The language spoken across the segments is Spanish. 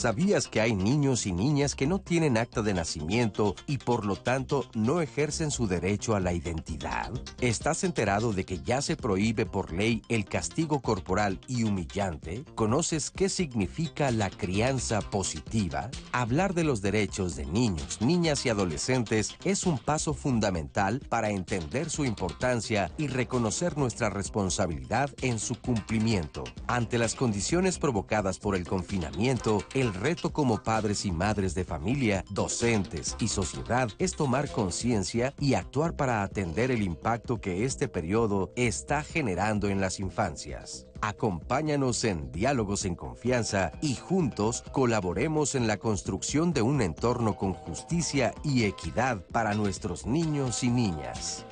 ¿Sabías que hay niños y niñas que no tienen acta de nacimiento y por lo tanto no ejercen su derecho a la identidad? ¿Estás enterado de que ya se prohíbe por ley el castigo corporal y humillante? ¿Conoces qué significa la crianza positiva? Hablar de los derechos de niños, niñas y adolescentes es un paso fundamental para entender su importancia y reconocer nuestra responsabilidad en su cumplimiento. Ante las condiciones provocadas por el confinamiento, el reto como padres y madres de familia, docentes y sociedad es tomar conciencia y actuar para atender el impacto que este periodo está generando en las infancias. Acompáñanos en Diálogos en Confianza y juntos colaboremos en la construcción de un entorno con justicia y equidad para nuestros niños y niñas.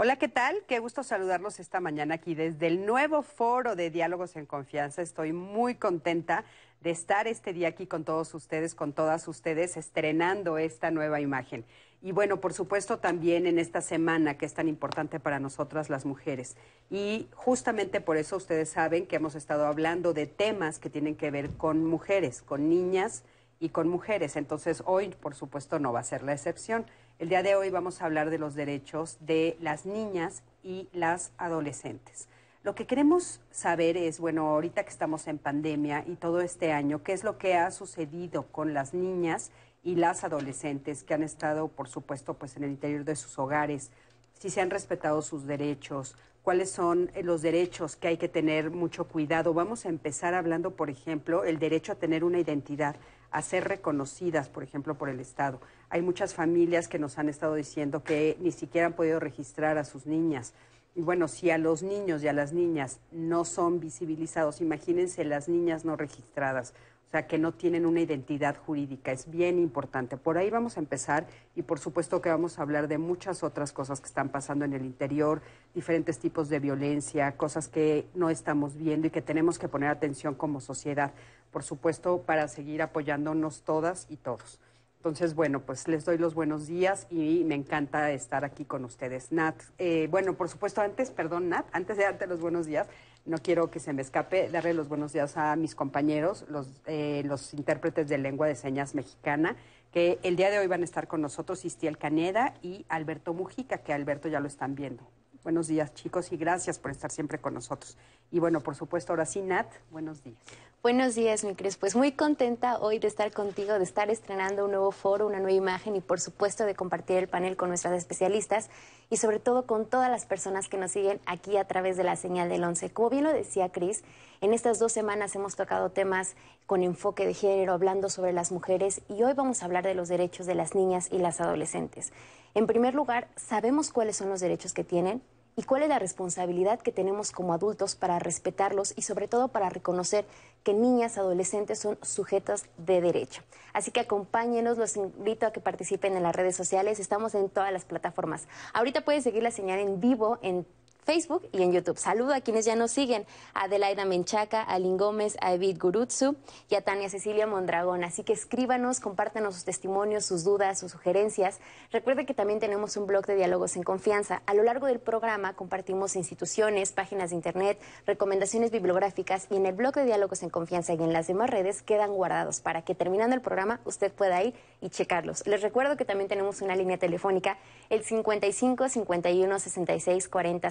Hola, ¿qué tal? Qué gusto saludarlos esta mañana aquí desde el nuevo foro de Diálogos en Confianza. Estoy muy contenta de estar este día aquí con todos ustedes, con todas ustedes, estrenando esta nueva imagen. Y bueno, por supuesto también en esta semana que es tan importante para nosotras las mujeres. Y justamente por eso ustedes saben que hemos estado hablando de temas que tienen que ver con mujeres, con niñas y con mujeres. Entonces hoy, por supuesto, no va a ser la excepción. El día de hoy vamos a hablar de los derechos de las niñas y las adolescentes. Lo que queremos saber es, bueno, ahorita que estamos en pandemia y todo este año, ¿qué es lo que ha sucedido con las niñas y las adolescentes que han estado, por supuesto, pues en el interior de sus hogares? Si se han respetado sus derechos, cuáles son eh, los derechos que hay que tener mucho cuidado. Vamos a empezar hablando, por ejemplo, el derecho a tener una identidad, a ser reconocidas, por ejemplo, por el Estado. Hay muchas familias que nos han estado diciendo que ni siquiera han podido registrar a sus niñas. Y bueno, si a los niños y a las niñas no son visibilizados, imagínense las niñas no registradas, o sea, que no tienen una identidad jurídica. Es bien importante. Por ahí vamos a empezar y por supuesto que vamos a hablar de muchas otras cosas que están pasando en el interior, diferentes tipos de violencia, cosas que no estamos viendo y que tenemos que poner atención como sociedad, por supuesto, para seguir apoyándonos todas y todos. Entonces, bueno, pues les doy los buenos días y me encanta estar aquí con ustedes. Nat, eh, bueno, por supuesto, antes, perdón, Nat, antes de darte los buenos días, no quiero que se me escape darle los buenos días a mis compañeros, los, eh, los intérpretes de lengua de señas mexicana, que el día de hoy van a estar con nosotros, Istiel Caneda y Alberto Mujica, que Alberto ya lo están viendo. Buenos días, chicos, y gracias por estar siempre con nosotros. Y bueno, por supuesto, ahora sí, Nat, buenos días. Buenos días, mi Cris. Pues muy contenta hoy de estar contigo, de estar estrenando un nuevo foro, una nueva imagen y por supuesto de compartir el panel con nuestras especialistas y sobre todo con todas las personas que nos siguen aquí a través de la señal del 11. Como bien lo decía Cris, en estas dos semanas hemos tocado temas con enfoque de género, hablando sobre las mujeres y hoy vamos a hablar de los derechos de las niñas y las adolescentes. En primer lugar, sabemos cuáles son los derechos que tienen, y cuál es la responsabilidad que tenemos como adultos para respetarlos y sobre todo para reconocer que niñas, adolescentes son sujetos de derecho. Así que acompáñenos, los invito a que participen en las redes sociales, estamos en todas las plataformas. Ahorita pueden seguir la señal en vivo en Facebook y en YouTube. Saludo a quienes ya nos siguen, a Adelaida Menchaca, a Lynn Gómez, a Edith Gurutsu y a Tania Cecilia Mondragón. Así que escríbanos, compártanos sus testimonios, sus dudas, sus sugerencias. Recuerde que también tenemos un blog de diálogos en confianza. A lo largo del programa compartimos instituciones, páginas de internet, recomendaciones bibliográficas y en el blog de diálogos en confianza y en las demás redes quedan guardados para que terminando el programa usted pueda ir y checarlos. Les recuerdo que también tenemos una línea telefónica, el 55 51 66 40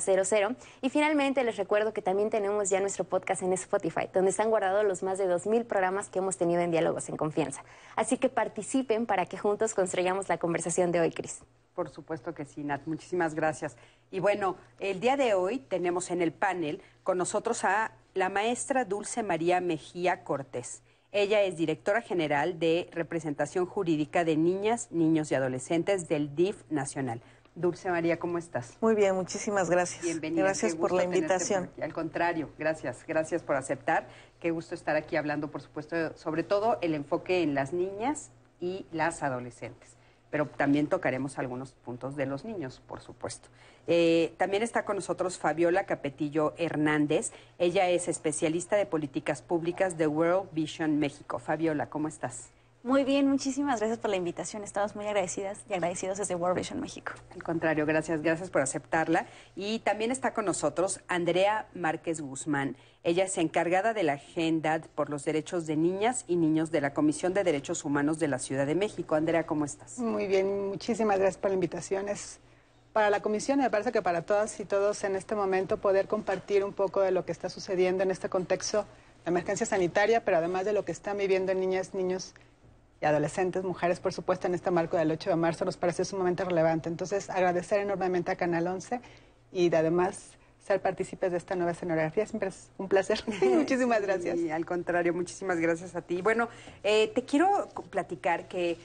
y finalmente les recuerdo que también tenemos ya nuestro podcast en Spotify, donde están guardados los más de 2.000 programas que hemos tenido en Diálogos en Confianza. Así que participen para que juntos construyamos la conversación de hoy, Cris. Por supuesto que sí, Nat. Muchísimas gracias. Y bueno, el día de hoy tenemos en el panel con nosotros a la maestra Dulce María Mejía Cortés. Ella es directora general de representación jurídica de niñas, niños y adolescentes del DIF Nacional. Dulce María, ¿cómo estás? Muy bien, muchísimas gracias. Bienvenida. Gracias por la invitación. Al contrario, gracias, gracias por aceptar. Qué gusto estar aquí hablando, por supuesto, sobre todo el enfoque en las niñas y las adolescentes. Pero también tocaremos algunos puntos de los niños, por supuesto. Eh, también está con nosotros Fabiola Capetillo Hernández. Ella es especialista de políticas públicas de World Vision México. Fabiola, ¿cómo estás? Muy bien, muchísimas gracias por la invitación. Estamos muy agradecidas y agradecidos desde World Vision México. Al contrario, gracias, gracias por aceptarla. Y también está con nosotros Andrea Márquez Guzmán. Ella es encargada de la Agenda por los Derechos de Niñas y Niños de la Comisión de Derechos Humanos de la Ciudad de México. Andrea, ¿cómo estás? Muy bien, muchísimas gracias por la invitación. Es para la comisión y me parece que para todas y todos en este momento poder compartir un poco de lo que está sucediendo en este contexto de emergencia sanitaria, pero además de lo que están viviendo niñas, niños y adolescentes, mujeres, por supuesto, en este marco del 8 de marzo nos parece sumamente relevante. Entonces, agradecer enormemente a Canal 11 y además ser partícipes de esta nueva escenografía. Siempre es un placer. muchísimas gracias. Y al contrario, muchísimas gracias a ti. Bueno, eh, te quiero platicar que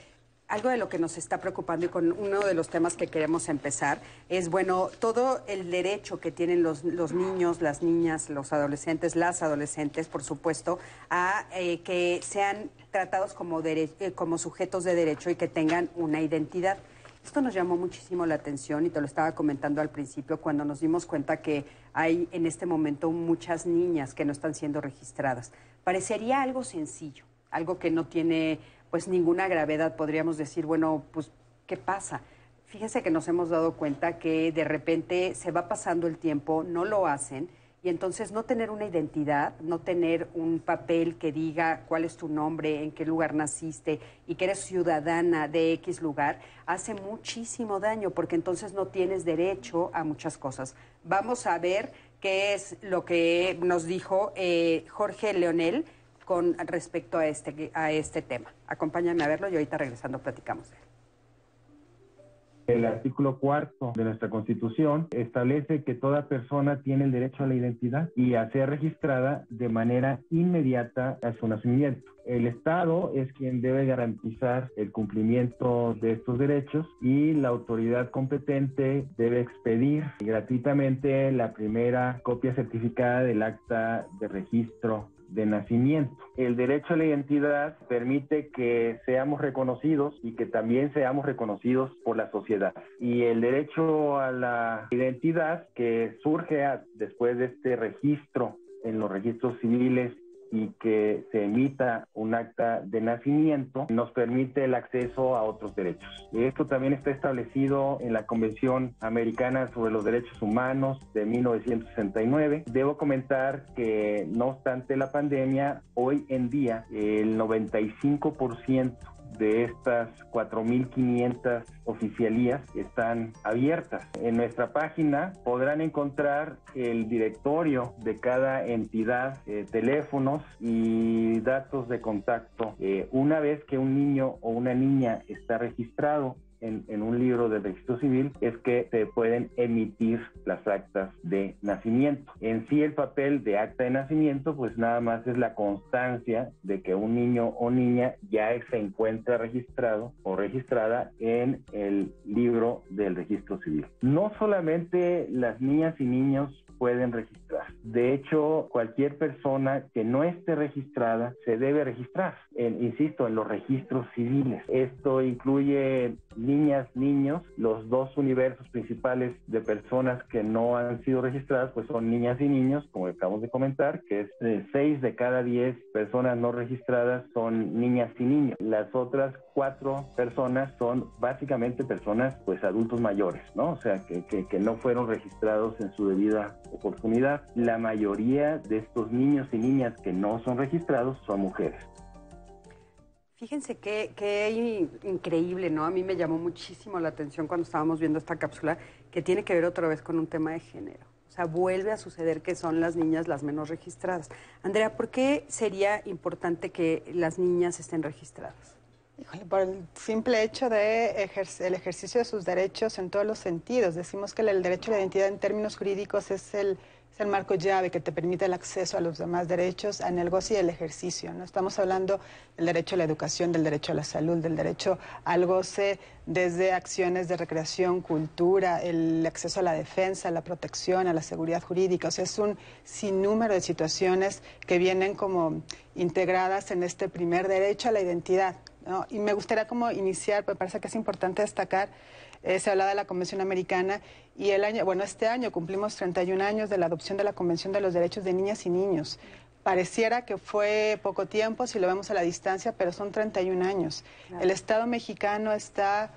algo de lo que nos está preocupando y con uno de los temas que queremos empezar es, bueno, todo el derecho que tienen los, los niños, las niñas, los adolescentes, las adolescentes, por supuesto, a eh, que sean tratados como, eh, como sujetos de derecho y que tengan una identidad. Esto nos llamó muchísimo la atención y te lo estaba comentando al principio cuando nos dimos cuenta que hay en este momento muchas niñas que no están siendo registradas. Parecería algo sencillo, algo que no tiene pues ninguna gravedad, podríamos decir, bueno, pues, ¿qué pasa? Fíjense que nos hemos dado cuenta que de repente se va pasando el tiempo, no lo hacen, y entonces no tener una identidad, no tener un papel que diga cuál es tu nombre, en qué lugar naciste y que eres ciudadana de X lugar, hace muchísimo daño porque entonces no tienes derecho a muchas cosas. Vamos a ver qué es lo que nos dijo eh, Jorge Leonel con respecto a este, a este tema. Acompáñame a verlo y ahorita regresando platicamos de él. El artículo cuarto de nuestra Constitución establece que toda persona tiene el derecho a la identidad y a ser registrada de manera inmediata a su nacimiento. El Estado es quien debe garantizar el cumplimiento de estos derechos y la autoridad competente debe expedir gratuitamente la primera copia certificada del acta de registro de nacimiento. El derecho a la identidad permite que seamos reconocidos y que también seamos reconocidos por la sociedad. Y el derecho a la identidad que surge después de este registro en los registros civiles y que se emita un acta de nacimiento nos permite el acceso a otros derechos. Esto también está establecido en la Convención Americana sobre los Derechos Humanos de 1969. Debo comentar que no obstante la pandemia, hoy en día el 95% de estas 4.500 oficialías están abiertas. En nuestra página podrán encontrar el directorio de cada entidad, eh, teléfonos y datos de contacto. Eh, una vez que un niño o una niña está registrado en, un libro de registro civil es que se pueden emitir las actas de nacimiento. En sí el papel de acta de nacimiento pues nada más es la constancia de que un niño o niña ya se encuentra registrado o registrada en el libro del registro civil. No solamente las niñas y niños pueden registrar. De hecho, cualquier persona que no esté registrada se debe registrar, insisto, en los registros civiles. Esto incluye niñas, niños, los dos universos principales de personas que no han sido registradas, pues son niñas y niños, como acabamos de comentar, que es de 6 de cada 10 personas no registradas son niñas y niños. Las otras cuatro personas son básicamente personas, pues adultos mayores, ¿no? O sea, que, que, que no fueron registrados en su debida oportunidad. La mayoría de estos niños y niñas que no son registrados son mujeres. Fíjense qué, increíble, ¿no? A mí me llamó muchísimo la atención cuando estábamos viendo esta cápsula que tiene que ver otra vez con un tema de género. O sea, vuelve a suceder que son las niñas las menos registradas. Andrea, ¿por qué sería importante que las niñas estén registradas? por el simple hecho de el ejercicio de sus derechos en todos los sentidos. Decimos que el derecho a la identidad en términos jurídicos es el es el marco llave que te permite el acceso a los demás derechos el goce y el ejercicio. ¿no? Estamos hablando del derecho a la educación, del derecho a la salud, del derecho al goce desde acciones de recreación, cultura, el acceso a la defensa, a la protección, a la seguridad jurídica. O sea, es un sinnúmero de situaciones que vienen como integradas en este primer derecho a la identidad. Y me gustaría como iniciar, me parece que es importante destacar eh, se habla de la Convención Americana y el año, bueno, este año cumplimos 31 años de la adopción de la Convención de los Derechos de Niñas y Niños. pareciera que fue poco tiempo si lo vemos a la distancia, pero son 31 años. El Estado mexicano está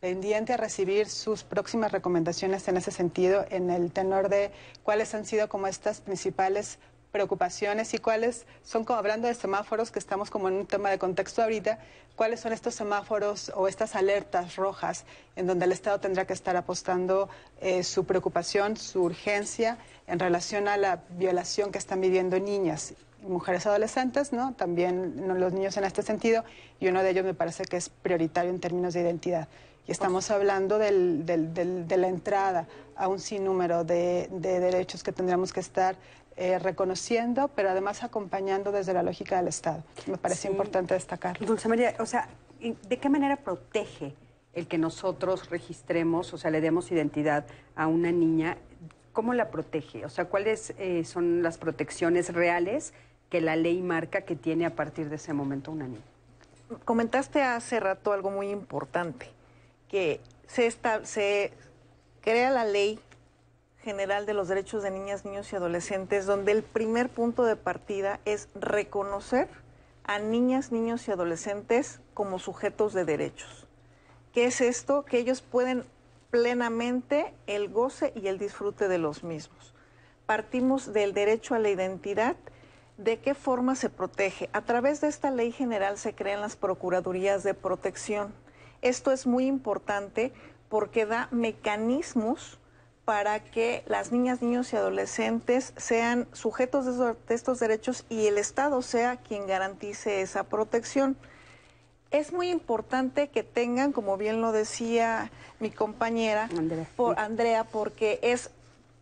pendiente a recibir sus próximas recomendaciones en ese sentido, en el tenor de cuáles han sido como estas principales preocupaciones y cuáles son, como hablando de semáforos, que estamos como en un tema de contexto ahorita, cuáles son estos semáforos o estas alertas rojas en donde el Estado tendrá que estar apostando eh, su preocupación, su urgencia en relación a la violación que están viviendo niñas y mujeres adolescentes, ¿no? También los niños en este sentido, y uno de ellos me parece que es prioritario en términos de identidad. Y estamos hablando del, del, de la entrada a un sinnúmero de, de derechos que tendríamos que estar eh, reconociendo, pero además acompañando desde la lógica del Estado. Me parece importante destacarlo. Dulce María, o sea, ¿de qué manera protege el que nosotros registremos, o sea, le demos identidad a una niña? ¿Cómo la protege? O sea, ¿cuáles eh, son las protecciones reales que la ley marca que tiene a partir de ese momento una niña? Comentaste hace rato algo muy importante, que se, se crea la ley General de los Derechos de Niñas, Niños y Adolescentes, donde el primer punto de partida es reconocer a niñas, niños y adolescentes como sujetos de derechos. ¿Qué es esto? Que ellos pueden plenamente el goce y el disfrute de los mismos. Partimos del derecho a la identidad. ¿De qué forma se protege? A través de esta ley general se crean las Procuradurías de Protección. Esto es muy importante porque da mecanismos para que las niñas, niños y adolescentes sean sujetos de, estos derechos y el Estado sea quien garantice esa protección. Es muy importante que tengan, como bien lo decía mi compañera Andrea, porque es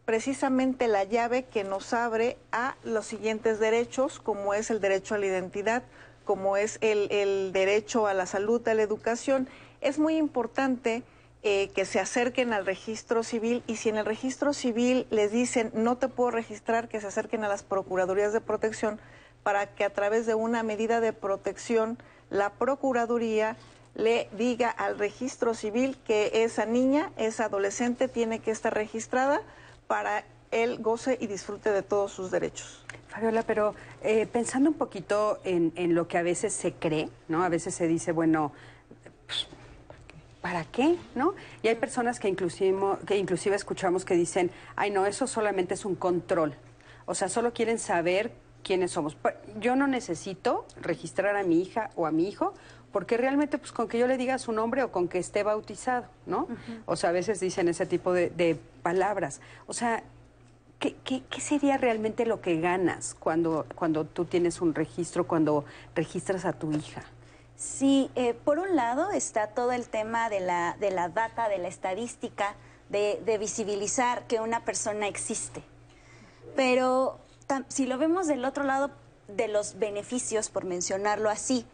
precisamente la llave que nos abre a los siguientes derechos, como es el derecho a la identidad, como es el, el derecho a la salud, a la educación. Es muy importante eh, que se acerquen al registro civil y si en el registro civil les dicen no te puedo registrar, que se acerquen a las procuradurías de protección para que a través de una medida de protección la procuraduría le diga al registro civil que esa niña, esa adolescente tiene que estar registrada para el goce y disfrute de todos sus derechos. Fabiola, pero eh, pensando un poquito en, en, lo que a veces se cree, ¿no? A veces se dice, bueno, pues, ¿para qué? ¿No? Y hay personas que inclusive, que inclusive escuchamos que dicen, ay no, eso solamente es un control. O sea, solo quieren saber quiénes somos. Yo no necesito registrar a mi hija o a mi hijo porque realmente pues con que yo le diga su nombre o con que esté bautizado, ¿no? O sea, a veces dicen ese tipo de, palabras. O sea, ¿qué, ¿qué, qué, sería realmente lo que ganas cuando, cuando tú tienes un registro, cuando registras a tu hija? Sí, eh, por un lado está todo el tema de la, de la data, de la estadística, de, visibilizar que una persona existe. Pero si lo vemos del otro lado de los beneficios, por mencionarlo así,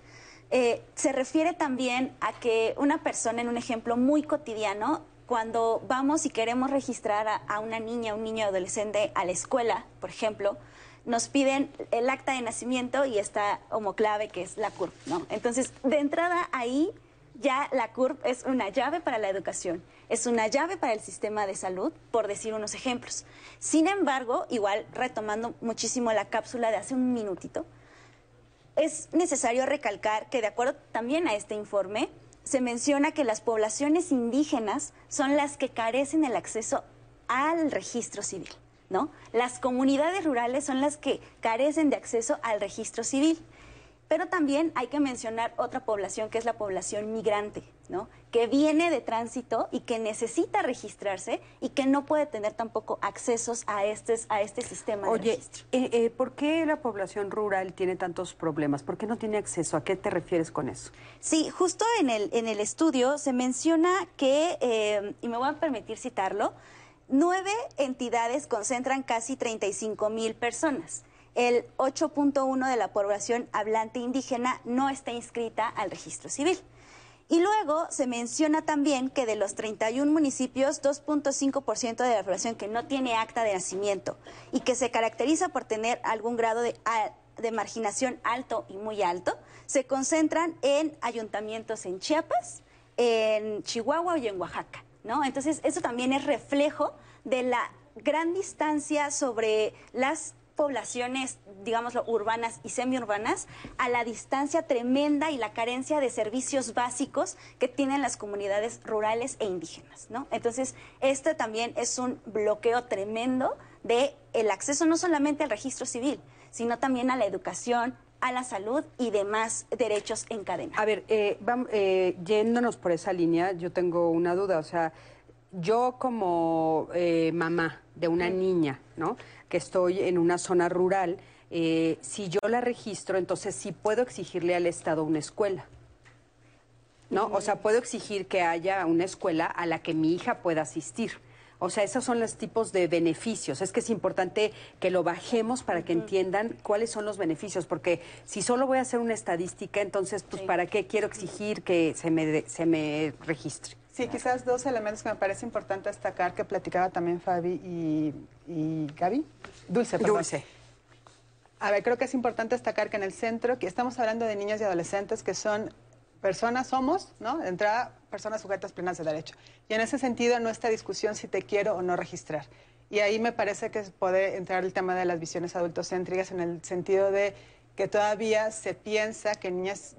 eh, se refiere también a que una persona, en un ejemplo muy cotidiano, cuando vamos y queremos registrar a, a una niña, un niño adolescente a la escuela, por ejemplo, nos piden el acta de nacimiento y esta homoclave que es la CURP, ¿no? Entonces, de entrada ahí ya la CURP es una llave para la educación, es una llave para el sistema de salud, por decir unos ejemplos. Sin embargo, igual retomando muchísimo la cápsula de hace un minutito, es necesario recalcar que de acuerdo también a este informe, se menciona que las poblaciones indígenas son las que carecen el acceso al registro civil. ¿No? Las comunidades rurales son las que carecen de acceso al registro civil. Pero también hay que mencionar otra población que es la población migrante, ¿no? Que viene de tránsito y que necesita registrarse y que no puede tener tampoco accesos a este, a este sistema de registro. Eh, eh, ¿por qué la población rural tiene tantos problemas? ¿Por qué no tiene acceso? ¿A qué te refieres con eso? Sí, justo en el, en el estudio se menciona que, eh, y me voy a permitir citarlo, Nueve entidades concentran casi 35 mil personas. El 8.1 de la población hablante indígena no está inscrita al registro civil. Y luego se menciona también que de los 31 municipios, 2.5% de la población que no tiene acta de nacimiento y que se caracteriza por tener algún grado de, de marginación alto y muy alto, se concentran en ayuntamientos en Chiapas, en Chihuahua y en Oaxaca. ¿No? Entonces, eso también es reflejo de la gran distancia sobre las poblaciones, digámoslo, urbanas y semiurbanas, a la distancia tremenda y la carencia de servicios básicos que tienen las comunidades rurales e indígenas, ¿no? Entonces, este también es un bloqueo tremendo de el acceso no solamente al registro civil, sino también a la educación, a la salud y demás derechos en cadena. A ver, eh, vamos, eh, yéndonos por esa línea, yo tengo una duda, o sea, yo como eh, mamá de una niña, ¿no? Que estoy en una zona rural, eh, si yo la registro, entonces sí puedo exigirle al Estado una escuela. ¿No? O sea, puedo exigir que haya una escuela a la que mi hija pueda asistir. O sea, esos son los tipos de beneficios. Es que es importante que lo bajemos para que entiendan cuáles son los beneficios, porque si solo voy a hacer una estadística, entonces, pues, ¿para qué quiero exigir que se me, se me registre? Sí, quizás dos elementos que me parece importante destacar que platicaba también Fabi y, y Gaby. Dulce, perdón. Dulce. A ver, creo que es importante destacar que en el centro, que estamos hablando de niños y adolescentes que son personas, somos, ¿no? De entrada, personas sujetas plenas de derecho. Y en ese sentido, no está discusión si te quiero o no registrar. Y ahí me parece que puede entrar el tema de las visiones adultocéntricas en el sentido de que todavía se piensa que niñas,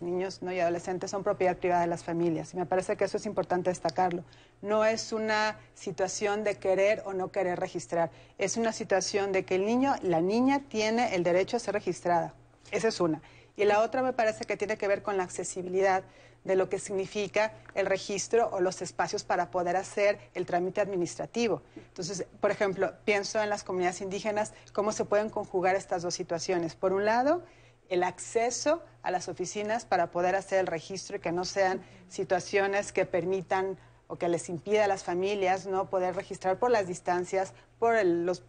niños no y adolescentes son propiedad privada de las familias. Y me parece que eso es importante destacarlo. No es una situación de querer o no querer registrar. Es una situación de que el niño, la niña tiene el derecho a ser registrada. Esa es una. Y la otra me parece que tiene que ver con la accesibilidad de lo que significa el registro o los espacios para poder hacer el trámite administrativo. Entonces, por ejemplo, pienso en las comunidades indígenas, cómo se pueden conjugar estas dos situaciones. Por un lado, el acceso a las oficinas para poder hacer el registro y que no sean situaciones que permitan o que les impida a las familias no poder registrar por las distancias, por los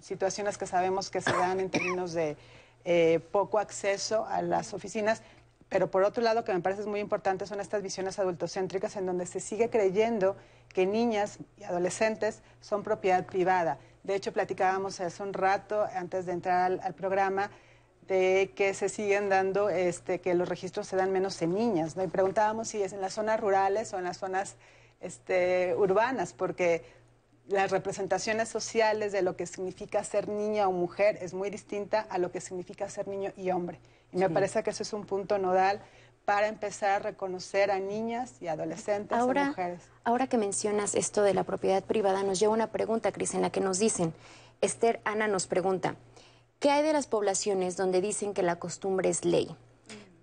situaciones que sabemos que se dan en términos de eh, poco acceso a las oficinas. Pero por otro lado, que me parece muy importante, son estas visiones adultocéntricas en donde se sigue creyendo que niñas y adolescentes son propiedad privada. De hecho, platicábamos hace un rato, antes de entrar al, programa, de que se siguen dando, este, que los registros se dan menos en niñas. Y preguntábamos si es en las zonas rurales o en las zonas este, urbanas, porque las representaciones sociales de lo que significa ser niña o mujer es muy distinta a lo que significa ser niño y hombre. Y me Sí. parece que eso es un punto nodal para empezar a reconocer a niñas y adolescentes y Ahora, mujeres. ahora que mencionas esto de la propiedad privada, nos lleva una pregunta, Cris, en la que nos dicen, Esther Ana nos pregunta, ¿qué hay de las poblaciones donde dicen que la costumbre es ley?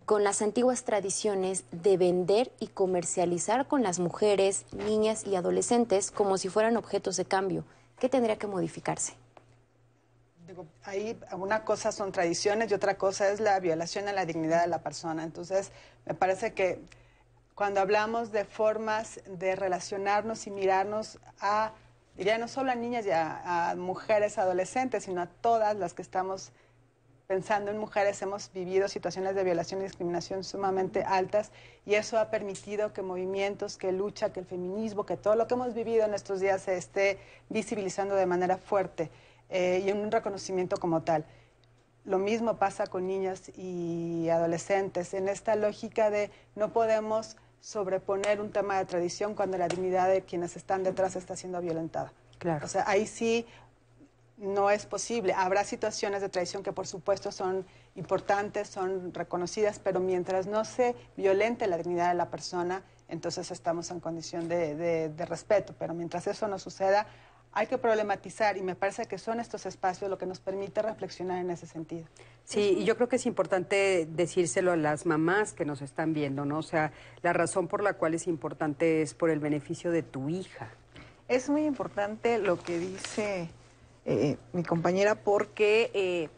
Con las antiguas tradiciones de vender y comercializar con las mujeres, niñas y adolescentes como si fueran objetos de cambio. ¿Qué tendría que modificarse? Ahí una cosa son tradiciones y otra cosa es la violación a la dignidad de la persona. Entonces, me parece que cuando hablamos de formas de relacionarnos y mirarnos a, diría no solo a niñas y a mujeres adolescentes, sino a todas las que estamos pensando en mujeres, hemos vivido situaciones de violación y discriminación sumamente altas y eso ha permitido que movimientos, que lucha, que el feminismo, que todo lo que hemos vivido en estos días se esté visibilizando de manera fuerte eh, y un reconocimiento como tal. Lo mismo pasa con niñas y adolescentes, en esta lógica de no podemos sobreponer un tema de tradición cuando la dignidad de quienes están detrás está siendo violentada. Claro. O sea, ahí sí no es posible. Habrá situaciones de traición que por supuesto son importantes, son reconocidas, pero mientras no se violente la dignidad de la persona, entonces estamos en condición de, de- de respeto. Pero mientras eso no suceda, hay que problematizar y me parece que son estos espacios lo que nos permite reflexionar en ese sentido. Sí, y yo creo que es importante decírselo a las mamás que nos están viendo, ¿no? O sea, la razón por la cual es importante es por el beneficio de tu hija. Es muy importante lo que dice eh, mi compañera porque eh,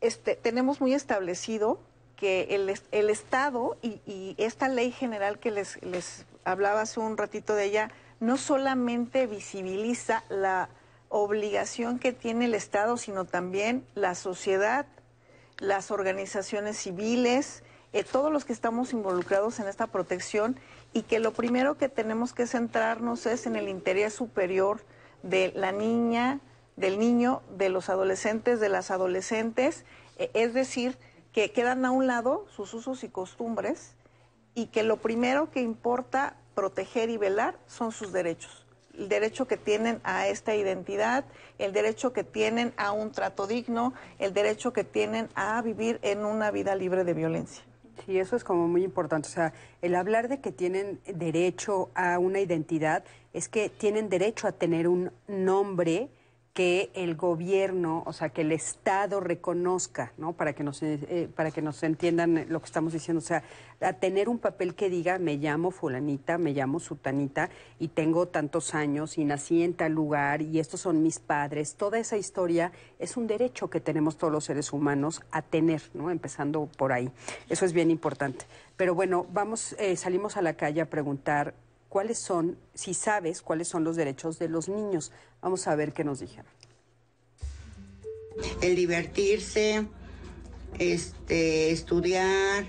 este, tenemos muy establecido que el, es- el Estado y, y esta ley general que les, les hablaba hace un ratito de ella, no solamente visibiliza la obligación que tiene el Estado, sino también la sociedad, las organizaciones civiles, eh, todos los que estamos involucrados en esta protección y que lo primero que tenemos que centrarnos es en el interés superior de la niña, del niño, de los adolescentes, de las adolescentes, eh, es decir, que quedan a un lado sus usos y costumbres y que lo primero que importa proteger y velar son sus derechos. el derecho que tienen a esta identidad, el derecho que tienen a un trato digno, el derecho que tienen a vivir en una vida libre de violencia. Sí, eso es como muy importante. O sea, el hablar de que tienen derecho a una identidad es que tienen derecho a tener un nombre que el gobierno, o sea, que el Estado reconozca, ¿no? Para que nos, eh, para que nos entiendan lo que estamos diciendo, o sea, a tener un papel que diga, me llamo fulanita, me llamo sutanita y tengo tantos años y nací en tal lugar y estos son mis padres. Toda esa historia es un derecho que tenemos todos los seres humanos a tener, ¿no? Empezando por ahí. Eso es bien importante. Pero bueno, vamos, eh, salimos a la calle a preguntar cuáles son, si sabes cuáles son los derechos de los niños. Vamos a ver qué nos dijeron. El divertirse, este, estudiar,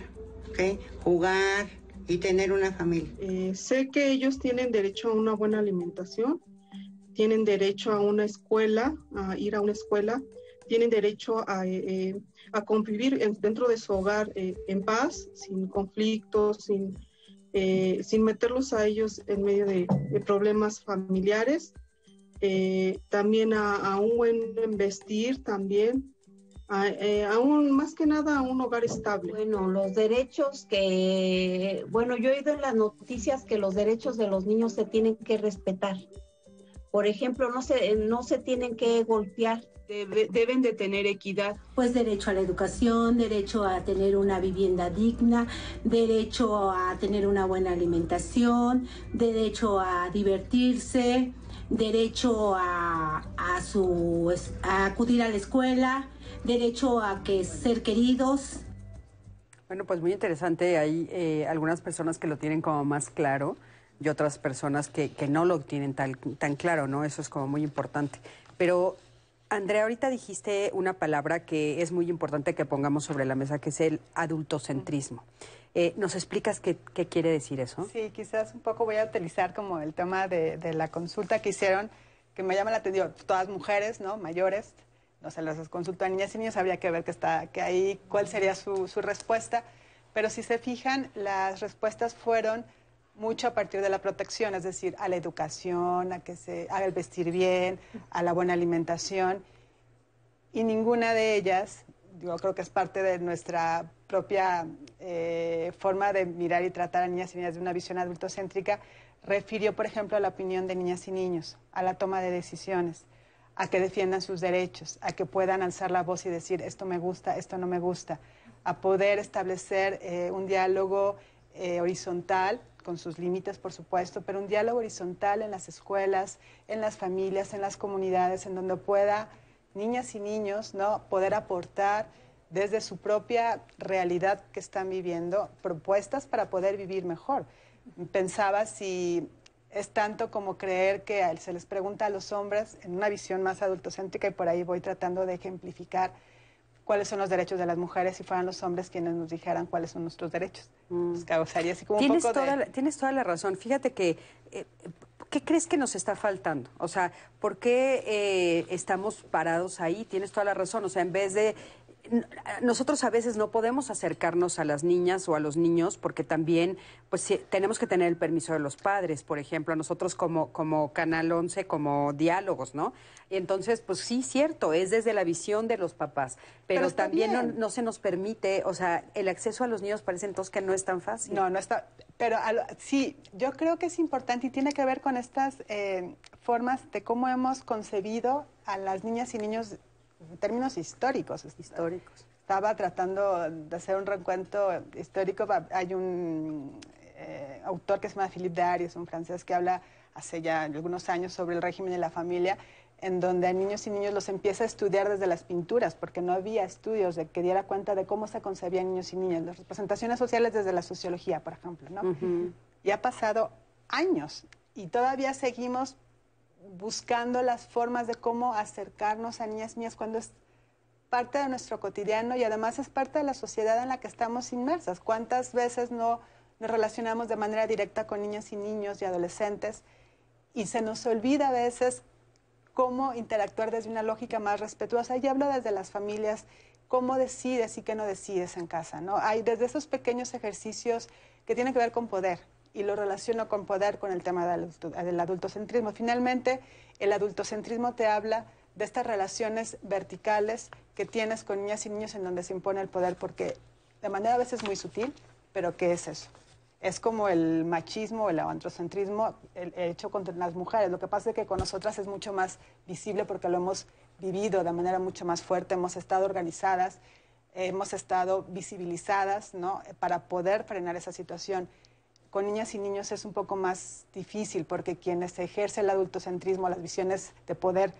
jugar y tener una familia. Eh, sé que ellos tienen derecho a una buena alimentación, tienen derecho a una escuela, a ir a una escuela, tienen derecho a, eh, a convivir dentro de su hogar eh, en paz, sin conflictos, sin eh, sin meterlos a ellos en medio de, problemas familiares. Eh, también a, un buen vestir, también, a, eh, más que nada a un hogar estable. Bueno, los derechos que, bueno, yo he oído en las noticias que los derechos de los niños se tienen que respetar. Por ejemplo, no se, no se tienen que golpear deben de tener equidad. Pues derecho a la educación, derecho a tener una vivienda digna, derecho a tener una buena alimentación, derecho a divertirse, derecho a, a, su, a acudir a la escuela, derecho a que ser queridos. Bueno, pues muy interesante. Hay eh, algunas personas que lo tienen como más claro y otras personas que, que no lo tienen tan, tan claro, ¿no? Eso es como muy importante. Pero Andrea, ahorita dijiste una palabra que es muy importante que pongamos sobre la mesa, que es el adultocentrismo. Eh, ¿Nos explicas qué, quiere decir eso? Sí, quizás un poco voy a utilizar como el tema de, la consulta que hicieron, que me llama la atención, todas mujeres, ¿no? Mayores, no se las consultó a niñas y niños, habría que ver que está, que ahí cuál sería su, su respuesta. Pero si se fijan, las respuestas fueron mucho a partir de la protección, es decir, a la educación, a que se el vestir bien, a la buena alimentación. Y ninguna de ellas, yo creo que es parte de nuestra propia eh, forma de mirar y tratar a niñas y niñas de una visión adultocéntrica, refirió, por ejemplo, a la opinión de niñas y niños, a la toma de decisiones, a que defiendan sus derechos, a que puedan alzar la voz y decir esto me gusta, esto no me gusta, a poder establecer eh, un diálogo eh, horizontal con sus límites, por supuesto, pero un diálogo horizontal en las escuelas, en las familias, en las comunidades, en donde pueda niñas y niños ¿no? poder aportar desde su propia realidad que están viviendo propuestas para poder vivir mejor. Pensaba si es tanto como creer que se les pregunta a los hombres en una visión más adultocéntrica y por ahí voy tratando de ejemplificar cuáles son los derechos de las mujeres si fueran los hombres quienes nos dijeran cuáles son nuestros derechos. Mm. Pues causaría así como ¿Tienes un poco toda la, Tienes toda la razón. Fíjate que, eh, ¿qué crees que nos está faltando? O sea, ¿por qué eh, estamos parados ahí? Tienes toda la razón. O sea, en vez de nosotros a veces no podemos acercarnos a las niñas o a los niños porque también pues tenemos que tener el permiso de los padres, por ejemplo, nosotros como, como Canal 11, como diálogos, ¿no? Y entonces, pues sí, cierto, es desde la visión de los papás, pero, también no, se nos permite, o sea, el acceso a los niños parece entonces que no es tan fácil. No, no está, pero sí, yo creo que es importante y tiene que ver con estas eh, formas de cómo hemos concebido a las niñas y niños en términos históricos. Históricos. Estaba tratando de hacer un recuento histórico. Hay un eh, autor que se llama Philippe Darius, un francés que habla hace ya algunos años sobre el régimen de la familia, en donde a niños y niños los empieza a estudiar desde las pinturas, porque no había estudios de que diera cuenta de cómo se concebían niños y niñas, las representaciones sociales desde la sociología, por ejemplo, ¿no? Y ha pasado años y todavía seguimos buscando las formas de cómo acercarnos a niñas niñas cuando es parte de nuestro cotidiano y además es parte de la sociedad en la que estamos inmersas. ¿Cuántas veces no nos relacionamos de manera directa con niñas y niños y adolescentes y se nos olvida a veces cómo interactuar desde una lógica más respetuosa? Y hablo desde las familias, cómo decides y qué no decides en casa, ¿no? Hay desde esos pequeños ejercicios que tienen que ver con poder, y lo relaciono con poder con el tema del, del adultocentrismo. Finalmente, el adultocentrismo te habla de estas relaciones verticales que tienes con niñas y niños en donde se impone el poder, porque de manera a veces muy sutil, pero ¿qué es eso? Es como el machismo, el androcentrismo el, hecho contra las mujeres. Lo que pasa es que con nosotras es mucho más visible porque lo hemos vivido de manera mucho más fuerte, hemos estado organizadas, hemos estado visibilizadas, ¿no? Para poder frenar esa situación. Con niñas y niños es un poco más difícil porque quienes ejerce el adultocentrismo, las visiones de poder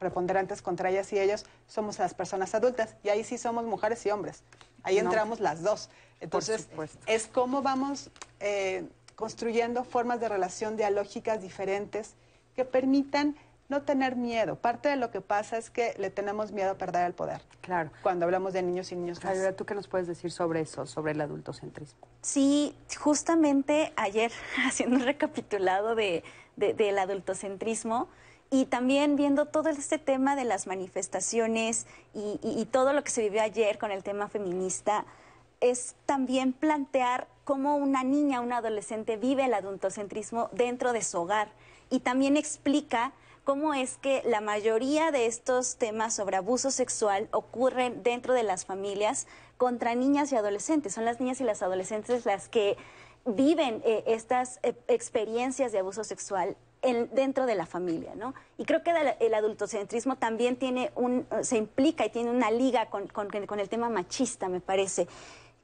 preponderantes contra ellas y ellos, somos las personas adultas. Y ahí sí somos mujeres y hombres. Ahí entramos las dos. Entonces, es cómo vamos eh, construyendo formas de relación dialógicas diferentes que permitan no tener miedo. Parte de lo que pasa es que le tenemos miedo a perder el poder. Claro. Cuando hablamos de niños y niños más. ¿tú qué nos puedes decir sobre eso, sobre el adultocentrismo? Sí, justamente ayer, haciendo un recapitulado de, del adultocentrismo, y también viendo todo este tema de las manifestaciones y, todo lo que se vivió ayer con el tema feminista, es también plantear cómo una niña, un adolescente vive el adultocentrismo dentro de su hogar y también explica cómo es que la mayoría de estos temas sobre abuso sexual ocurren dentro de las familias contra niñas y adolescentes. Son las niñas y las adolescentes las que viven eh, estas eh, experiencias de abuso sexual dentro de la familia, ¿no? Y creo que el adultocentrismo también tiene un, se implica y tiene una liga con, con, el tema machista, me parece.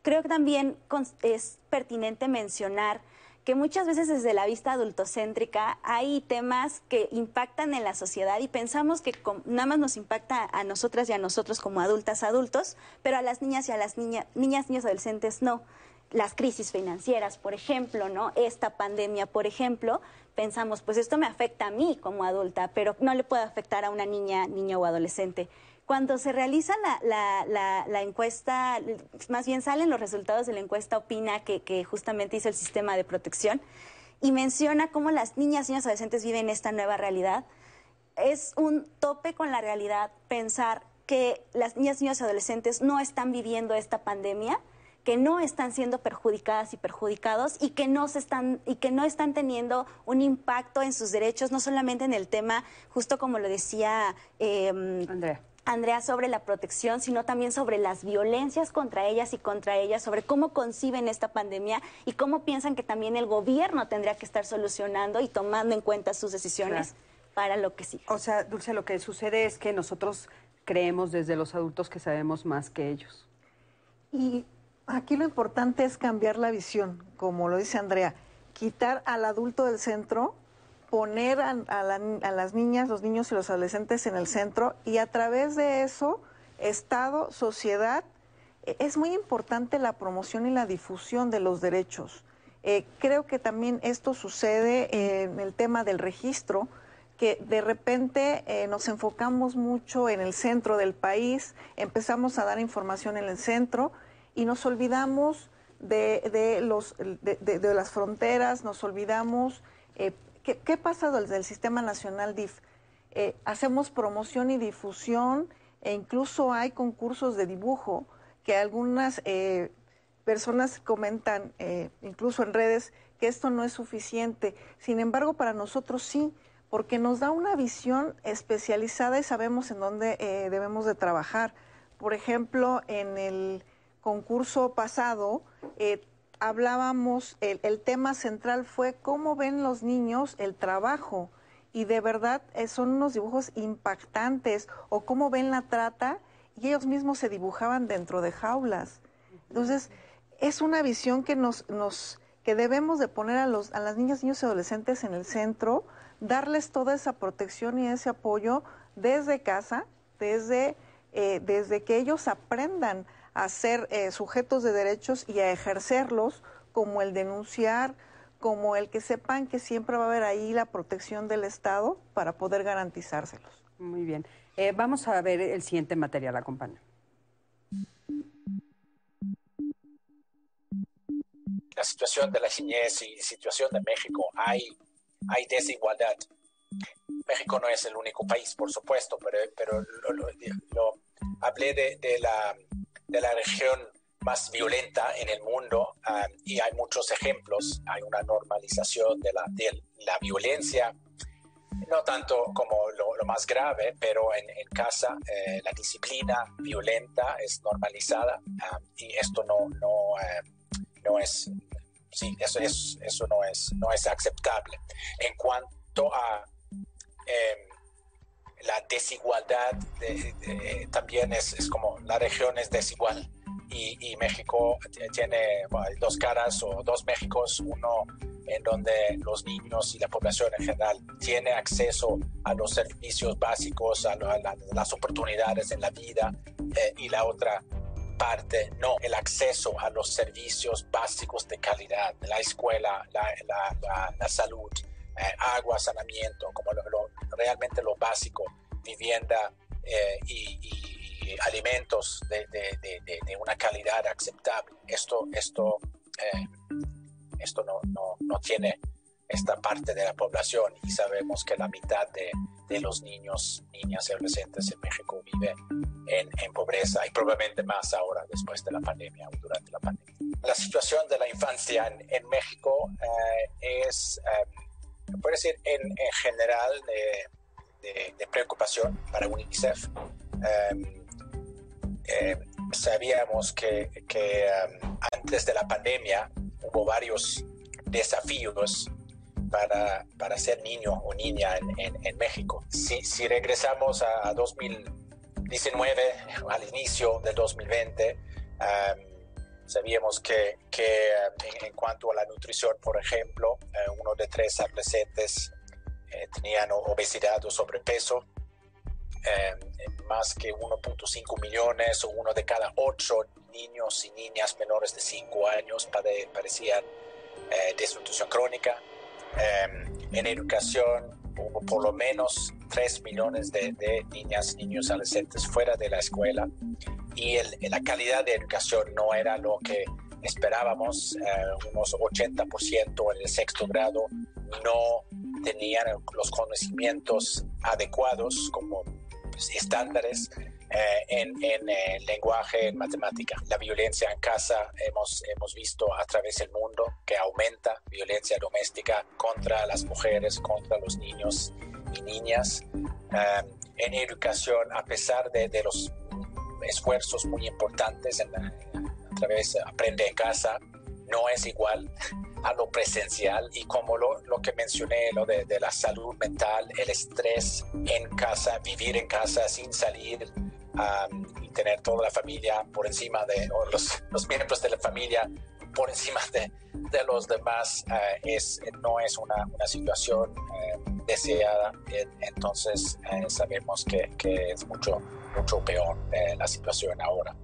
Creo que también es pertinente mencionar que muchas veces desde la vista adultocéntrica hay temas que impactan en la sociedad y pensamos que nada más nos impacta a nosotras y a nosotros como adultas, adultos, pero a las niñas y a las niñas, niñas, niños, adolescentes no las crisis financieras, por ejemplo, ¿no? Esta pandemia, por ejemplo, pensamos, pues esto me afecta a mí como adulta, pero no le puede afectar a una niña, niño o adolescente. Cuando se realiza la, encuesta, más bien salen los resultados de la encuesta Opina que, justamente hizo el sistema de protección y menciona cómo las niñas, niños, adolescentes viven esta nueva realidad, es un tope con la realidad pensar que las niñas, niños, adolescentes no están viviendo esta pandemia, que no están siendo perjudicadas y perjudicados y que no se están y que no están teniendo un impacto en sus derechos, no solamente en el tema, justo como lo decía em, Andrea. Andrea, sobre la protección, sino también sobre las violencias contra ellas y contra ellas, sobre cómo conciben esta pandemia y cómo piensan que también el gobierno tendría que estar solucionando y tomando en cuenta sus decisiones para lo que sí. O sea, Dulce, lo que sucede es que nosotros creemos desde los adultos que sabemos más que ellos. Y Aquí lo importante es cambiar la visión, como lo dice Andrea, quitar al adulto del centro, poner a, las niñas, los niños y los adolescentes en el centro y a través de eso, Estado, sociedad, e, es muy importante la promoción y la difusión de los derechos. Eh, creo que también esto sucede en el tema del registro, que de repente eh, nos enfocamos mucho en el centro del país, empezamos a dar información en el centro, y nos olvidamos de, los, de, las fronteras, nos olvidamos. Eh, ¿qué, ¿qué, pasa desde el Sistema Nacional DIF? Eh, hacemos promoción y difusión e incluso hay concursos de dibujo que algunas eh, personas comentan, incluso en redes, que esto no es suficiente. Sin embargo, para nosotros sí, porque nos da una visión especializada y sabemos en dónde debemos de trabajar. Por ejemplo, en el concurso pasado, eh, hablábamos, el, tema central fue cómo ven los niños el trabajo y de verdad eh, son unos dibujos impactantes o cómo ven la trata y ellos mismos se dibujaban dentro de jaulas. Entonces, es una visión que nos, nos que debemos de poner a los a las niñas, niños y adolescentes en el centro, darles toda esa protección y ese apoyo desde casa, desde, eh, desde que ellos aprendan a ser eh, sujetos de derechos y a ejercerlos, como el denunciar, como el que sepan que siempre va a haber ahí la protección del Estado para poder garantizárselos. Muy bien. Eh, vamos a ver el siguiente material, acompaña. La situación de la niñez y situación de México, hay, hay desigualdad. México no es el único país, por supuesto, pero, pero lo, hablé de, de la de la región más violenta en el mundo um, y hay muchos ejemplos. Hay una normalización de la, de la violencia, no tanto como lo, más grave, pero en, casa eh, la disciplina violenta es normalizada um, y esto no, no, um, no es, sí, eso, es, eso no, es, no es aceptable. En cuanto a la desigualdad, también es, es como la región es desigual. Y, México tiene dos caras o dos Méxicos, uno en donde los niños y la población en general tiene acceso a los servicios básicos, a, las oportunidades en la vida, eh, y la otra parte no, el acceso a los servicios básicos de calidad, la escuela, la, salud, eh, agua, saneamiento, como realmente lo básico, vivienda eh, y alimentos de, una calidad aceptable. Esto, esto, eh, esto no, no, tiene esta parte de la población y sabemos que la mitad de, los niños, niñas y adolescentes en México vive en, pobreza y probablemente más ahora después de la pandemia o durante la pandemia. La situación de la infancia en, México eh, es, eh, puede decir, en, en general de, preocupación para UNICEF. Eh, sabíamos que, um, antes de la pandemia hubo varios desafíos para, para ser niño o niña en, México. Si, regresamos a, 2019, al inicio del 2020, um, sabíamos que, que um, en, cuanto a la nutrición, por ejemplo, eh, uno de tres adolescentes eh, tenían obesidad o sobrepeso eh, más que 1.5 millones o uno de cada ocho niños y niñas menores de 5 años padecían eh, desnutrición crónica. Eh, en educación hubo por lo menos 3 millones de, niñas y niños adolescentes fuera de la escuela y la calidad de educación no era lo que esperábamos. unos 80% en el sexto grado no tenían los conocimientos adecuados como estándares eh, en, en eh, lenguaje, en matemática. La violencia en casa hemos, hemos visto a través del mundo que aumenta violencia doméstica contra las mujeres, contra los niños y niñas. Eh, en educación, a pesar de, de los esfuerzos muy importantes en a través de Aprende en Casa, no es igual a lo presencial y como lo, lo que mencioné, lo de, de, la salud mental, el estrés en casa, vivir en casa sin salir y tener toda la familia por encima de, los, los, miembros de la familia por encima de, de los demás, uh, es, no es una, una situación eh, deseada. Entonces eh, sabemos que, que, es mucho, mucho peor eh, la situación ahora.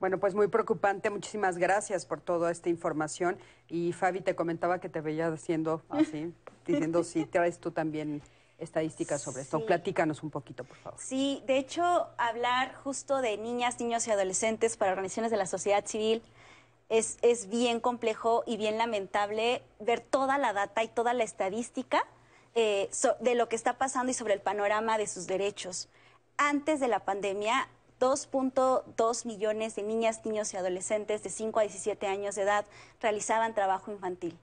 Bueno, pues muy preocupante. Muchísimas gracias por toda esta información. Y Fabi te comentaba que te veía haciendo así, diciendo si traes tú también estadísticas sobre esto. Platícanos un poquito, por favor. Sí, de hecho, hablar justo de niñas, niños y adolescentes para organizaciones de la sociedad civil es, es bien complejo y bien lamentable ver toda la data y toda la estadística eh, de lo que está pasando y sobre el panorama de sus derechos. Antes de la pandemia, 2.2 millones de niñas, niños y adolescentes de 5 a 17 años de edad realizaban trabajo infantil.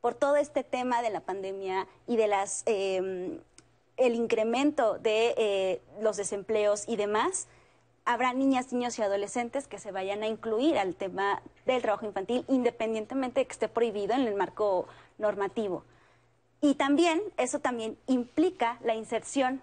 Por todo este tema de la pandemia y de las em, el incremento de eh, los desempleos y demás, habrá niñas, niños y adolescentes que se vayan a incluir al tema del trabajo infantil, independientemente de que esté prohibido en el marco normativo. Y también, eso también implica la inserción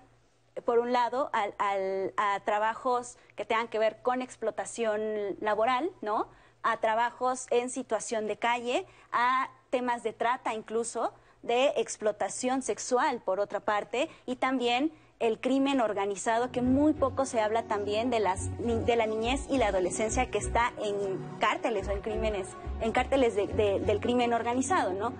por un lado, a trabajos que tengan que ver con explotación laboral, ¿no? A trabajos en situación de calle, a temas de trata incluso, de explotación sexual, por otra parte, y también el crimen organizado, que muy poco se habla también de, las, de la niñez y la adolescencia que está en cárteles o en crímenes, en cárteles del crimen organizado, ¿no?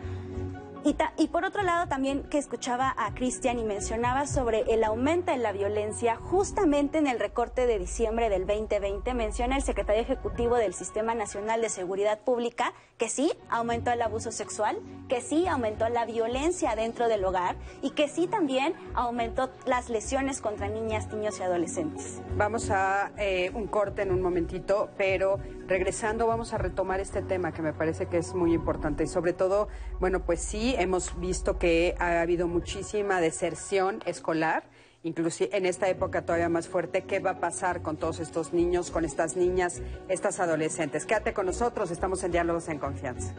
Y, y por otro lado, también que escuchaba a Cristian y mencionaba sobre el aumento en la violencia, justamente en el recorte de diciembre del 2020, menciona el secretario ejecutivo del Sistema Nacional de Seguridad Pública que sí aumentó el abuso sexual, que sí aumentó la violencia dentro del hogar y que sí también aumentó las lesiones contra niñas, niños y adolescentes. Vamos a eh, un corte en un momentito, pero regresando vamos a retomar este tema que me parece que es muy importante y sobre todo, bueno, pues sí, hemos visto que ha habido muchísima deserción escolar inclusive en esta época todavía más fuerte, qué va a pasar con todos estos niños, con estas niñas, estas adolescentes. Quédate con nosotros, estamos en Diálogos en Confianza.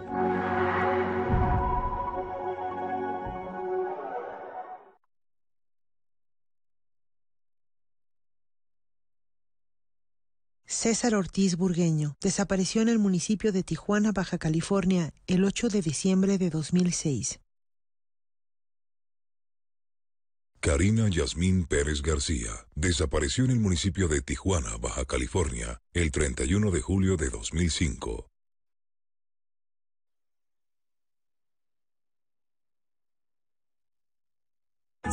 César Ortiz Burgueño desapareció en el municipio de Tijuana, Baja California, el 8 de diciembre de 2006. Karina Yasmín Pérez García desapareció en el municipio de Tijuana, Baja California, el 31 de julio de 2005.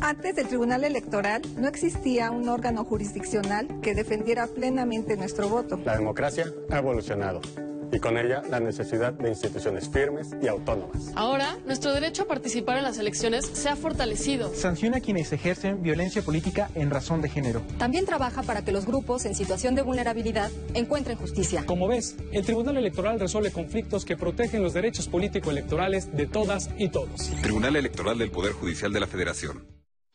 Antes del Tribunal Electoral no existía un órgano jurisdiccional que defendiera plenamente nuestro voto. La democracia ha evolucionado y con ella la necesidad de instituciones firmes y autónomas. Ahora, nuestro derecho a participar en las elecciones se ha fortalecido. Sanciona a quienes ejercen violencia política en razón de género. También trabaja para que los grupos en situación de vulnerabilidad encuentren justicia. Como ves, el Tribunal Electoral resuelve conflictos que protegen los derechos político-electorales de todas y todos. Tribunal Electoral del Poder Judicial de la Federación.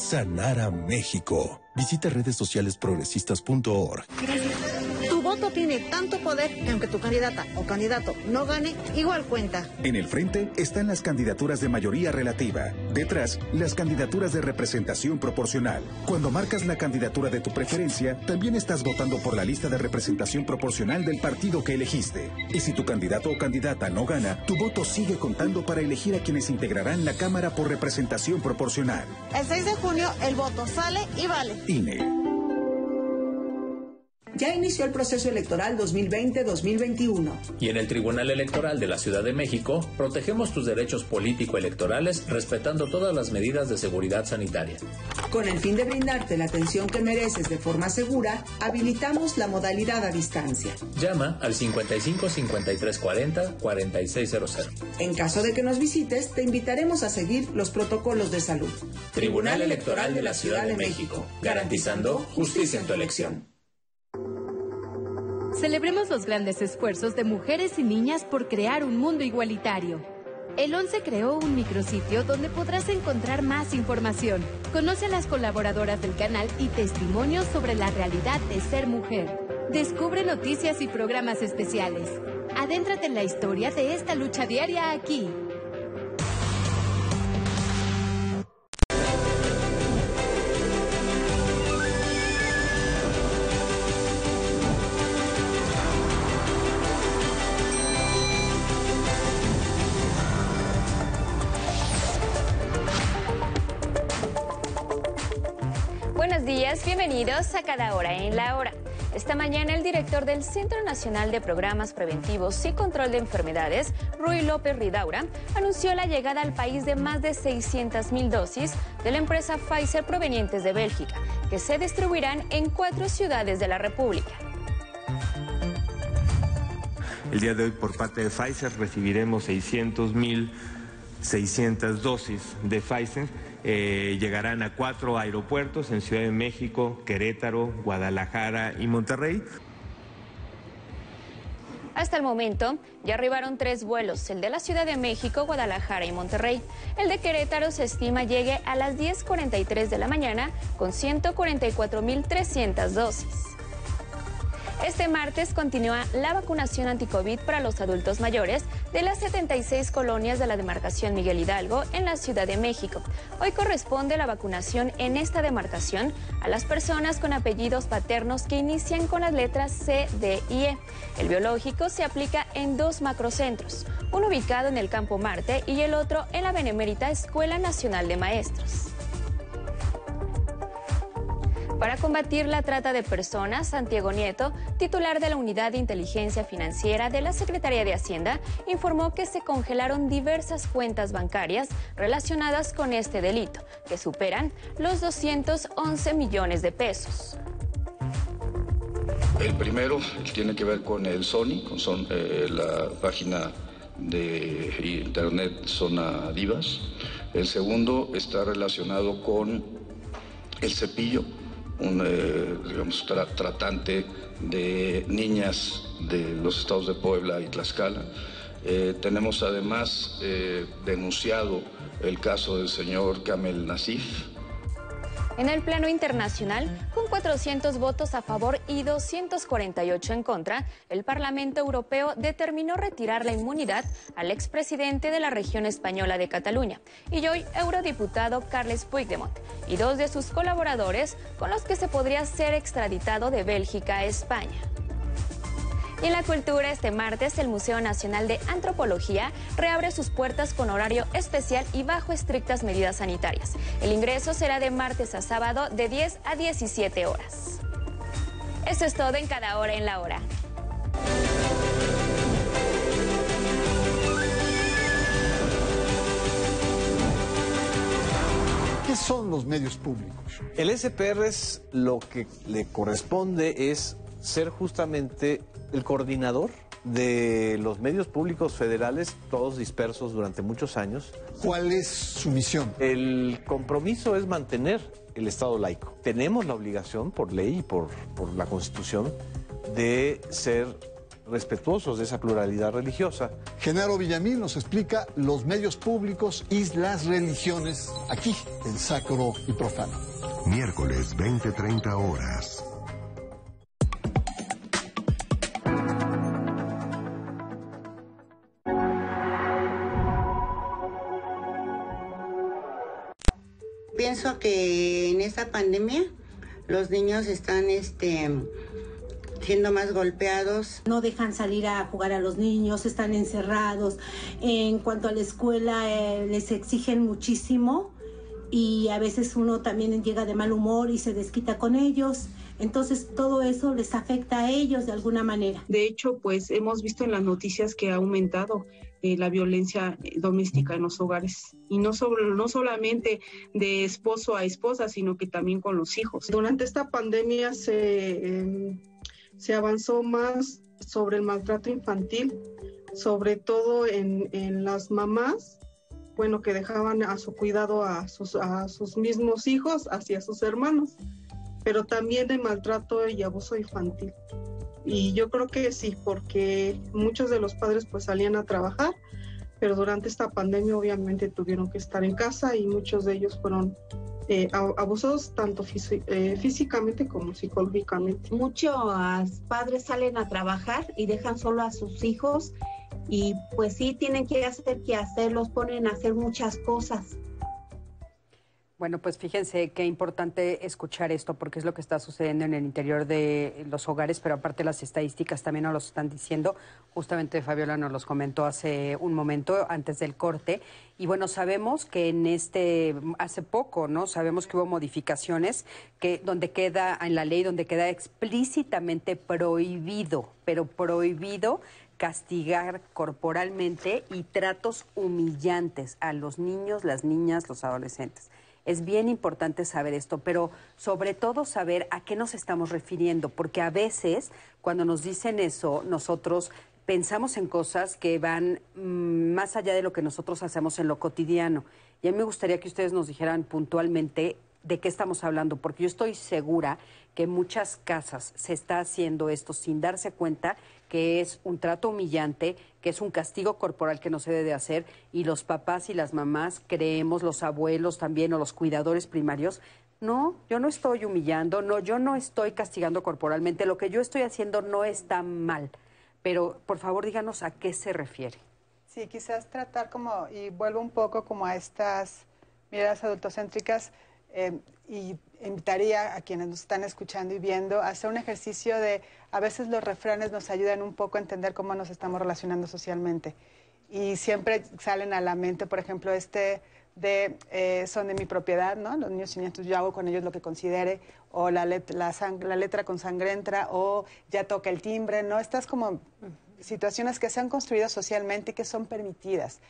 sanar a México. Visita redes sociales progresistas.org voto tiene tanto poder que aunque tu candidata o candidato no gane, igual cuenta. En el frente están las candidaturas de mayoría relativa. Detrás, las candidaturas de representación proporcional. Cuando marcas la candidatura de tu preferencia, también estás votando por la lista de representación proporcional del partido que elegiste. Y si tu candidato o candidata no gana, tu voto sigue contando para elegir a quienes integrarán la Cámara por representación proporcional. El 6 de junio, el voto sale y vale. INE. Ya inició el proceso electoral 2020-2021. Y en el Tribunal Electoral de la Ciudad de México, protegemos tus derechos político-electorales respetando todas las medidas de seguridad sanitaria. Con el fin de brindarte la atención que mereces de forma segura, habilitamos la modalidad a distancia. Llama al 55 53 40 4600. En caso de que nos visites, te invitaremos a seguir los protocolos de salud. Tribunal Electoral de la Ciudad de México, garantizando justicia en tu elección. Celebremos los grandes esfuerzos de mujeres y niñas por crear un mundo igualitario. El 11 creó un micrositio donde podrás encontrar más información. Conoce a las colaboradoras del canal y testimonios sobre la realidad de ser mujer. Descubre noticias y programas especiales. Adéntrate en la historia de esta lucha diaria aquí. Bienvenidos a Cada Hora en la Hora. Esta mañana el director del Centro Nacional de Programas Preventivos y Control de Enfermedades, Rui López Ridaura, anunció la llegada al país de más de 600 mil dosis de la empresa Pfizer provenientes de Bélgica, que se distribuirán en cuatro ciudades de la República. El día de hoy por parte de Pfizer recibiremos 600 mil 600 dosis de Pfizer eh, llegarán a cuatro aeropuertos en Ciudad de México, Querétaro, Guadalajara y Monterrey. Hasta el momento ya arribaron tres vuelos, el de la Ciudad de México, Guadalajara y Monterrey. El de Querétaro se estima llegue a las 10.43 de la mañana con 144.300 dosis. Este martes continúa la vacunación anticovid para los adultos mayores de las 76 colonias de la demarcación Miguel Hidalgo en la Ciudad de México. Hoy corresponde la vacunación en esta demarcación a las personas con apellidos paternos que inician con las letras C, D y E. El biológico se aplica en dos macrocentros, uno ubicado en el Campo Marte y el otro en la Benemérita Escuela Nacional de Maestros. Para combatir la trata de personas, Santiago Nieto, titular de la Unidad de Inteligencia Financiera de la Secretaría de Hacienda, informó que se congelaron diversas cuentas bancarias relacionadas con este delito, que superan los 211 millones de pesos. El primero tiene que ver con el Sony, con eh, la página de internet Zona Divas. El segundo está relacionado con el cepillo un eh, digamos, tratante de niñas de los estados de Puebla y Tlaxcala. Eh, tenemos además eh, denunciado el caso del señor Kamel Nasif, en el plano internacional, con 400 votos a favor y 248 en contra, el Parlamento Europeo determinó retirar la inmunidad al expresidente de la región española de Cataluña y hoy eurodiputado Carles Puigdemont y dos de sus colaboradores con los que se podría ser extraditado de Bélgica a España. Y en la cultura, este martes, el Museo Nacional de Antropología reabre sus puertas con horario especial y bajo estrictas medidas sanitarias. El ingreso será de martes a sábado de 10 a 17 horas. Eso es todo en cada hora en la hora. ¿Qué son los medios públicos? El SPR es lo que le corresponde es ser justamente el coordinador de los medios públicos federales, todos dispersos durante muchos años. ¿Cuál es su misión? El compromiso es mantener el Estado laico. Tenemos la obligación por ley y por, por la Constitución de ser respetuosos de esa pluralidad religiosa. Genaro Villamil nos explica los medios públicos y las religiones aquí en Sacro y Profano. Miércoles 20-30 horas. Pienso que en esta pandemia los niños están este siendo más golpeados. No dejan salir a jugar a los niños, están encerrados. En cuanto a la escuela, eh, les exigen muchísimo y a veces uno también llega de mal humor y se desquita con ellos. Entonces todo eso les afecta a ellos de alguna manera. De hecho, pues hemos visto en las noticias que ha aumentado la violencia eh, doméstica en los hogares y no, no solamente de esposo a esposa, sino que también con los hijos. Durante esta pandemia se, em, se avanzó más sobre el maltrato infantil, sobre todo en, en, las mamás, bueno, que dejaban a su cuidado a sus, a sus mismos hijos hacia sus hermanos, pero también de maltrato y abuso infantil. Y yo creo que sí, porque muchos de los padres pues salían a trabajar, pero durante esta pandemia obviamente tuvieron que estar en casa y muchos de ellos fueron eh, abusados tanto eh, físicamente como psicológicamente. Muchos padres salen a trabajar y dejan solo a sus hijos y pues sí tienen que hacer que hacer, los ponen a hacer muchas cosas Bueno, pues fíjense qué importante escuchar esto porque es lo que está sucediendo en el interior de los hogares, pero aparte las estadísticas también nos lo están diciendo. Justamente Fabiola nos los comentó hace un momento antes del corte. Y bueno, sabemos que en este, hace poco, ¿no? Sabemos que hubo modificaciones que donde queda en la ley, donde queda explícitamente prohibido, pero prohibido castigar corporalmente y tratos humillantes a los niños, las niñas, los adolescentes. Es bien importante saber esto, pero sobre todo saber a qué nos estamos refiriendo, porque a veces cuando nos dicen eso, nosotros pensamos en cosas que van mm, más allá de lo que nosotros hacemos en lo cotidiano. Y a mí me gustaría que ustedes nos dijeran puntualmente de qué estamos hablando, porque yo estoy segura que en muchas casas se está haciendo esto sin darse cuenta que es un trato humillante, que es un castigo corporal que no se debe hacer y los papás y las mamás creemos, los abuelos también o los cuidadores primarios, no, yo no estoy humillando, no, yo no estoy castigando corporalmente, lo que yo estoy haciendo no está mal, pero por favor díganos a qué se refiere. Sí, quizás tratar como, y vuelvo un poco como a estas miradas adultocéntricas, eh, y invitaría a quienes nos están escuchando y viendo a hacer un ejercicio de, a veces los refranes nos ayudan un poco a entender cómo nos estamos relacionando socialmente. Y siempre salen a la mente, por ejemplo, este de eh, son de mi propiedad, ¿no? Los niños niñas, yo hago con ellos lo que considere, o la, la, letra con sangre entra, o ya toca el timbre, ¿no? Estas como situaciones que se han construido socialmente y que son permitidas.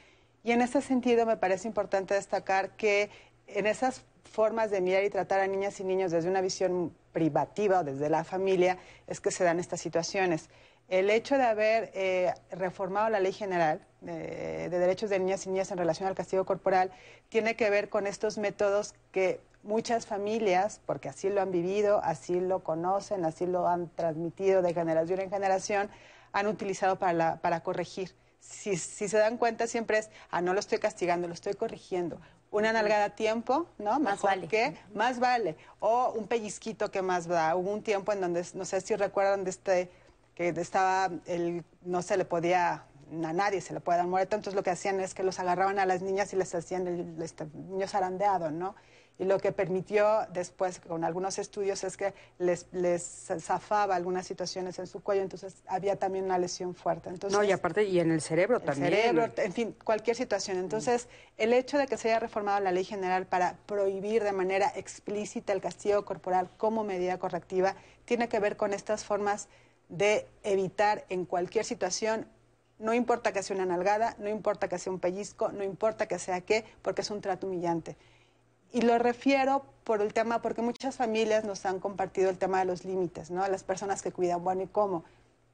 Y en ese sentido me parece importante destacar que en esas formas de mirar y tratar a niñas y niños desde una visión privativa o desde la familia es que se dan estas situaciones. El hecho de haber eh, reformado la ley general de, derechos de niñas y niñas en relación al castigo corporal tiene que ver con estos métodos que muchas familias, porque así lo han vivido, así lo conocen, así lo han transmitido de generación en generación, han utilizado para, para corregir. Si, si, se dan cuenta siempre es, ah, no lo estoy castigando, lo estoy corrigiendo una nalgada a tiempo, ¿no? más vale. que más vale. O un pellizquito que más da. Hubo un tiempo en donde, no sé si recuerdan de este, que estaba, el, no se le podía, a nadie se le puede dar muerto, entonces lo que hacían es que los agarraban a las niñas y les hacían el este, niño zarandeado, ¿no? Y lo que permitió después con algunos estudios es que les, les zafaba algunas situaciones en su cuello, entonces había también una lesión fuerte. Entonces, no, y aparte, y en el cerebro el también. cerebro, en fin, cualquier situación. Entonces, el hecho de que se haya reformado la ley general para prohibir de manera explícita el castigo corporal como medida correctiva tiene que ver con estas formas de evitar en cualquier situación no importa que sea una nalgada, no importa que sea un pellizco, no importa que sea qué, porque es un trato humillante. Y lo refiero por el tema, porque muchas familias nos han compartido el tema de los límites, ¿no? Las personas que cuidan, bueno, ¿y cómo?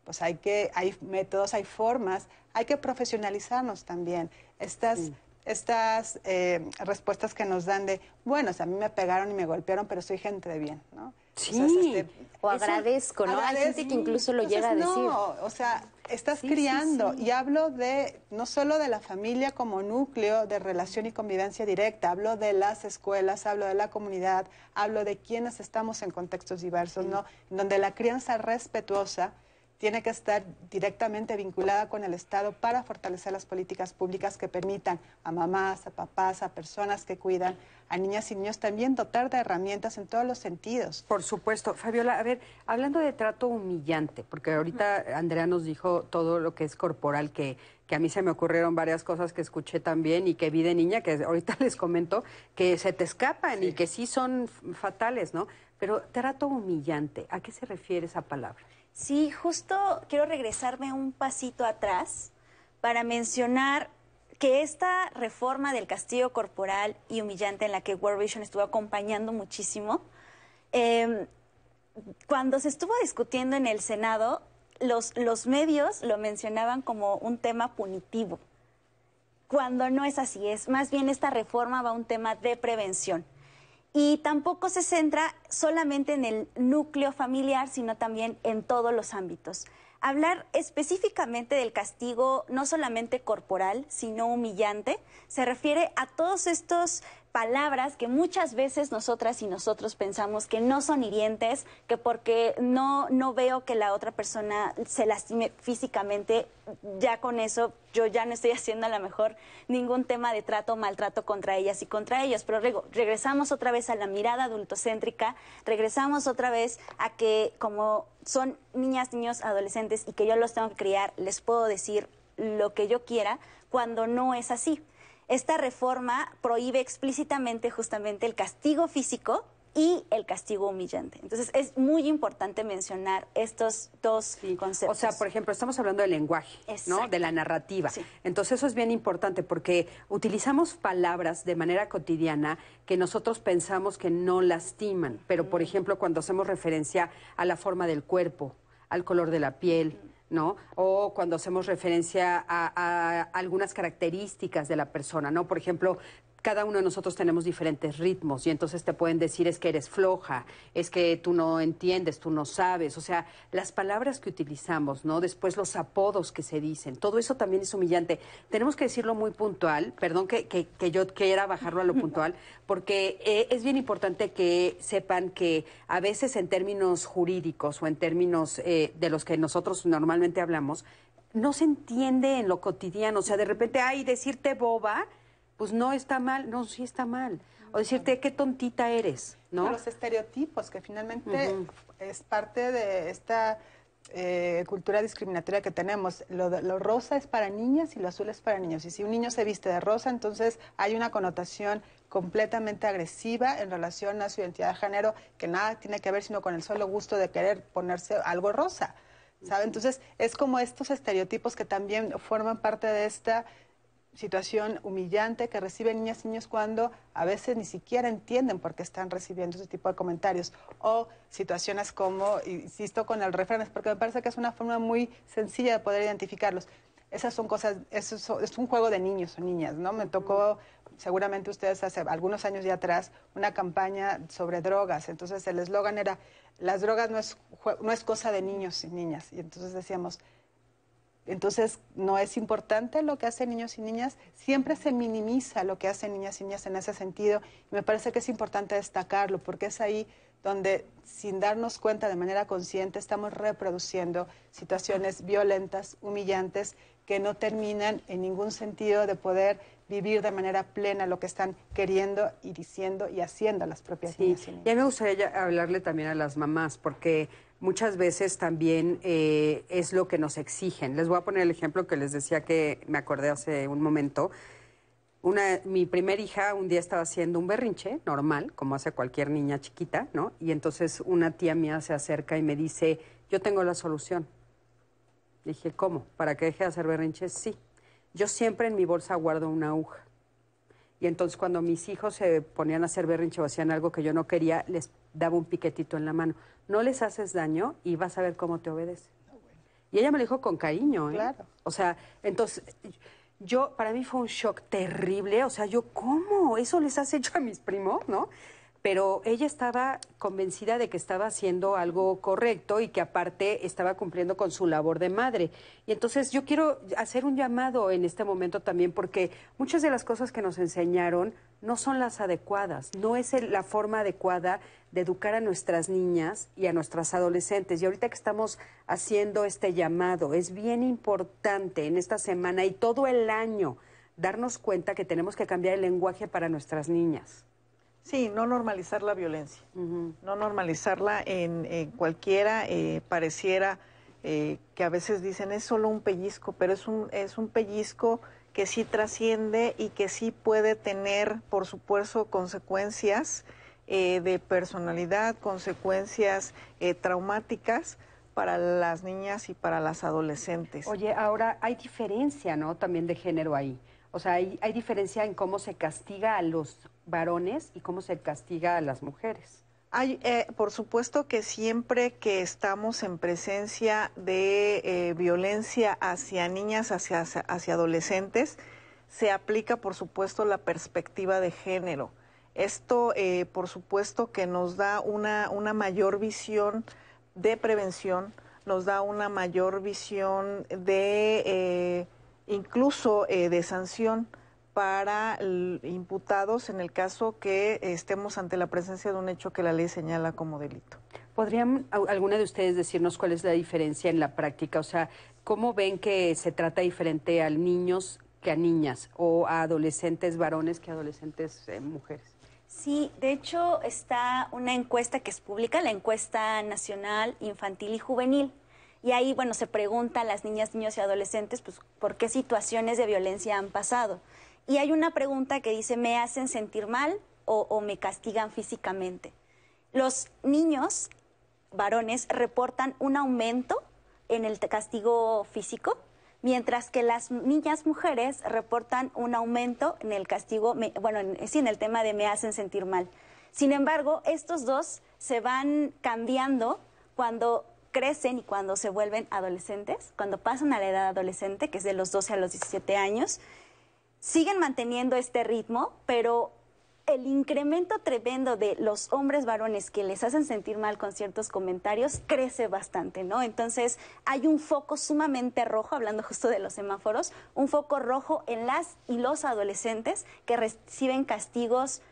Pues hay que, hay métodos, hay formas, hay que profesionalizarnos también. Estas, estas eh, respuestas que nos dan de, bueno, a mí me pegaron y me golpearon, pero soy gente de bien, ¿no? Sí, este, o agradezco, ¿no? Hay gente que incluso lo llega a decir. No, o sea, estás criando y hablo de no solo de la familia como núcleo de relación y convivencia directa, hablo de las escuelas, hablo de la comunidad, hablo de quienes estamos en contextos diversos, ¿no? Donde la crianza respetuosa tiene que estar directamente vinculada con el Estado para fortalecer las políticas públicas que permitan a mamás, a papás, a personas que cuidan, a niñas y niños también dotar de herramientas en todos los sentidos. Por supuesto. Fabiola, a ver, hablando de trato humillante, porque ahorita Andrea nos dijo todo lo que es corporal, que, que a mí se me ocurrieron varias cosas que escuché también y que vi de niña, que ahorita les comento, que se te escapan y que sí son fatales, ¿no? Pero trato humillante, ¿a qué se refiere esa palabra? Sí, justo quiero regresarme un pasito atrás para mencionar que esta reforma del castigo corporal y humillante en la que World Vision estuvo acompañando muchísimo, em, cuando se estuvo discutiendo en el Senado, los, los medios lo mencionaban como un tema punitivo, cuando no es así, es más bien esta reforma va a un tema de prevención y tampoco se centra solamente en el núcleo familiar, sino también en todos los ámbitos. Hablar específicamente del castigo no solamente corporal, sino humillante, se refiere a todos estos palabras que muchas veces nosotras y nosotros pensamos que no son hirientes, que porque no, no veo que la otra persona se lastime físicamente, ya con eso yo ya no estoy haciendo a lo mejor ningún tema de trato o maltrato contra ellas y contra ellos. Pero regresamos otra vez a la mirada adultocéntrica, regresamos otra vez a que como son niñas, niños, adolescentes y que yo los tengo que criar, les puedo decir lo que yo quiera cuando no es así. Esta reforma prohíbe explícitamente justamente el castigo físico y el castigo humillante. Entonces es muy importante mencionar estos dos conceptos. O sea, por ejemplo, estamos hablando del lenguaje, ¿no? De la narrativa. Entonces eso es bien importante porque utilizamos palabras de manera cotidiana que nosotros pensamos que no lastiman, pero por ejemplo, cuando hacemos referencia a la forma del cuerpo, al color de la piel, ¿no? O cuando hacemos referencia a, algunas características de la persona, ¿no? Por ejemplo, cada uno de nosotros tenemos diferentes ritmos y entonces te pueden decir es que eres floja, es que tú no entiendes, tú no sabes, o sea, las palabras que utilizamos, ¿no? Después los apodos que se dicen, todo eso también es humillante. Tenemos que decirlo muy puntual, perdón que, que, yo quiera bajarlo a lo puntual, porque eh, es bien importante que sepan que a veces en términos jurídicos o en términos eh, de los que nosotros normalmente hablamos, no se entiende en lo cotidiano, o sea, de repente, ay, decirte boba, pues no está mal, no, sí está mal. O decirte, qué tontita eres, ¿no? Los estereotipos, que finalmente es parte de esta eh, cultura discriminatoria que tenemos. Lo, lo, rosa es para niñas y lo azul es para niños. Y si un niño se viste de rosa, entonces hay una connotación completamente agresiva en relación a su identidad de género que nada tiene que ver sino con el solo gusto de querer ponerse algo rosa. ¿Sabe? Entonces es como estos estereotipos que también forman parte de esta situación humillante que reciben niñas y niños cuando a veces ni siquiera entienden por qué están recibiendo ese tipo de comentarios. O situaciones como, insisto con el refrán, porque me parece que es una forma muy sencilla de poder identificarlos. Esas son cosas, eso es un juego de niños o niñas, ¿no? Me tocó, seguramente ustedes hace algunos años ya atrás, una campaña sobre drogas. Entonces el eslogan era, las drogas no es, no es cosa de niños y niñas. Y entonces decíamos, entonces, no es importante lo que hacen niños y niñas, siempre se minimiza lo que hacen niñas y niñas en ese sentido. Y me parece que es importante destacarlo, porque es ahí donde, sin darnos cuenta de manera consciente, estamos reproduciendo situaciones violentas, humillantes, que no terminan en ningún sentido de poder vivir de manera plena lo que están queriendo y diciendo y haciendo las propias niñas y niños. Y a mí me gustaría hablarle también a las mamás, porque muchas veces también eh, es lo que nos exigen. Les voy a poner el ejemplo que les decía que me acordé hace un momento. Una, mi primer hija un día estaba haciendo un berrinche normal, como hace cualquier niña chiquita, ¿no? Y entonces una tía mía se acerca y me dice, yo tengo la solución. Dije, ¿cómo? ¿Para que deje de hacer berrinches? Sí. Yo siempre en mi bolsa guardo una aguja. Y entonces cuando mis hijos se ponían a hacer berrinche o hacían algo que yo no quería, les daba un piquetito en la mano. No les haces daño y vas a ver cómo te obedece. Y ella me lo dijo con cariño, ¿eh? Claro. O sea, entonces, yo, para mí fue un shock terrible. O sea, yo, ¿cómo? ¿Eso les has hecho a mis primos, no? pero ella estaba convencida de que estaba haciendo algo correcto y que aparte estaba cumpliendo con su labor de madre. Y entonces yo quiero hacer un llamado en este momento también porque muchas de las cosas que nos enseñaron no son las adecuadas, no es la forma adecuada de educar a nuestras niñas y a nuestras adolescentes. Y ahorita que estamos haciendo este llamado, es bien importante en esta semana y todo el año darnos cuenta que tenemos que cambiar el lenguaje para nuestras niñas. Sí, no normalizar la violencia, no normalizarla en, cualquiera, eh, pareciera eh, que a veces dicen es solo un pellizco, pero es un, es un pellizco que sí trasciende y que sí puede tener, por supuesto, consecuencias eh, de personalidad, consecuencias traumáticas para las niñas y para las adolescentes. Oye, ahora hay diferencia, ¿no? También de género ahí. O sea, hay, hay diferencia en cómo se castiga a los varones y cómo se castiga a las mujeres. Hay, eh, por supuesto que siempre que estamos en presencia de eh, violencia hacia niñas, hacia, hacia adolescentes, se aplica, por supuesto, la perspectiva de género. Esto, eh, por supuesto, que nos da una, una mayor visión de prevención, nos da una mayor visión de incluso de sanción para imputados en el caso que estemos ante la presencia de un hecho que la ley señala como delito. ¿Podrían alguna de ustedes decirnos cuál es la diferencia en la práctica? O sea, ¿cómo ven que se trata diferente a niños que a niñas o a adolescentes varones que a adolescentes eh, mujeres? Sí, de hecho está una encuesta que es pública, la encuesta nacional infantil y juvenil. Y ahí, bueno, se pregunta a las niñas, niños y adolescentes, pues, por qué situaciones de violencia han pasado. Y hay una pregunta que dice, ¿me hacen sentir mal o, me castigan físicamente? Los niños varones reportan un aumento en el castigo físico, mientras que las niñas mujeres reportan un aumento en el castigo, bueno, en, sí, en el tema de me hacen sentir mal. Sin embargo, estos dos se van cambiando cuando crecen y cuando se vuelven adolescentes, cuando pasan a la edad adolescente, que es de los 12 a los 17 años, siguen manteniendo este ritmo, pero el incremento tremendo de los hombres varones que les hacen sentir mal con ciertos comentarios crece bastante, ¿no? Entonces hay un foco sumamente rojo, hablando justo de los semáforos, un foco rojo en las y los adolescentes que reciben castigos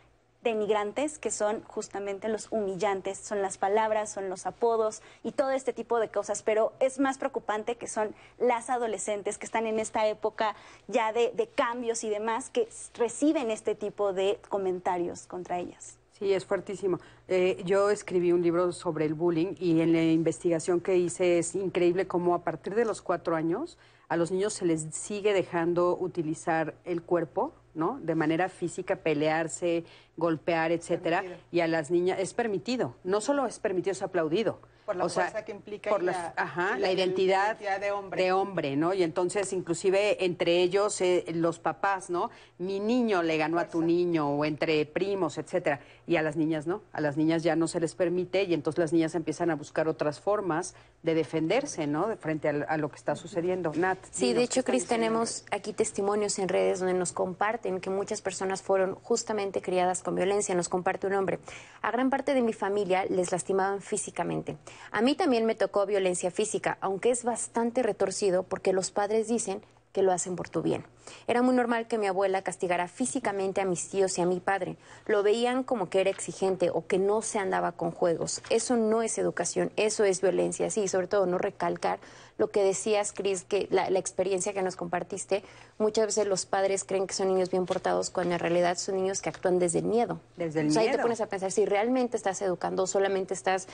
denigrantes, que son justamente los humillantes, son las palabras, son los apodos y todo este tipo de cosas. Pero es más preocupante que son las adolescentes que están en esta época ya de, de cambios y demás, que reciben este tipo de comentarios contra ellas. Sí, es fuertísimo. Eh, yo escribí un libro sobre el bullying y en la investigación que hice es increíble cómo a partir de los cuatro años a los niños se les sigue dejando utilizar el cuerpo, ¿no? De manera física, pelearse, golpear, etcétera. Permitido. Y a las niñas es permitido. No solo es permitido, es aplaudido. Por la O sea, fuerza que implica por la, la- ajá, la, la identidad, identidad de hombre. de hombre, ¿no? Y entonces, inclusive entre ellos, eh, los papás, ¿no? Mi niño le ganó a tu niño, o entre primos, etcétera. Y a las niñas no. A las niñas ya no se les permite, y entonces las niñas empiezan a buscar otras formas de defenderse, ¿no? De frente a, a lo que está sucediendo. Nat. Sí, de ¿qué hecho, Cris, tenemos aquí testimonios en redes donde nos comparten que muchas personas fueron justamente criadas con violencia. Nos comparte un hombre. A gran parte de mi familia les lastimaban físicamente. A mí también me tocó violencia física, aunque es bastante retorcido porque los padres dicen que lo hacen por tu bien. Era muy normal que mi abuela castigara físicamente a mis tíos y a mi padre. Lo veían como que era exigente o que no se andaba con juegos. Eso no es educación, eso es violencia. Sí, sobre todo no recalcar lo que decías, Cris, que la, la experiencia que nos compartiste, muchas veces los padres creen que son niños bien portados cuando en realidad son niños que actúan desde el miedo. Desde el o sea, ahí te miedo. pones a pensar si realmente estás educando o solamente estás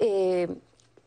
eh,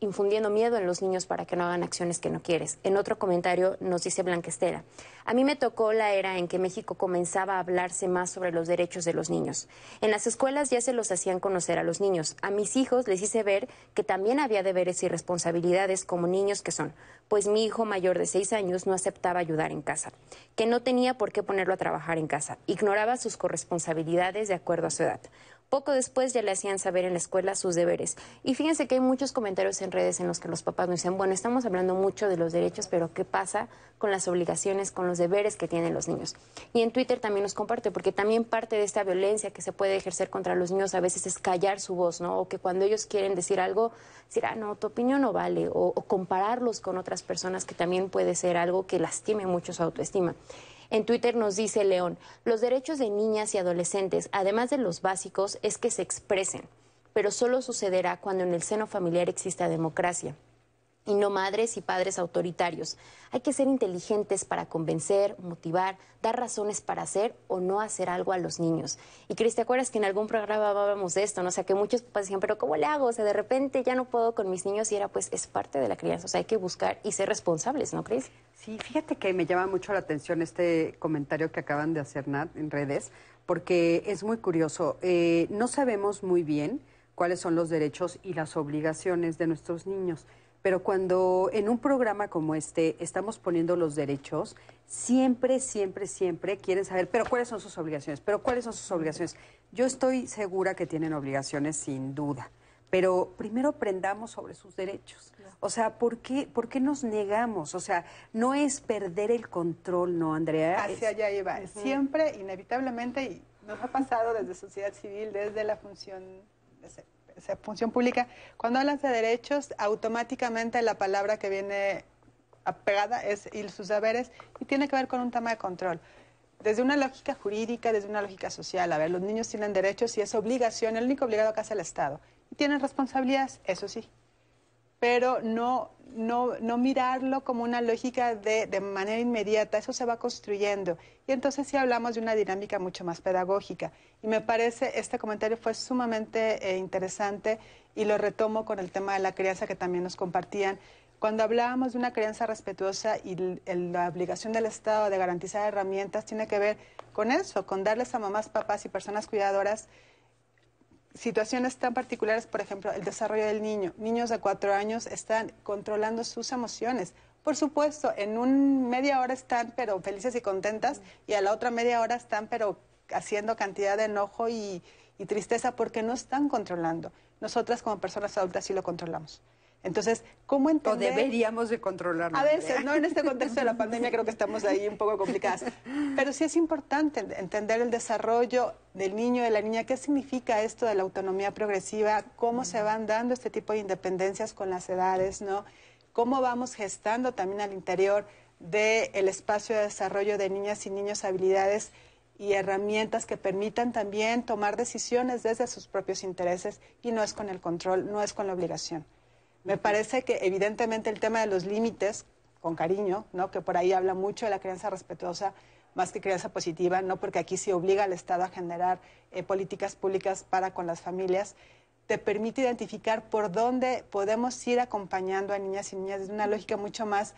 infundiendo miedo en los niños para que no hagan acciones que no quieres. En otro comentario nos dice Blanquestera, a mí me tocó la era en que México comenzaba a hablarse más sobre los derechos de los niños. En las escuelas ya se los hacían conocer a los niños. A mis hijos les hice ver que también había deberes y responsabilidades como niños que son, pues mi hijo mayor de seis años no aceptaba ayudar en casa, que no tenía por qué ponerlo a trabajar en casa, ignoraba sus corresponsabilidades de acuerdo a su edad. Poco después ya le hacían saber en la escuela sus deberes. Y fíjense que hay muchos comentarios en redes en los que los papás nos dicen, bueno, estamos hablando mucho de los derechos, pero ¿qué pasa con las obligaciones, con los deberes que tienen los niños? Y en Twitter también nos comparte, porque también parte de esta violencia que se puede ejercer contra los niños a veces es callar su voz, ¿no? O que cuando ellos quieren decir algo, decir, ah, no, tu opinión no vale, o, o compararlos con otras personas que también puede ser algo que lastime mucho su autoestima. En Twitter nos dice León, los derechos de niñas y adolescentes, además de los básicos, es que se expresen, pero solo sucederá cuando en el seno familiar exista democracia y no madres y padres autoritarios. Hay que ser inteligentes para convencer, motivar, dar razones para hacer o no hacer algo a los niños. Y Cris, ¿te acuerdas que en algún programa hablábamos de esto? ¿no? O sea, que muchos papás decían, pero ¿cómo le hago? O sea, de repente ya no puedo con mis niños y era pues es parte de la crianza. O sea, hay que buscar y ser responsables, ¿no, Cris? Sí, fíjate que me llama mucho la atención este comentario que acaban de hacer, Nat, en redes, porque es muy curioso. Eh, no sabemos muy bien cuáles son los derechos y las obligaciones de nuestros niños, pero cuando en un programa como este estamos poniendo los derechos, siempre, siempre, siempre quieren saber, pero cuáles son sus obligaciones, pero cuáles son sus obligaciones. Yo estoy segura que tienen obligaciones, sin duda pero primero aprendamos sobre sus derechos. O sea, ¿por qué, ¿por qué nos negamos? O sea, no es perder el control, ¿no, Andrea? Hacia allá iba. Siempre, inevitablemente, y nos ha pasado desde sociedad civil, desde la función, función pública, cuando hablas de derechos, automáticamente la palabra que viene apegada es y sus saberes y tiene que ver con un tema de control. desde una lógica jurídica, desde una lógica social. A ver, los niños tienen derechos y es obligación, el único obligado acá es el Estado. Tienen responsabilidades, eso sí, pero no, no, no mirarlo como una lógica de, de, manera inmediata, eso se va construyendo. Y entonces sí hablamos de una dinámica mucho más pedagógica. Y me parece, este comentario fue sumamente eh, interesante y lo retomo con el tema de la crianza que también nos compartían. Cuando hablábamos de una crianza respetuosa y la obligación del Estado de garantizar herramientas, tiene que ver con eso, con darles a mamás, papás y personas cuidadoras situaciones tan particulares, por ejemplo, el desarrollo del niño. Niños de cuatro años están controlando sus emociones. Por supuesto, en un media hora están pero felices y contentas y a la otra media hora están pero haciendo cantidad de enojo y, y tristeza porque no están controlando. Nosotras como personas adultas sí lo controlamos. Entonces, ¿cómo entender? O deberíamos de controlarlo. A veces, ¿no? En este contexto de la pandemia creo que estamos ahí un poco complicadas. Pero sí es importante entender el desarrollo del niño, de la niña, qué significa esto de la autonomía progresiva, cómo se van dando este tipo de independencias con las edades, ¿no? Cómo vamos gestando también al interior del espacio de desarrollo de niñas y niños habilidades y herramientas que permitan también tomar decisiones desde sus propios intereses y no es con el control, no es con la obligación. Me parece que evidentemente el tema de los límites, con cariño, ¿no? que por ahí habla mucho de la crianza respetuosa, más que crianza positiva, no porque aquí se obliga al Estado a generar eh, políticas públicas para con las familias, te permite identificar por dónde podemos ir acompañando a niñas y niñas desde una lógica mucho más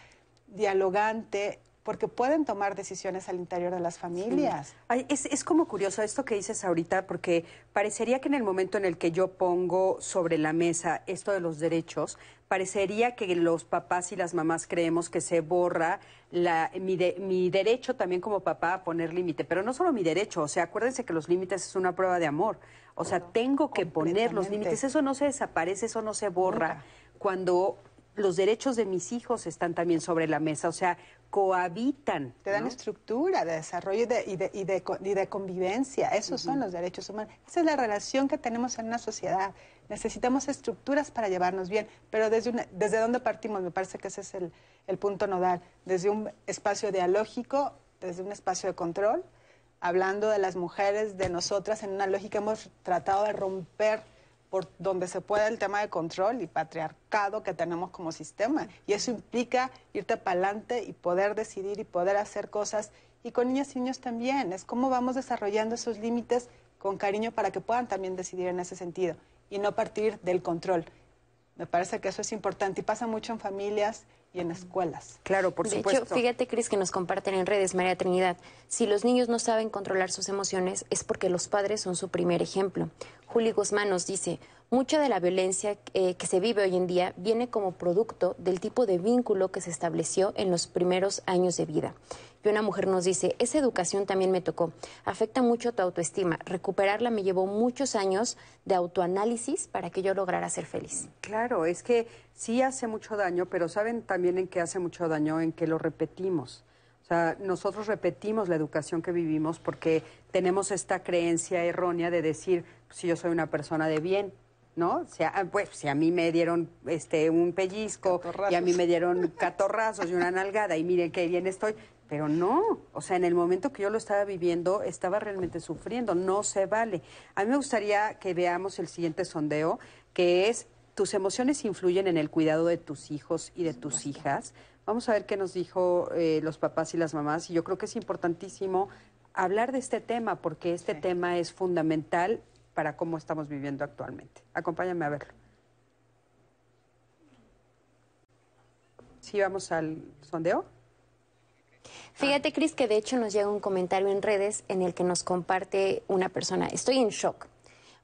dialogante, porque pueden tomar decisiones al interior de las familias. es, es, como curioso esto que dices ahorita, porque parecería que en el momento en el que yo pongo sobre la mesa esto de los derechos, parecería que los papás y las mamás creemos que se borra la, mi, mi derecho también como papá a poner límite, pero no solo mi derecho, o sea, acuérdense que los límites es una prueba de amor, o sea, tengo que poner los límites, eso no se desaparece, eso no se borra cuando los derechos de mis hijos están también sobre la mesa, o sea, cohabitan. Te dan estructura de desarrollo y de, y de, y de, y de convivencia, esos son los derechos humanos. Esa es la relación que tenemos en una sociedad. Necesitamos estructuras para llevarnos bien, pero desde, una, desde dónde partimos, me parece que ese es el, el punto nodal, desde un espacio dialógico, desde un espacio de control, hablando de las mujeres, de nosotras, en una lógica hemos tratado de romper por donde se pueda el tema de control y patriarcado que tenemos como sistema. Y eso implica irte para adelante y poder decidir y poder hacer cosas. Y con niñas y niños también. Es cómo vamos desarrollando esos límites con cariño para que puedan también decidir en ese sentido y no partir del control. Me parece que eso es importante y pasa mucho en familias y en escuelas. Claro, por de supuesto. hecho, fíjate, Cris, que nos comparten en redes, María Trinidad, si los niños no saben controlar sus emociones es porque los padres son su primer ejemplo. Juli Guzmán nos dice, mucha de la violencia eh, que se vive hoy en día viene como producto del tipo de vínculo que se estableció en los primeros años de vida. Y una mujer nos dice, esa educación también me tocó, afecta mucho tu autoestima, recuperarla me llevó muchos años de autoanálisis para que yo lograra ser feliz. Claro, es que sí hace mucho daño, pero ¿saben también en qué hace mucho daño? En que lo repetimos. O sea, nosotros repetimos la educación que vivimos porque tenemos esta creencia errónea de decir, si yo soy una persona de bien, ¿no? O sea, pues si a mí me dieron este un pellizco y a mí me dieron catorrazos y una nalgada y miren qué bien estoy, pero no, o sea, en el momento que yo lo estaba viviendo, estaba realmente sufriendo, no se vale. A mí me gustaría que veamos el siguiente sondeo, que es tus emociones influyen en el cuidado de tus hijos y de tus hijas. Vamos a ver qué nos dijo eh, los papás y las mamás. Y yo creo que es importantísimo hablar de este tema, porque este sí. tema es fundamental para cómo estamos viviendo actualmente. Acompáñame a verlo. ¿Sí vamos al sondeo? Fíjate, Cris, que de hecho nos llega un comentario en redes en el que nos comparte una persona. Estoy en shock,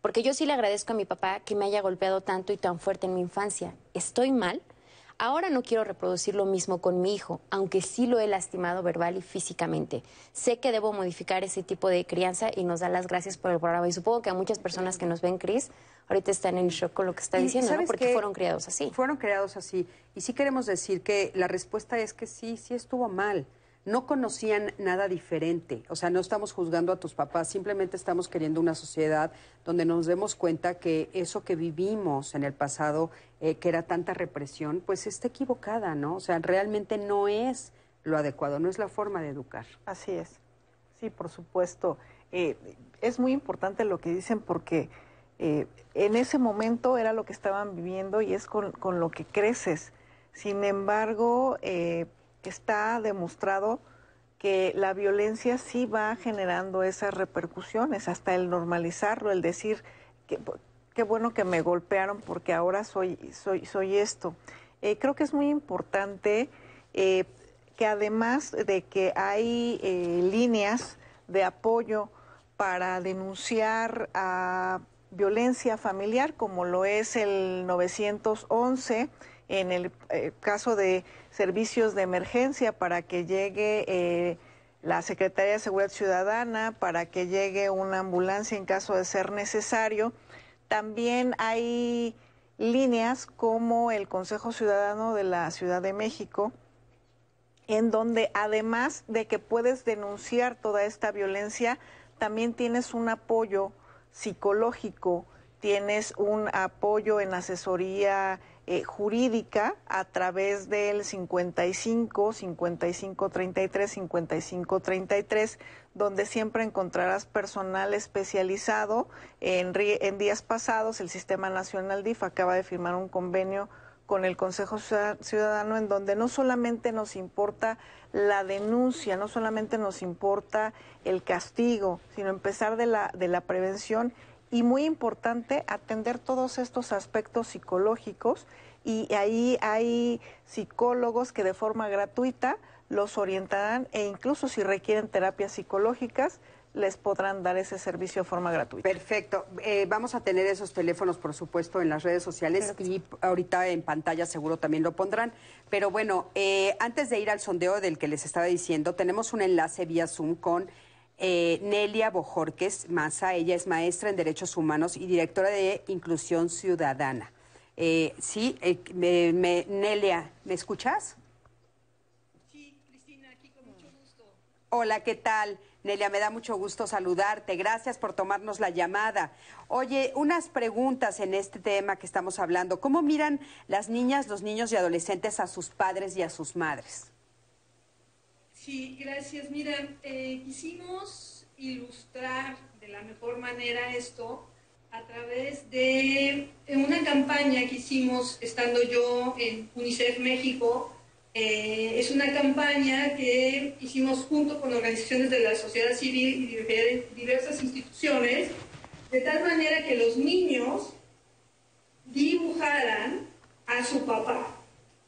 porque yo sí le agradezco a mi papá que me haya golpeado tanto y tan fuerte en mi infancia. Estoy mal. Ahora no quiero reproducir lo mismo con mi hijo, aunque sí lo he lastimado verbal y físicamente. Sé que debo modificar ese tipo de crianza y nos da las gracias por el programa. Y supongo que a muchas personas que nos ven, Cris, ahorita están en shock con lo que está diciendo, ¿no? ¿sabes Porque fueron criados así. Fueron creados así. Y sí queremos decir que la respuesta es que sí, sí estuvo mal. No conocían nada diferente. O sea, no estamos juzgando a tus papás, simplemente estamos queriendo una sociedad donde nos demos cuenta que eso que vivimos en el pasado, eh, que era tanta represión, pues está equivocada, ¿no? O sea, realmente no es lo adecuado, no es la forma de educar. Así es. Sí, por supuesto. Eh, es muy importante lo que dicen porque eh, en ese momento era lo que estaban viviendo y es con, con lo que creces. Sin embargo, está demostrado que la violencia sí va generando esas repercusiones, hasta el normalizarlo, el decir que qué bueno que me golpearon porque ahora soy, soy, soy esto. Eh, creo que es muy importante eh, que además de que hay eh, líneas de apoyo para denunciar a violencia familiar, como lo es el 911, en el caso de servicios de emergencia para que llegue la Secretaría de Seguridad Ciudadana, para que llegue una ambulancia en caso de ser necesario. También hay líneas como el Consejo Ciudadano de la Ciudad de México, en donde además de que puedes denunciar toda esta violencia, también tienes un apoyo psicológico, tienes un apoyo en asesoría eh, jurídica a través del 55, 55, 33, 55, 33, donde siempre encontrarás personal especializado. En, en días pasados, el Sistema Nacional DIF acaba de firmar un convenio con el Consejo Ciudadano en donde no solamente nos importa la denuncia, no solamente nos importa el castigo, sino empezar de la, de la prevención y muy importante atender todos estos aspectos psicológicos y ahí hay psicólogos que de forma gratuita los orientarán e incluso si requieren terapias psicológicas les podrán dar ese servicio de forma gratuita. Perfecto. Eh, vamos a tener esos teléfonos, por supuesto, en las redes sociales y ahorita en pantalla seguro también lo pondrán. Pero bueno, eh, antes de ir al sondeo del que les estaba diciendo, tenemos un enlace vía Zoom con eh, Nelia Bojorques Maza. Ella es maestra en Derechos Humanos y directora de Inclusión Ciudadana. Eh, sí, eh, Nelia, ¿me escuchas? Sí, Cristina, aquí con mucho gusto. Hola, ¿qué tal? Nelia, me da mucho gusto saludarte. Gracias por tomarnos la llamada. Oye, unas preguntas en este tema que estamos hablando. ¿Cómo miran las niñas, los niños y adolescentes a sus padres y a sus madres? Sí, gracias. Mira, eh, quisimos ilustrar de la mejor manera esto a través de una campaña que hicimos estando yo en UNICEF México. Eh, es una campaña que hicimos junto con organizaciones de la sociedad civil y diversas instituciones, de tal manera que los niños dibujaran a su papá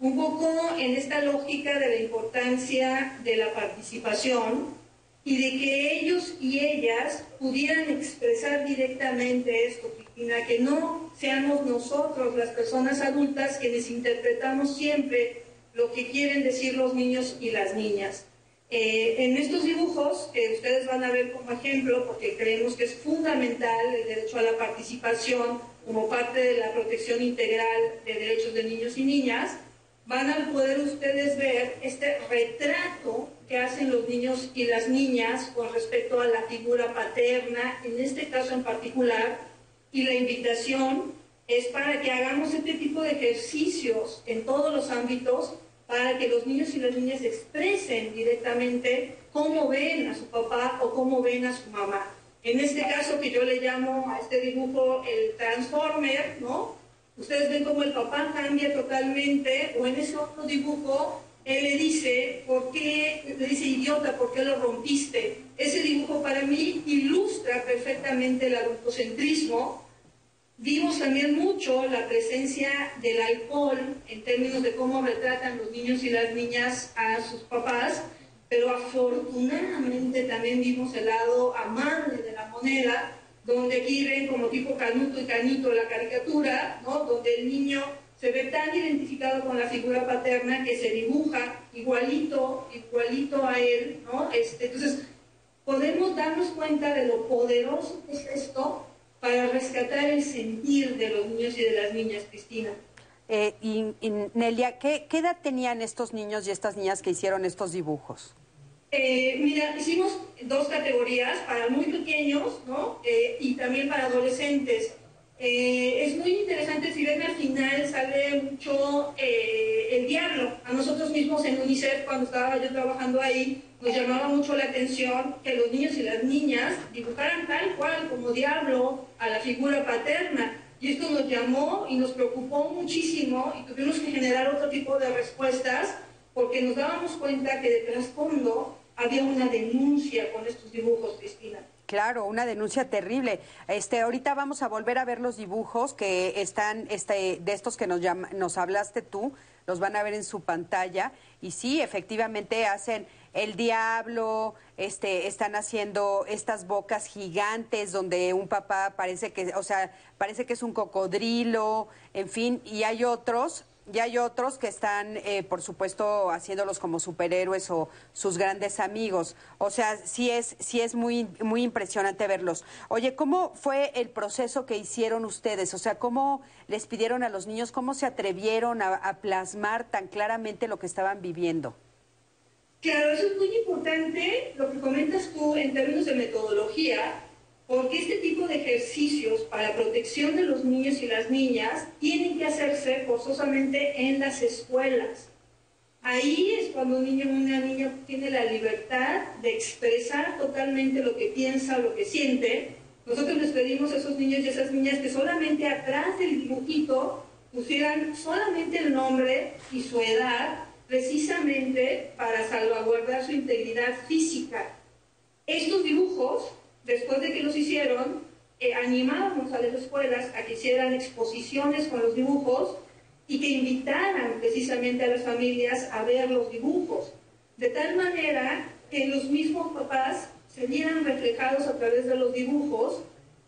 un poco en esta lógica de la importancia de la participación y de que ellos y ellas pudieran expresar directamente esto, Cristina, que no seamos nosotros las personas adultas quienes interpretamos siempre lo que quieren decir los niños y las niñas. Eh, en estos dibujos, que ustedes van a ver como ejemplo, porque creemos que es fundamental el derecho a la participación como parte de la protección integral de derechos de niños y niñas, van a poder ustedes ver este retrato que hacen los niños y las niñas con respecto a la figura paterna, en este caso en particular, y la invitación es para que hagamos este tipo de ejercicios en todos los ámbitos para que los niños y las niñas expresen directamente cómo ven a su papá o cómo ven a su mamá. En este caso que yo le llamo a este dibujo el transformer, ¿no? Ustedes ven cómo el papá cambia totalmente, o en ese otro dibujo, él le dice, ¿por qué? Le dice, idiota, ¿por qué lo rompiste? Ese dibujo para mí ilustra perfectamente el adultocentrismo. Vimos también mucho la presencia del alcohol en términos de cómo retratan los niños y las niñas a sus papás, pero afortunadamente también vimos el lado amable de la moneda, donde aquí ven como tipo Canuto y Canito la caricatura, ¿no? donde el niño se ve tan identificado con la figura paterna que se dibuja igualito, igualito a él, ¿no? Este, entonces, podemos darnos cuenta de lo poderoso que es esto para rescatar el sentir de los niños y de las niñas, Cristina. Eh, y, Nelia, ¿qué, ¿qué edad tenían estos niños y estas niñas que hicieron estos dibujos? Eh, mira, hicimos dos categorías, para muy pequeños ¿no? Eh, y también para adolescentes. Eh, es muy interesante, si ven al final sale mucho eh, el diablo. A nosotros mismos en UNICEF, cuando estaba yo trabajando ahí, nos llamaba mucho la atención que los niños y las niñas dibujaran tal cual como diablo a la figura paterna. Y esto nos llamó y nos preocupó muchísimo y tuvimos que generar otro tipo de respuestas porque nos dábamos cuenta que de trasfondo había una denuncia con estos dibujos, Cristina. Claro, una denuncia terrible. Este, ahorita vamos a volver a ver los dibujos que están, este, de estos que nos, nos hablaste tú, los van a ver en su pantalla. Y sí, efectivamente hacen el diablo, este, están haciendo estas bocas gigantes donde un papá parece que, o sea, parece que es un cocodrilo, en fin, y hay otros y hay otros que están, eh, por supuesto, haciéndolos como superhéroes o sus grandes amigos. O sea, sí es, sí es muy, muy impresionante verlos. Oye, ¿cómo fue el proceso que hicieron ustedes? O sea, ¿cómo les pidieron a los niños, cómo se atrevieron a plasmar tan claramente lo que estaban viviendo? Claro, eso es muy importante, lo que comentas tú en términos de metodología, porque este tipo de ejercicios para protección de los niños y las niñas tienen que hacerse forzosamente en las escuelas. Ahí es cuando un niño o una niña tiene la libertad de expresar totalmente lo que piensa, lo que siente. Nosotros les pedimos a esos niños y a esas niñas que solamente atrás del dibujito pusieran solamente el nombre y su edad, precisamente para salvaguardar su integridad física. Estos dibujos después de que los hicieron, eh, animábamos a las escuelas a que hicieran exposiciones con los dibujos y que invitaran precisamente a las familias a ver los dibujos, de tal manera que los mismos papás se vieran reflejados a través de los dibujos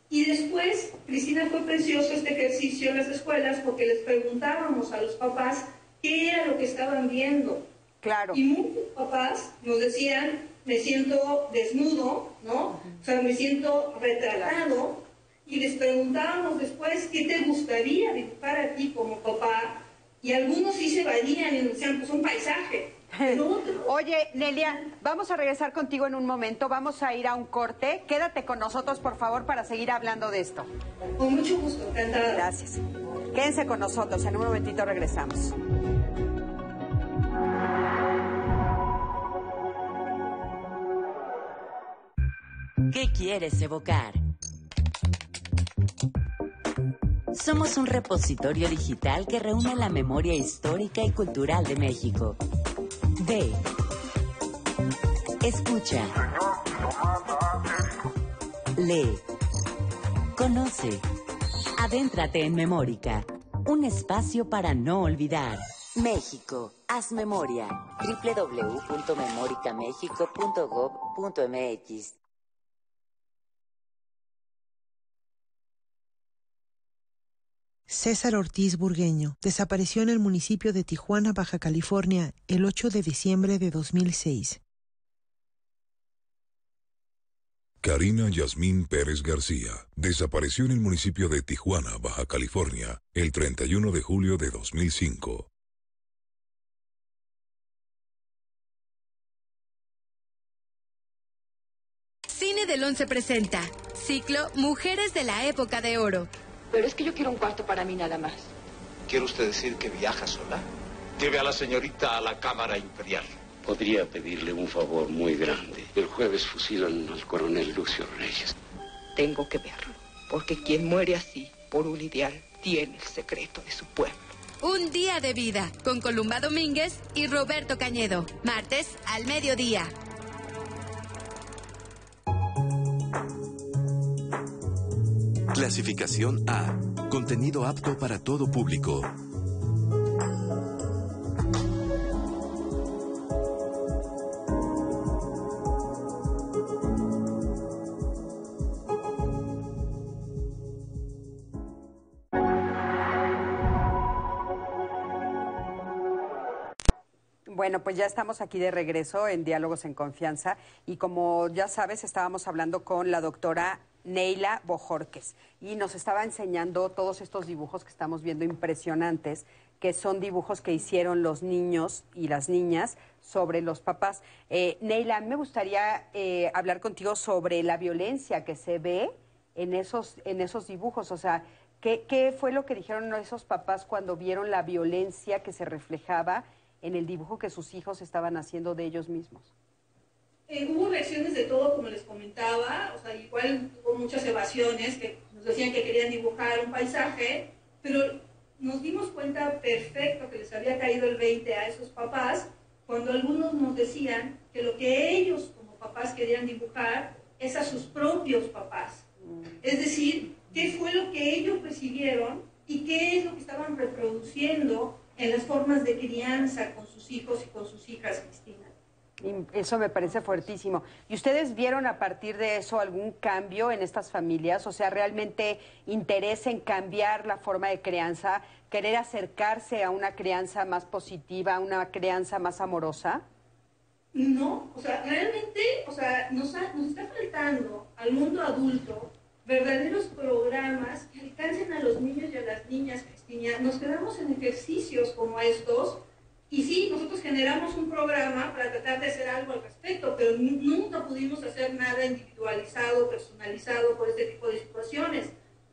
y después, Cristina, fue precioso este ejercicio en las escuelas porque les preguntábamos a los papás qué era lo que estaban viendo. Claro. Y muchos papás nos decían, me siento desnudo, ¿no? O sea, me siento retratado. Y les preguntábamos después, ¿qué te gustaría dibujar a ti como papá? Y algunos sí se valían y decían, pues un paisaje. Oye, Nelia, vamos a regresar contigo en un momento, vamos a ir a un corte. Quédate con nosotros, por favor, para seguir hablando de esto. Con mucho gusto, encantada. Gracias. Quédense con nosotros, en un momentito regresamos. ¿Qué quieres evocar? Somos un repositorio digital que reúne la memoria histórica y cultural de México. Ve. Escucha. Lee. Conoce. Adéntrate en Memórica. Un espacio para no olvidar. México, haz memoria. www.memoricamexico.gov.mx César Ortiz Burgueño desapareció en el municipio de Tijuana, Baja California, el 8 de diciembre de 2006. Karina Yasmín Pérez García desapareció en el municipio de Tijuana, Baja California, el 31 de julio de 2005. Cine del Once presenta Ciclo Mujeres de la Época de Oro pero es que yo quiero un cuarto para mí nada más. ¿Quiere usted decir que viaja sola? Lleve a la señorita a la Cámara Imperial. Podría pedirle un favor muy grande. El jueves fusilan al coronel Lucio Reyes. Tengo que verlo, porque quien muere así, por un ideal, tiene el secreto de su pueblo. Un día de vida, con Columba Domínguez y Roberto Cañedo. Martes al mediodía. Clasificación A. Contenido apto para todo público. Bueno, pues ya estamos aquí de regreso en Diálogos en Confianza y como ya sabes, estábamos hablando con la doctora Neila Bojorques y nos estaba enseñando todos estos dibujos que estamos viendo impresionantes, que son dibujos que hicieron los niños y las niñas sobre los papás. Eh, Neila, me gustaría eh, hablar contigo sobre la violencia que se ve en esos, en esos dibujos, o sea, ¿Qué, ¿Qué fue lo que dijeron esos papás cuando vieron la violencia que se reflejaba en el dibujo que sus hijos estaban haciendo de ellos mismos? Eh, hubo reacciones de todo, como les comentaba, o sea, igual hubo muchas evasiones que nos decían que querían dibujar un paisaje, pero nos dimos cuenta perfecto que les había caído el 20 a esos papás cuando algunos nos decían que lo que ellos como papás querían dibujar es a sus propios papás. Es decir, qué fue lo que ellos recibieron y qué es lo que estaban reproduciendo en las formas de crianza con sus hijos y con sus hijas, Cristina. Eso me parece fuertísimo. ¿Y ustedes vieron a partir de eso algún cambio en estas familias? O sea, realmente interés en cambiar la forma de crianza, querer acercarse a una crianza más positiva, a una crianza más amorosa? No, o sea, realmente, o sea, nos, nos está faltando al mundo adulto verdaderos programas que alcancen a los niños y a las niñas, Cristina. Nos quedamos en ejercicios como estos y sí, nosotros generamos un programa para tratar de hacer algo al respecto, pero nunca pudimos hacer nada individualizado, personalizado por este tipo de situaciones.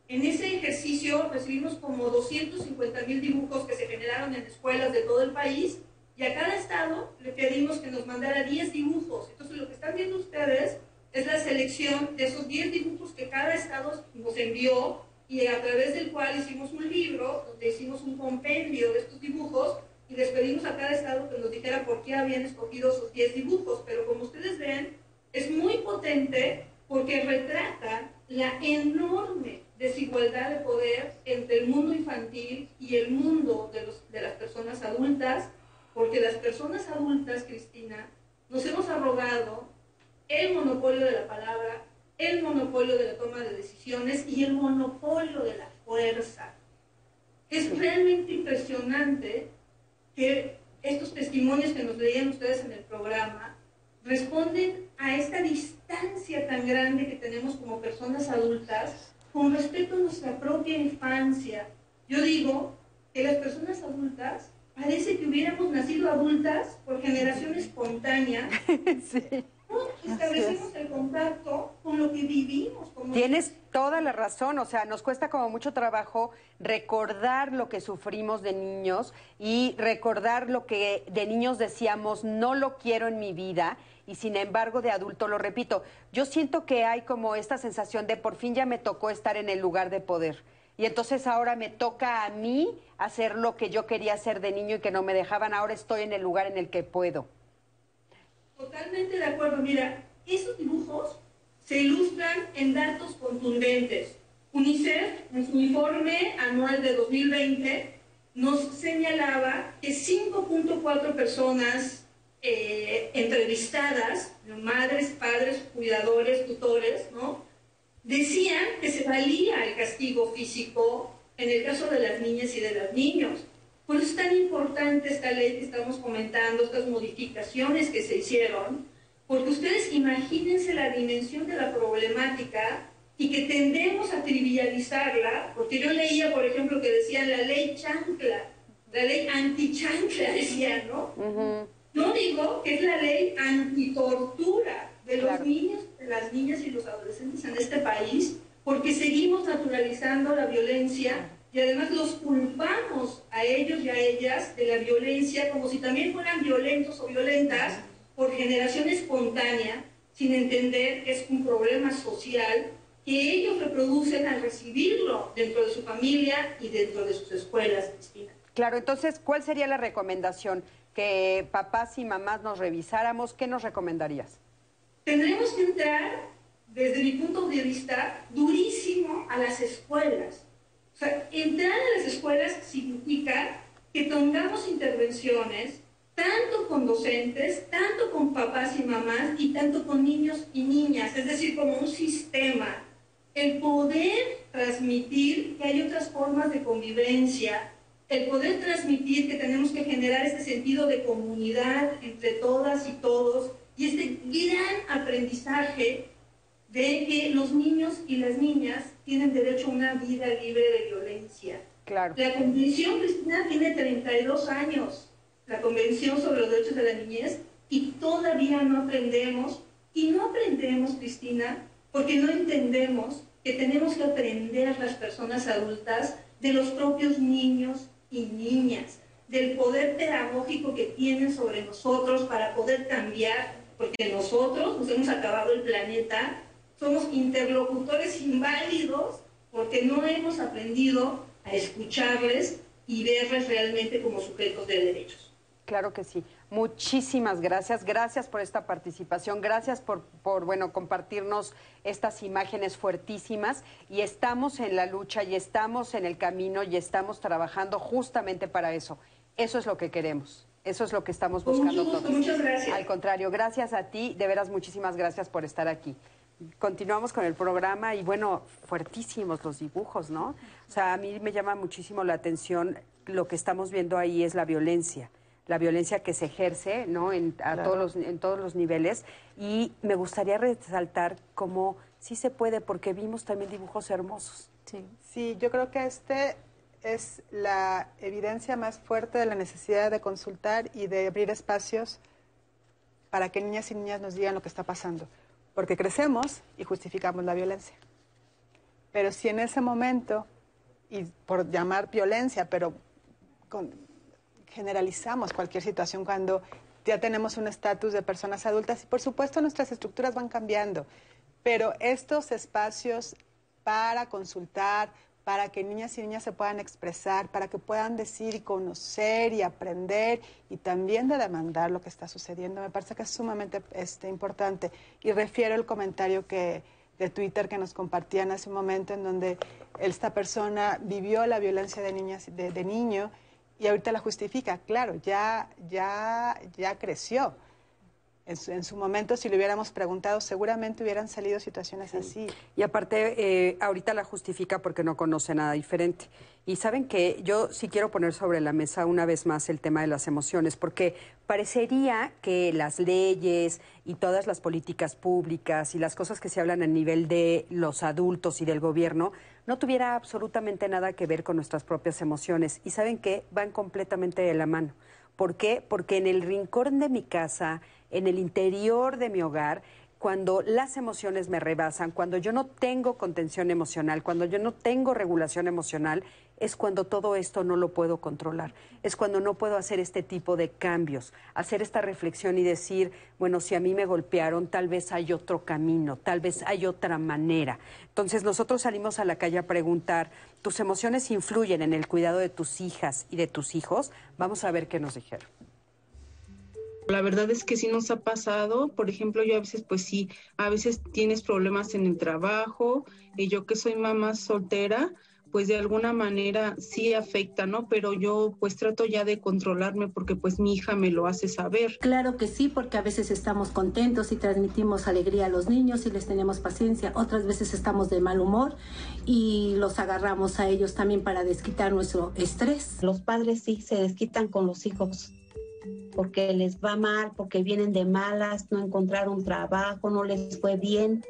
En ese ejercicio recibimos como 250 mil dibujos que se generaron en escuelas de todo el país y a cada estado le pedimos que nos mandara 10 dibujos. Entonces lo que están viendo ustedes es la selección de esos 10 dibujos que cada estado nos envió y a través del cual hicimos un libro donde hicimos un compendio de estos dibujos y les pedimos a cada estado que nos dijera por qué habían escogido esos 10 dibujos. Pero como ustedes ven, es muy potente porque retrata la enorme desigualdad de poder entre el mundo infantil y el mundo de, los, de las personas adultas, porque las personas adultas, Cristina, nos hemos arrogado el monopolio de la palabra, el monopolio de la toma de decisiones y el monopolio de la fuerza. Es realmente impresionante que estos testimonios que nos leían ustedes en el programa responden a esta distancia tan grande que tenemos como personas adultas con respecto a nuestra propia infancia. Yo digo que las personas adultas parece que hubiéramos nacido adultas por generación espontánea. sí establecemos el contacto con lo que vivimos. Tienes toda la razón, o sea, nos cuesta como mucho trabajo recordar lo que sufrimos de niños y recordar lo que de niños decíamos, no lo quiero en mi vida, y sin embargo de adulto lo repito. Yo siento que hay como esta sensación de por fin ya me tocó estar en el lugar de poder. Y entonces ahora me toca a mí hacer lo que yo quería hacer de niño y que no me dejaban. Ahora estoy en el lugar en el que puedo. Totalmente de acuerdo. Mira, esos dibujos se ilustran en datos contundentes. UNICEF, en su informe anual de 2020, nos señalaba que 5.4 personas eh, entrevistadas, madres, padres, cuidadores, tutores, ¿no? decían que se valía el castigo físico en el caso de las niñas y de los niños. Por eso es tan importante esta ley que estamos comentando, estas modificaciones que se hicieron, porque ustedes imagínense la dimensión de la problemática y que tendemos a trivializarla, porque yo leía, por ejemplo, que decían la ley chancla, la ley anti-chancla, decían, ¿no? No digo que es la ley anti-tortura de los niños, de las niñas y los adolescentes en este país, porque seguimos naturalizando la violencia y además los culpamos a ellos y a ellas de la violencia como si también fueran violentos o violentas por generación espontánea, sin entender que es un problema social que ellos reproducen al recibirlo dentro de su familia y dentro de sus escuelas, Cristina. Claro, entonces, ¿cuál sería la recomendación? Que papás y mamás nos revisáramos, ¿qué nos recomendarías? Tendremos que entrar, desde mi punto de vista, durísimo a las escuelas o sea, entrar a las escuelas significa que tengamos intervenciones tanto con docentes, tanto con papás y mamás y tanto con niños y niñas, es decir, como un sistema. El poder transmitir que hay otras formas de convivencia, el poder transmitir que tenemos que generar este sentido de comunidad entre todas y todos y este gran aprendizaje de que los niños y las niñas tienen derecho a una vida libre de violencia. Claro. La Convención Cristina tiene 32 años, la Convención sobre los Derechos de la Niñez, y todavía no aprendemos, y no aprendemos, Cristina, porque no entendemos que tenemos que aprender las personas adultas de los propios niños y niñas, del poder pedagógico que tienen sobre nosotros para poder cambiar, porque nosotros nos hemos acabado el planeta, somos interlocutores inválidos porque no hemos aprendido a escucharles y verles realmente como sujetos de derechos. Claro que sí. Muchísimas gracias. Gracias por esta participación. Gracias por, por, bueno, compartirnos estas imágenes fuertísimas. Y estamos en la lucha y estamos en el camino y estamos trabajando justamente para eso. Eso es lo que queremos. Eso es lo que estamos buscando todos. Muchas gracias. Al contrario, gracias a ti. De veras, muchísimas gracias por estar aquí. Continuamos con el programa y bueno, fuertísimos los dibujos, ¿no? O sea, a mí me llama muchísimo la atención lo que estamos viendo ahí es la violencia la violencia que se ejerce ¿no? en, a todos los, en todos los niveles. Y me gustaría resaltar cómo sí se puede, porque vimos también dibujos hermosos. Sí. sí, yo creo que este es la evidencia más fuerte de la necesidad de consultar y de abrir espacios para que niñas y niñas nos digan lo que está pasando. Porque crecemos y justificamos la violencia. Pero si en ese momento, y por llamar violencia, pero con, generalizamos cualquier situación cuando ya tenemos un estatus de personas adultas y por supuesto nuestras estructuras van cambiando, pero estos espacios para consultar, para que niñas y niñas se puedan expresar, para que puedan decir y conocer y aprender y también de demandar lo que está sucediendo, me parece que es sumamente este, importante. Y refiero el comentario que, de Twitter que nos compartían hace un momento en donde esta persona vivió la violencia de, niñas, de, de niño y ahorita la justifica. Claro, ya, ya, ya creció. En su, momento, si le hubiéramos preguntado, seguramente hubieran salido situaciones así. Y aparte, eh, ahorita la justifica porque no conoce nada diferente. Y saben que yo sí quiero poner sobre la mesa una vez más el tema de las emociones, porque parecería que las leyes y todas las políticas públicas y las cosas que se hablan a nivel de los adultos y del gobierno no tuviera absolutamente nada que ver con nuestras propias emociones. Y saben que van completamente de la mano. ¿Por qué? Porque en el rincón de mi casa, en el interior de mi hogar, cuando las emociones me rebasan, cuando yo no tengo contención emocional, cuando yo no tengo regulación emocional, es cuando todo esto no lo puedo controlar, es cuando no puedo hacer este tipo de cambios, hacer esta reflexión y decir, bueno, si a mí me golpearon, tal vez hay otro camino, tal vez hay otra manera. Entonces nosotros salimos a la calle a preguntar, ¿tus emociones influyen en el cuidado de tus hijas y de tus hijos? Vamos a ver qué nos dijeron. La verdad es que sí nos ha pasado, por ejemplo, yo a veces, pues sí, a veces tienes problemas en el trabajo, y yo que soy mamá soltera, pues de alguna manera sí afecta, ¿no? Pero yo pues trato ya de controlarme porque pues mi hija me lo hace saber. Claro que sí, porque a veces estamos contentos y transmitimos alegría a los niños y les tenemos paciencia, otras veces estamos de mal humor y los agarramos a ellos también para desquitar nuestro estrés. Los padres sí se desquitan con los hijos porque les va mal, porque vienen de malas, no encontraron trabajo, no les fue bien.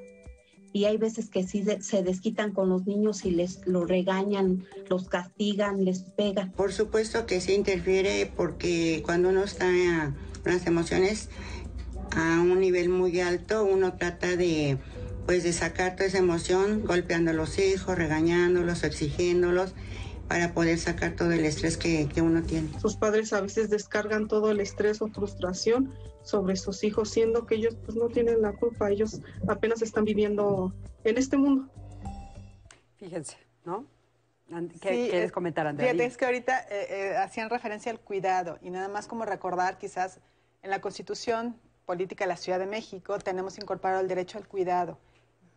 Y hay veces que sí se desquitan con los niños y les lo regañan, los castigan, les pegan. Por supuesto que sí interfiere porque cuando uno está con las emociones a un nivel muy alto, uno trata de pues de sacar toda esa emoción golpeando a los hijos, regañándolos, exigiéndolos para poder sacar todo el estrés que, uno tiene. Sus padres a veces descargan todo el estrés o frustración sobre sus hijos, siendo que ellos pues, no tienen la culpa, ellos apenas están viviendo en este mundo. Fíjense, ¿no? ¿Qué quieres comentar, Andrea? Fíjate, es que ahorita eh, eh, hacían referencia al cuidado y nada más como recordar quizás en la Constitución Política de la Ciudad de México tenemos incorporado el derecho al cuidado,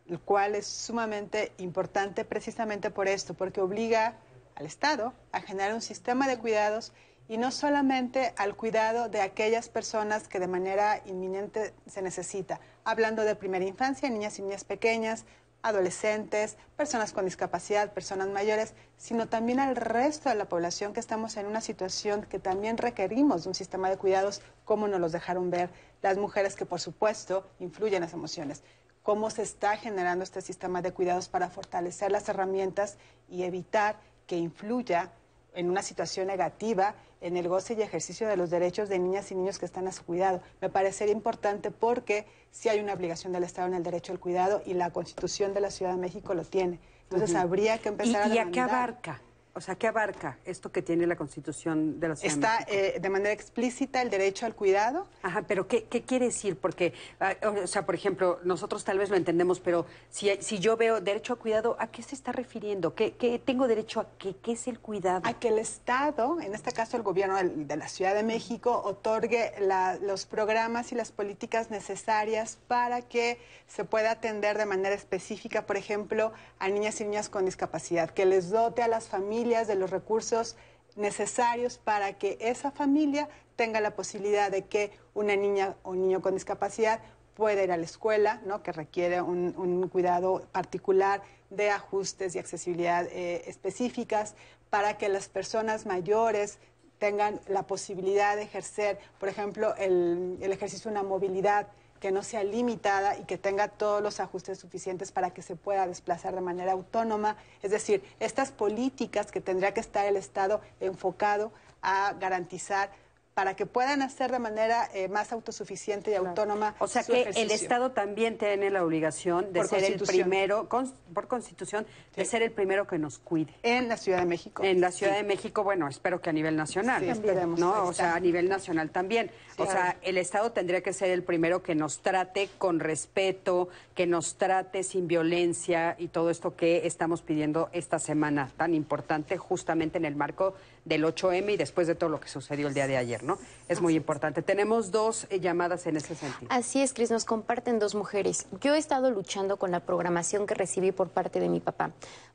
el cual es sumamente importante precisamente por esto, porque obliga al Estado a generar un sistema de cuidados y no solamente al cuidado de aquellas personas que de manera inminente se necesita, hablando de primera infancia, niñas y niñas pequeñas, adolescentes, personas con discapacidad, personas mayores, sino también al resto de la población que estamos en una situación que también requerimos de un sistema de cuidados, como nos los dejaron ver las mujeres que por supuesto influyen las emociones. Cómo se está generando este sistema de cuidados para fortalecer las herramientas y evitar que influya en una situación negativa en el goce y ejercicio de los derechos de niñas y niños que están a su cuidado. Me parecería importante porque sí hay una obligación del Estado en el derecho al cuidado y la Constitución de la Ciudad de México lo tiene. Entonces habría que empezar ¿Y, a ¿Y a qué abarca? O sea, ¿qué abarca esto que tiene la Constitución de la Ciudad de Está México? eh, de manera explícita el derecho al cuidado. Ajá, pero ¿qué, qué quiere decir? Porque, ah, o sea, por ejemplo, nosotros tal vez lo entendemos, pero si, si yo veo derecho a cuidado, ¿a qué se está refiriendo? ¿Qué, qué tengo derecho a qué? ¿Qué es el cuidado? A que el Estado, en este caso el gobierno de la Ciudad de México, otorgue la- los programas y las políticas necesarias para que se pueda atender de manera específica, por ejemplo, a niñas y niñas con discapacidad, que les dote a las familias de los recursos necesarios para que esa familia tenga la posibilidad de que una niña o niño con discapacidad pueda ir a la escuela, ¿no? que requiere un, un cuidado particular de ajustes y accesibilidad eh, específicas, para que las personas mayores tengan la posibilidad de ejercer, por ejemplo, el, el ejercicio de una movilidad que no sea limitada y que tenga todos los ajustes suficientes para que se pueda desplazar de manera autónoma. Es decir, estas políticas que tendría que estar el Estado enfocado a garantizar para que puedan hacer de manera eh, más autosuficiente y autónoma. O sea su que el. Estado también tiene la obligación de Por ser el primero, con- por constitución, de ser el primero que nos cuide. En la Ciudad de México. En la Ciudad Sí. de México, bueno, espero que a nivel nacional. Sí, esperemos. ¿no? O sea, a nivel nacional también. O sea, el Estado tendría que ser el primero que nos trate con respeto, que nos trate sin violencia y todo esto que estamos pidiendo esta semana tan importante, justamente en el marco del 8M y después de todo lo que sucedió el día de ayer, ¿no? Es muy importante. Tenemos dos eh, llamadas en ese sentido. Así es, Cris, nos comparten dos mujeres. Yo he estado luchando con la programación que recibí por parte de mi papá.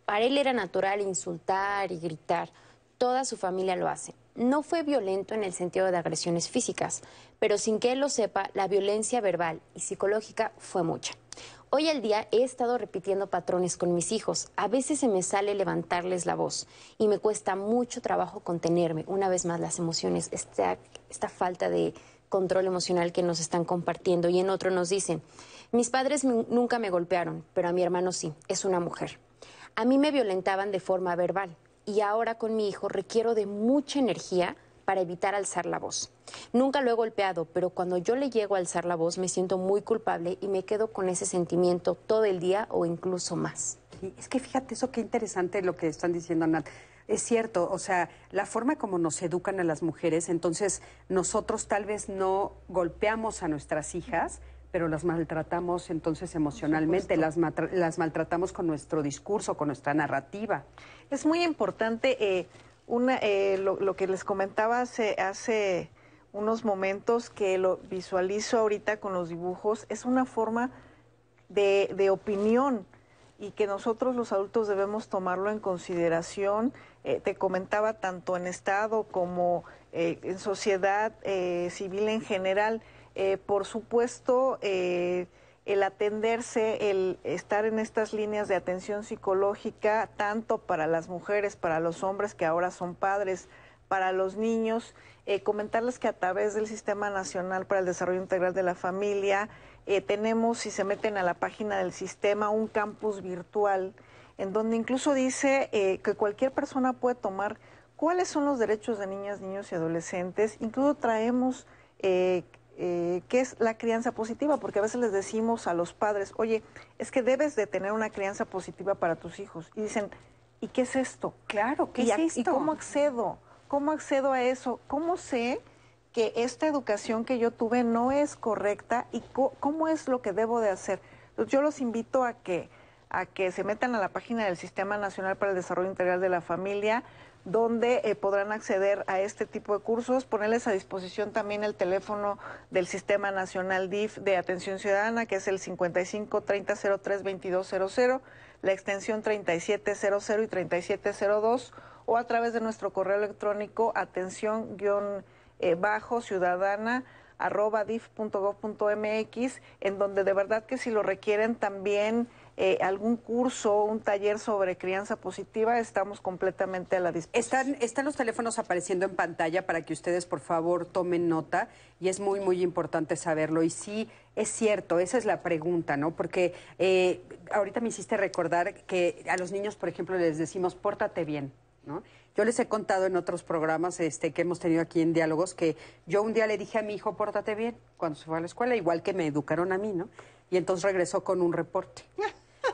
Para él era natural insultar y gritar. Toda su familia lo hace. No fue violento en el sentido de agresiones físicas, pero sin que él lo sepa, la violencia verbal y psicológica fue mucha. Hoy al día he estado repitiendo patrones con mis hijos. A veces se me sale levantarles la voz y me cuesta mucho trabajo contenerme. Una vez más, las emociones, esta, esta falta de control emocional que nos están compartiendo. Y en otro nos dicen, mis padres nu- nunca me golpearon, pero a mi hermano sí, es una mujer. A mí me violentaban de forma verbal y ahora con mi hijo requiero de mucha energía para evitar alzar la voz. Nunca lo he golpeado, pero cuando yo le llego a alzar la voz me siento muy culpable y me quedo con ese sentimiento todo el día o incluso más. Sí, es que fíjate eso, qué interesante lo que están diciendo, Nat. Es cierto, o sea, la forma como nos educan a las mujeres, entonces nosotros tal vez no golpeamos a nuestras hijas, pero las maltratamos entonces emocionalmente, las, matra- las maltratamos con nuestro discurso, con nuestra narrativa. Es muy importante eh, una, eh, lo, lo que les comentaba hace, hace unos momentos que lo visualizo ahorita con los dibujos, es una forma de, opinión y que nosotros los adultos debemos tomarlo en consideración. Eh, te comentaba tanto en Estado como eh, en sociedad eh, civil en general. Eh, por supuesto, el atenderse, el estar en estas líneas de atención psicológica, tanto para las mujeres, para los hombres que ahora son padres, para los niños, eh, comentarles que a través del Sistema Nacional para el Desarrollo Integral de la Familia eh, tenemos, si se meten a la página del sistema, un campus virtual en donde incluso dice eh, que cualquier persona puede tomar cuáles son los derechos de niñas, niños y adolescentes. Incluso traemos eh, qué es la crianza positiva, porque a veces les decimos a los padres, oye, es que debes de tener una crianza positiva para tus hijos. Y dicen, ¿y qué es esto? Claro, ¿qué ¿Y, es a- ¿Y esto? cómo accedo? ¿Cómo accedo a eso? ¿Cómo sé que esta educación que yo tuve no es correcta y cómo es lo que debo de hacer? Entonces, yo los invito a que, a que se metan a la página del Sistema Nacional para el Desarrollo Integral de la Familia, donde eh, podrán acceder a este tipo de cursos, ponerles a disposición también el teléfono del Sistema Nacional DIF de Atención Ciudadana, que es el 55 30 03 2200, la extensión 3700 y 3702, o a través de nuestro correo electrónico atención bajo ciudadana arroba en donde de verdad que si lo requieren también eh, algún curso, un taller sobre crianza positiva, estamos completamente a la disposición. Están, están los teléfonos apareciendo en pantalla para que ustedes, por favor, tomen nota y es muy, muy importante saberlo. Y sí, es cierto, esa es la pregunta, ¿no? Porque eh, ahorita me hiciste recordar que a los niños, por ejemplo, les decimos, pórtate bien. ¿no? Yo les he contado en otros programas este, que hemos tenido aquí en Diálogos que yo un día le dije a mi hijo, pórtate bien, cuando se fue a la escuela, igual que me educaron a mí, ¿no? Y entonces regresó con un reporte.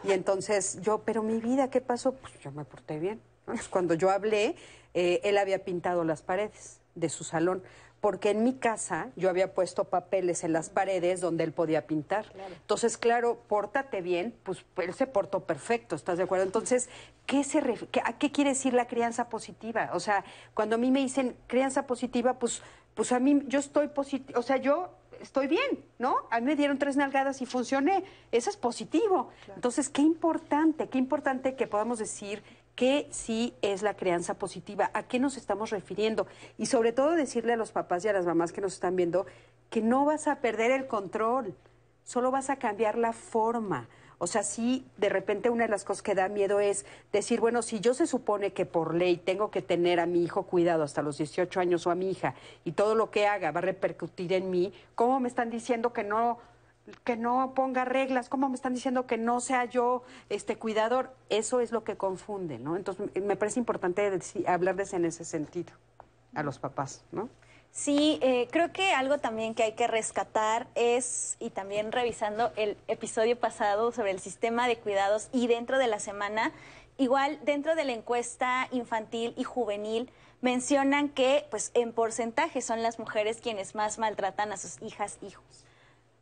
Y entonces yo, pero mi vida, ¿qué pasó? Pues yo me porté bien. Cuando yo hablé, eh, él había pintado las paredes de su salón, porque en mi casa yo había puesto papeles en las paredes donde él podía pintar. Entonces, claro, pórtate bien, pues él se portó perfecto, ¿estás de acuerdo? Entonces, ¿qué se ref- qué- ¿a qué quiere decir la crianza positiva? O sea, cuando a mí me dicen crianza positiva, pues, pues a mí yo estoy positiva, o sea, yo estoy bien, ¿no? A mí me dieron tres nalgadas y funcioné. Eso es positivo. Entonces, qué importante, qué importante que podamos decir que sí es la crianza positiva, a qué nos estamos refiriendo y sobre todo decirle a los papás y a las mamás que nos están viendo que no vas a perder el control, solo vas a cambiar la forma. O sea, sí, de repente una de las cosas que da miedo es decir, bueno, si yo se supone que por ley tengo que tener a mi hijo cuidado hasta los 18 años o a mi hija y todo lo que haga va a repercutir en mí, ¿cómo me están diciendo que no que no ponga reglas, cómo me están diciendo que no sea yo este cuidador? Eso es lo que confunde, ¿no? Entonces, me parece importante deci- hablarles en ese sentido a los papás, ¿no? Sí, eh, creo que algo también que hay que rescatar es, y también revisando el episodio pasado sobre el sistema de cuidados y dentro de la semana, igual dentro de la encuesta infantil y juvenil, mencionan que pues en porcentaje son las mujeres quienes más maltratan a sus hijas, hijos.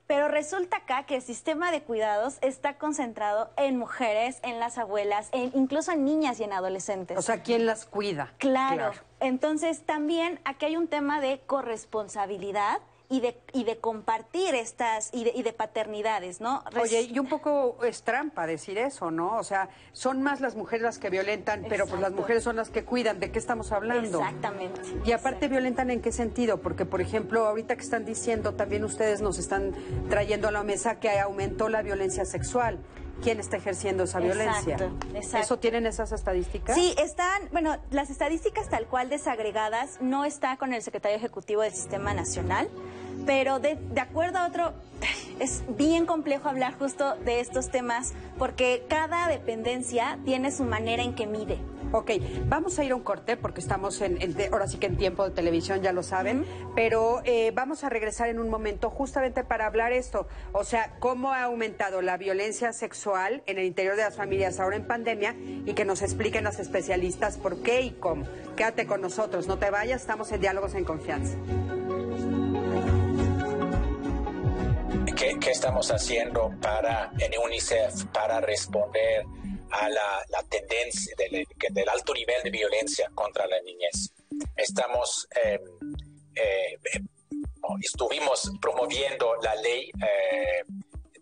Pero resulta acá que el sistema de cuidados está concentrado en mujeres, en las abuelas, en, incluso en niñas y en adolescentes. O sea, ¿quién las cuida? Claro. Entonces también aquí hay un tema de corresponsabilidad y de, y de compartir estas y de, y de paternidades, ¿no? Res- Oye, y un poco es trampa decir eso, ¿no? O sea, son más las mujeres las que violentan, pero pues las mujeres son las que cuidan. ¿De qué estamos hablando? Exactamente. Y aparte violentan en qué sentido? Porque, por ejemplo, ahorita que están diciendo, también ustedes nos están trayendo a la mesa que aumentó la violencia sexual. ¿Quién está ejerciendo esa violencia? Exacto, exacto. ¿Eso tienen esas estadísticas? Sí, están, bueno, las estadísticas tal cual desagregadas no está con el secretario ejecutivo del Sistema Nacional, pero de, de acuerdo a otro, es bien complejo hablar justo de estos temas porque cada dependencia tiene su manera en que mide. Ok, vamos a ir a un corte porque estamos en, ahora sí que en tiempo de televisión, ya lo saben, pero eh, vamos a regresar en un momento justamente para hablar esto, o sea, cómo ha aumentado la violencia sexual en el interior de las familias ahora en pandemia y que nos expliquen las especialistas por qué y cómo. Quédate con nosotros, no te vayas, estamos en Diálogos en Confianza. ¿Qué, qué estamos haciendo para en UNICEF para responder a la, la tendencia del, del alto nivel de violencia contra la niñez? Estamos eh, eh, eh, estuvimos promoviendo la ley eh,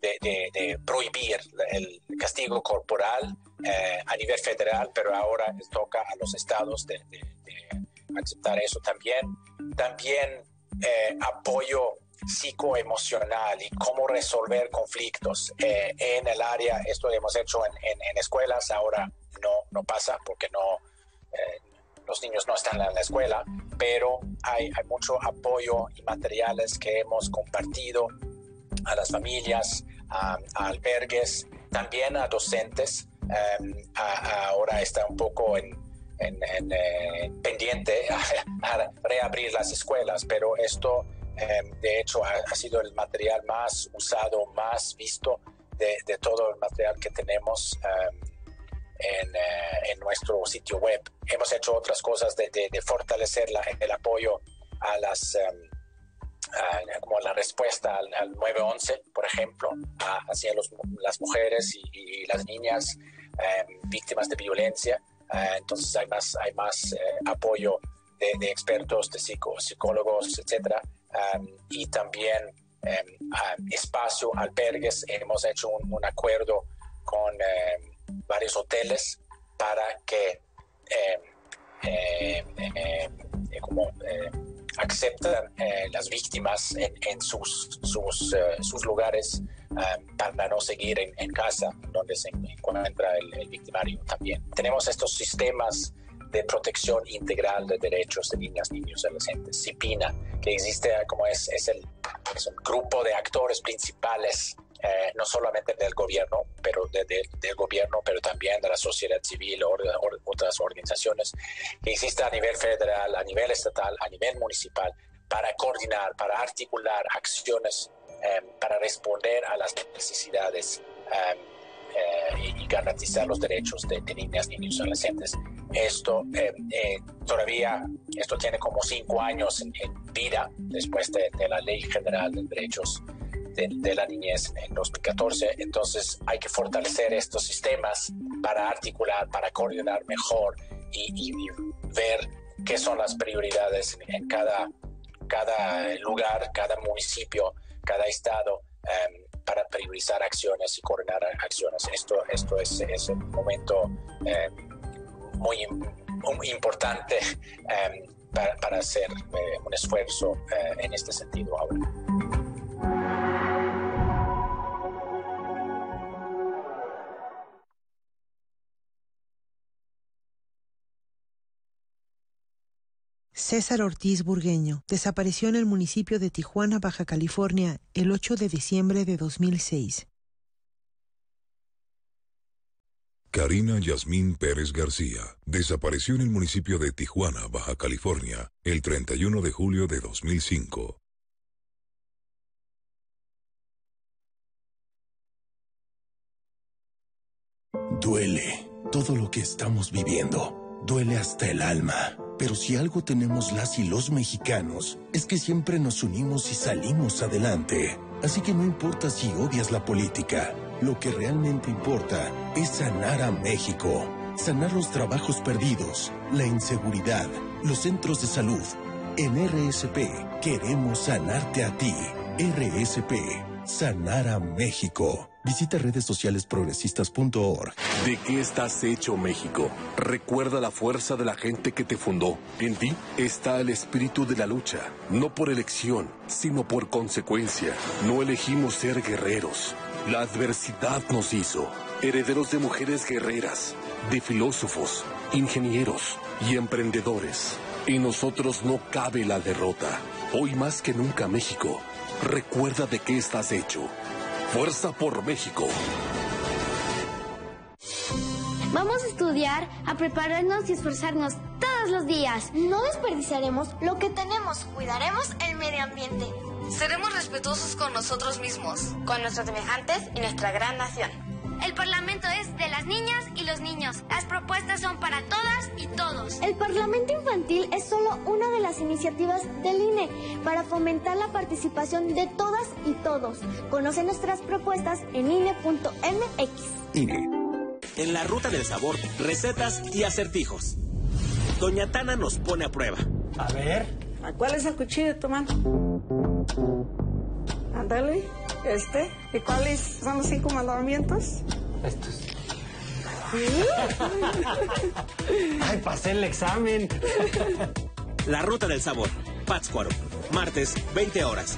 de, de- de prohibir el castigo corporal eh, a nivel federal, pero ahora toca a los estados de- de aceptar eso también. También eh, apoyo psicoemocional y cómo resolver conflictos eh, en el área. Esto lo hemos hecho en, en- en escuelas, ahora no, no pasa porque no, eh, los niños no están en la escuela, pero hay, hay mucho apoyo y materiales que hemos compartido a las familias, a, a albergues, también a docentes. Um, a- a- ahora está un poco en, en- en, eh, pendiente a, a reabrir las escuelas, pero esto um, de hecho ha, sido el material más usado, más visto de, todo el material que tenemos en, eh, en nuestro sitio web. Hemos hecho otras cosas de, fortalecer el apoyo a las... um, como la respuesta al, al 911, por ejemplo, hacia las mujeres y, las niñas víctimas de violencia. Eh, entonces hay más, hay más eh, apoyo de, de expertos, de psicólogos, etcétera. Y también a espacio, albergues. Hemos hecho un, acuerdo con eh, varios hoteles para que eh, eh, como aceptan eh, las víctimas en, sus, sus, eh, sus lugares para no seguir en, casa donde se encuentra el victimario también. Tenemos estos sistemas de protección integral de derechos de niñas, niños y adolescentes, CIPINA, que existe como es, es, el, es un grupo de actores principales eh, no solamente del gobierno, pero del gobierno, pero también de la sociedad civil o, otras organizaciones, que exista a nivel federal, a nivel estatal, a nivel municipal, para coordinar, para articular acciones, em, para responder a las necesidades em, eh, y, garantizar los derechos de, niñas, niños y adolescentes. Esto em, eh, todavía, esto tiene como cinco años en, vida después de, de, la Ley General de Derechos de, la niñez en 2014. Entonces hay que fortalecer estos sistemas para articular, para coordinar mejor y, ver qué son las prioridades en, cada, cada lugar, cada municipio, cada estado. Em, para priorizar acciones y coordinar acciones. Esto, esto es, es un momento em, muy, importante em, para, para, hacer eh, un esfuerzo eh, en este sentido ahora. César Ortiz Burgueño desapareció en el municipio de Tijuana, Baja California, el 8 de diciembre de 2006. Karina Yasmín Pérez García desapareció en el municipio de Tijuana, Baja California, el 31 de julio de 2005. Duele todo lo que estamos viviendo. Duele hasta el alma. Pero si algo tenemos las y los mexicanos, es que siempre nos unimos y salimos adelante. Así que no importa si odias la política, lo que realmente importa es sanar a México. Sanar los trabajos perdidos, la inseguridad, los centros de salud. En RSP queremos sanarte a ti. RSP, sanar a México. Visita redes sociales progresistas.org. ¿De qué estás hecho, México? Recuerda la fuerza de la gente que te fundó. En ti está el espíritu de la lucha, no por elección, sino por consecuencia. No elegimos ser guerreros. La adversidad nos hizo herederos de mujeres guerreras, de filósofos, ingenieros y emprendedores. En nosotros no cabe la derrota. Hoy más que nunca, México, recuerda de qué estás hecho Fuerza por México. Vamos a estudiar, a prepararnos y esforzarnos todos los días. No desperdiciaremos lo que tenemos, cuidaremos el medio ambiente. Seremos respetuosos con nosotros mismos, con nuestros semejantes y nuestra gran nación. El Parlamento es de las niñas y los niños. Las propuestas son para todas y todos. El Parlamento Infantil es solo una de las iniciativas del INE para fomentar la participación de todas y todos. Conoce nuestras propuestas en INE.mx. INE. En la ruta del sabor, recetas y acertijos. Doña Tana nos pone a prueba. A ver. ¿Cuál es el cuchillo de tu mano? Ándale, este. ¿Y cuáles son los cinco mandamientos? Estos. Ay, pasé el examen. La ruta del sabor. Pátzcuaro. Martes, 20 horas.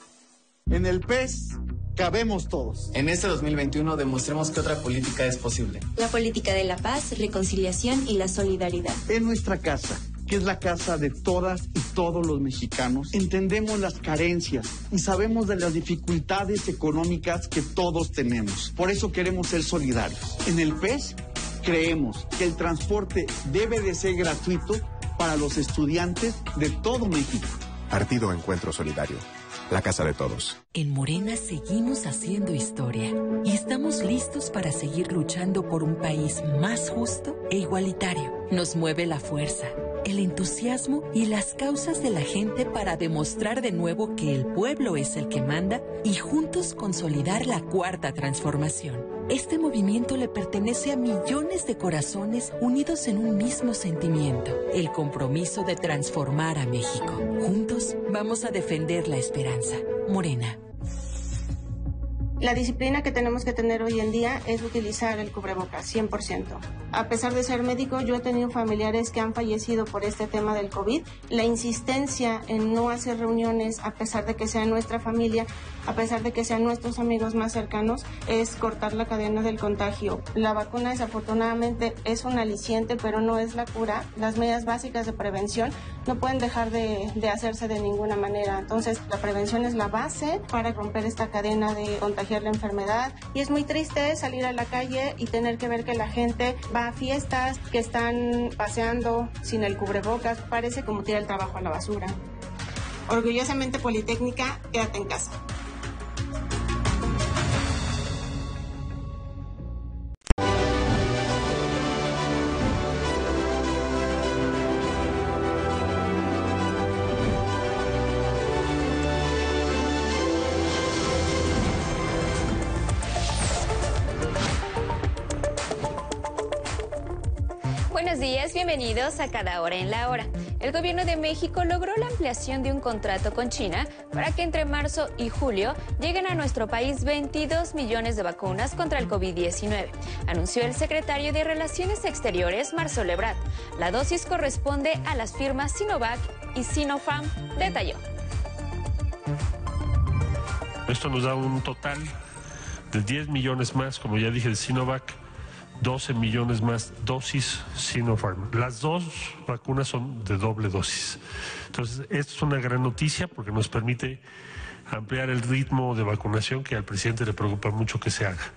En el PES cabemos todos. En este 2021 demostremos que otra política es posible. La política de la paz, reconciliación y la solidaridad. En nuestra casa que es la casa de todas y todos los mexicanos, entendemos las carencias y sabemos de las dificultades económicas que todos tenemos. Por eso queremos ser solidarios. En el PES creemos que el transporte debe de ser gratuito para los estudiantes de todo México. Partido Encuentro Solidario la casa de todos. En Morena seguimos haciendo historia y estamos listos para seguir luchando por un país más justo e igualitario. Nos mueve la fuerza, el entusiasmo y las causas de la gente para demostrar de nuevo que el pueblo es el que manda y juntos consolidar la cuarta transformación Este movimiento le pertenece a millones de corazones unidos en un mismo sentimiento, el compromiso de transformar a México. Juntos vamos a defender la esperanza. Morena. La disciplina que tenemos que tener hoy en día es utilizar el cubrebocas 100%. A pesar de ser médico, yo he tenido familiares que han fallecido por este tema del COVID. La insistencia en no hacer reuniones, a pesar de que sea nuestra familia, a pesar de que sean nuestros amigos más cercanos, es cortar la cadena del contagio. La vacuna desafortunadamente es un aliciente, pero no es la cura. Las medidas básicas de prevención no pueden dejar de, de hacerse de ninguna manera. Entonces, la prevención es la base para romper esta cadena de contagio la enfermedad. Y es muy triste salir a la calle y tener que ver que la gente va a fiestas, que están paseando sin el cubrebocas. Parece como tirar el trabajo a la basura. Orgullosamente Politécnica, quédate en casa. Bienvenidos a Cada Hora en la Hora. El gobierno de México logró la ampliación de un contrato con China para que entre marzo y julio lleguen a nuestro país 22 millones de vacunas contra el COVID-19, anunció el secretario de Relaciones Exteriores, Marcelo Ebrard. La dosis corresponde a las firmas Sinovac y Sinopharm, detalló. Esto nos da un total de 10 millones más, como ya dije, de Sinovac 12 millones más dosis Sinopharm. Las dos vacunas son de doble dosis. Entonces, esto es una gran noticia porque nos permite ampliar el ritmo de vacunación que al presidente le preocupa mucho que se haga.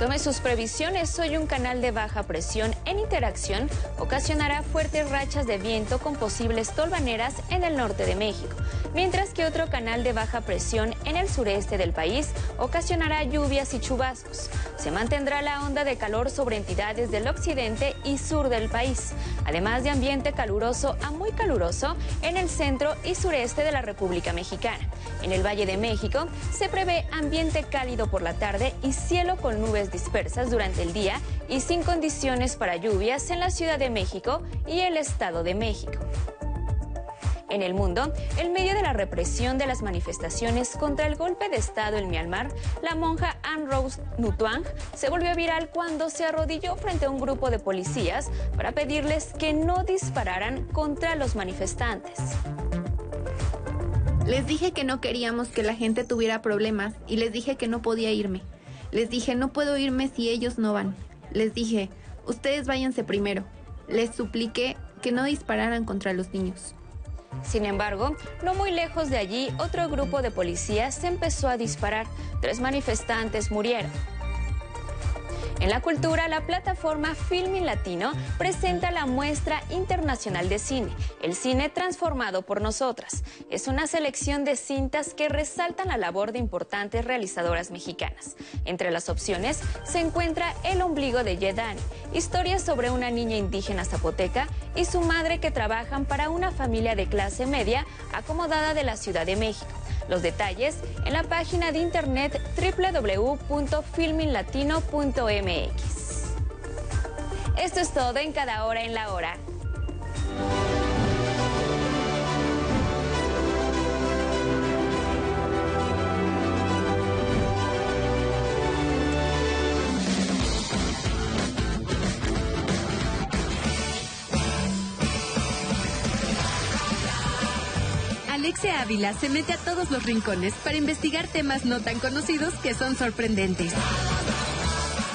Tome sus previsiones. Hoy un canal de baja presión en interacción ocasionará fuertes rachas de viento con posibles tolvaneras en el norte de México, mientras que otro canal de baja presión en el sureste del país ocasionará lluvias y chubascos. Se mantendrá la onda de calor sobre entidades del occidente y sur del país, además de ambiente caluroso a muy caluroso en el centro y sureste de la República Mexicana. En el Valle de México se prevé ambiente cálido por la tarde y cielo con nubes dispersas durante el día y sin condiciones para lluvias en la Ciudad de México y el Estado de México. En el mundo, en medio de la represión de las manifestaciones contra el golpe de Estado en Myanmar, la monja Anne Rose Nutuang se volvió viral cuando se arrodilló frente a un grupo de policías para pedirles que no dispararan contra los manifestantes. Les dije que no queríamos que la gente tuviera problemas y les dije que no podía irme. Les dije, no puedo irme si ellos no van. Les dije, ustedes váyanse primero. Les supliqué que no dispararan contra los niños. Sin embargo, no muy lejos de allí, otro grupo de policías empezó a disparar. Tres manifestantes murieron. En la cultura, la plataforma Filming Latino presenta la muestra internacional de cine, el cine transformado por nosotras. Es una selección de cintas que resaltan la labor de importantes realizadoras mexicanas. Entre las opciones se encuentra El ombligo de Yedani, historia sobre una niña indígena zapoteca y su madre que trabajan para una familia de clase media acomodada de la Ciudad de México. Los detalles en la página de internet www.filminlatino.mx. Esto es todo en cada hora en la hora. Alexia Ávila se mete a todos los rincones para investigar temas no tan conocidos que son sorprendentes.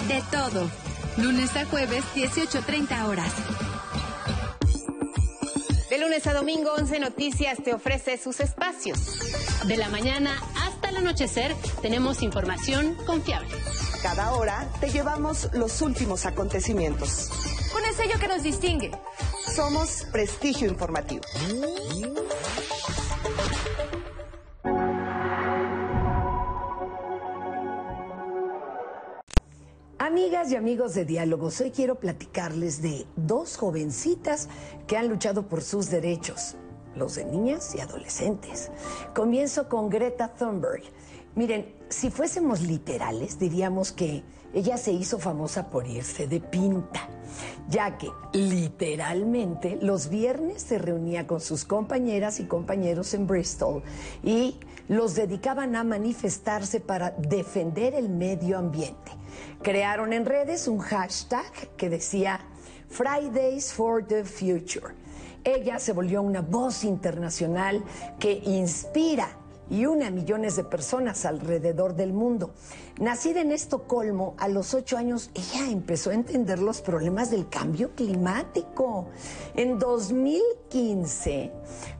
De todo. Lunes a jueves, 18.30 horas. De lunes a domingo, 11 Noticias te ofrece sus espacios. De la mañana hasta el anochecer tenemos información confiable. Cada hora te llevamos los últimos acontecimientos. Con el sello que nos distingue. Somos Prestigio Informativo. Y amigos de Diálogos, hoy quiero platicarles de dos jovencitas que han luchado por sus derechos, los de niñas y adolescentes. Comienzo con Greta Thunberg. Miren, si fuésemos literales, diríamos que ella se hizo famosa por irse de pinta, ya que literalmente los viernes se reunía con sus compañeras y compañeros en Bristol y los dedicaban a manifestarse para defender el medio ambiente. Crearon en redes un hashtag que decía Fridays for the Future. Ella se volvió una voz internacional que inspira y une a millones de personas alrededor del mundo. Nacida en Estocolmo, a los ocho años ella empezó a entender los problemas del cambio climático. En 2015,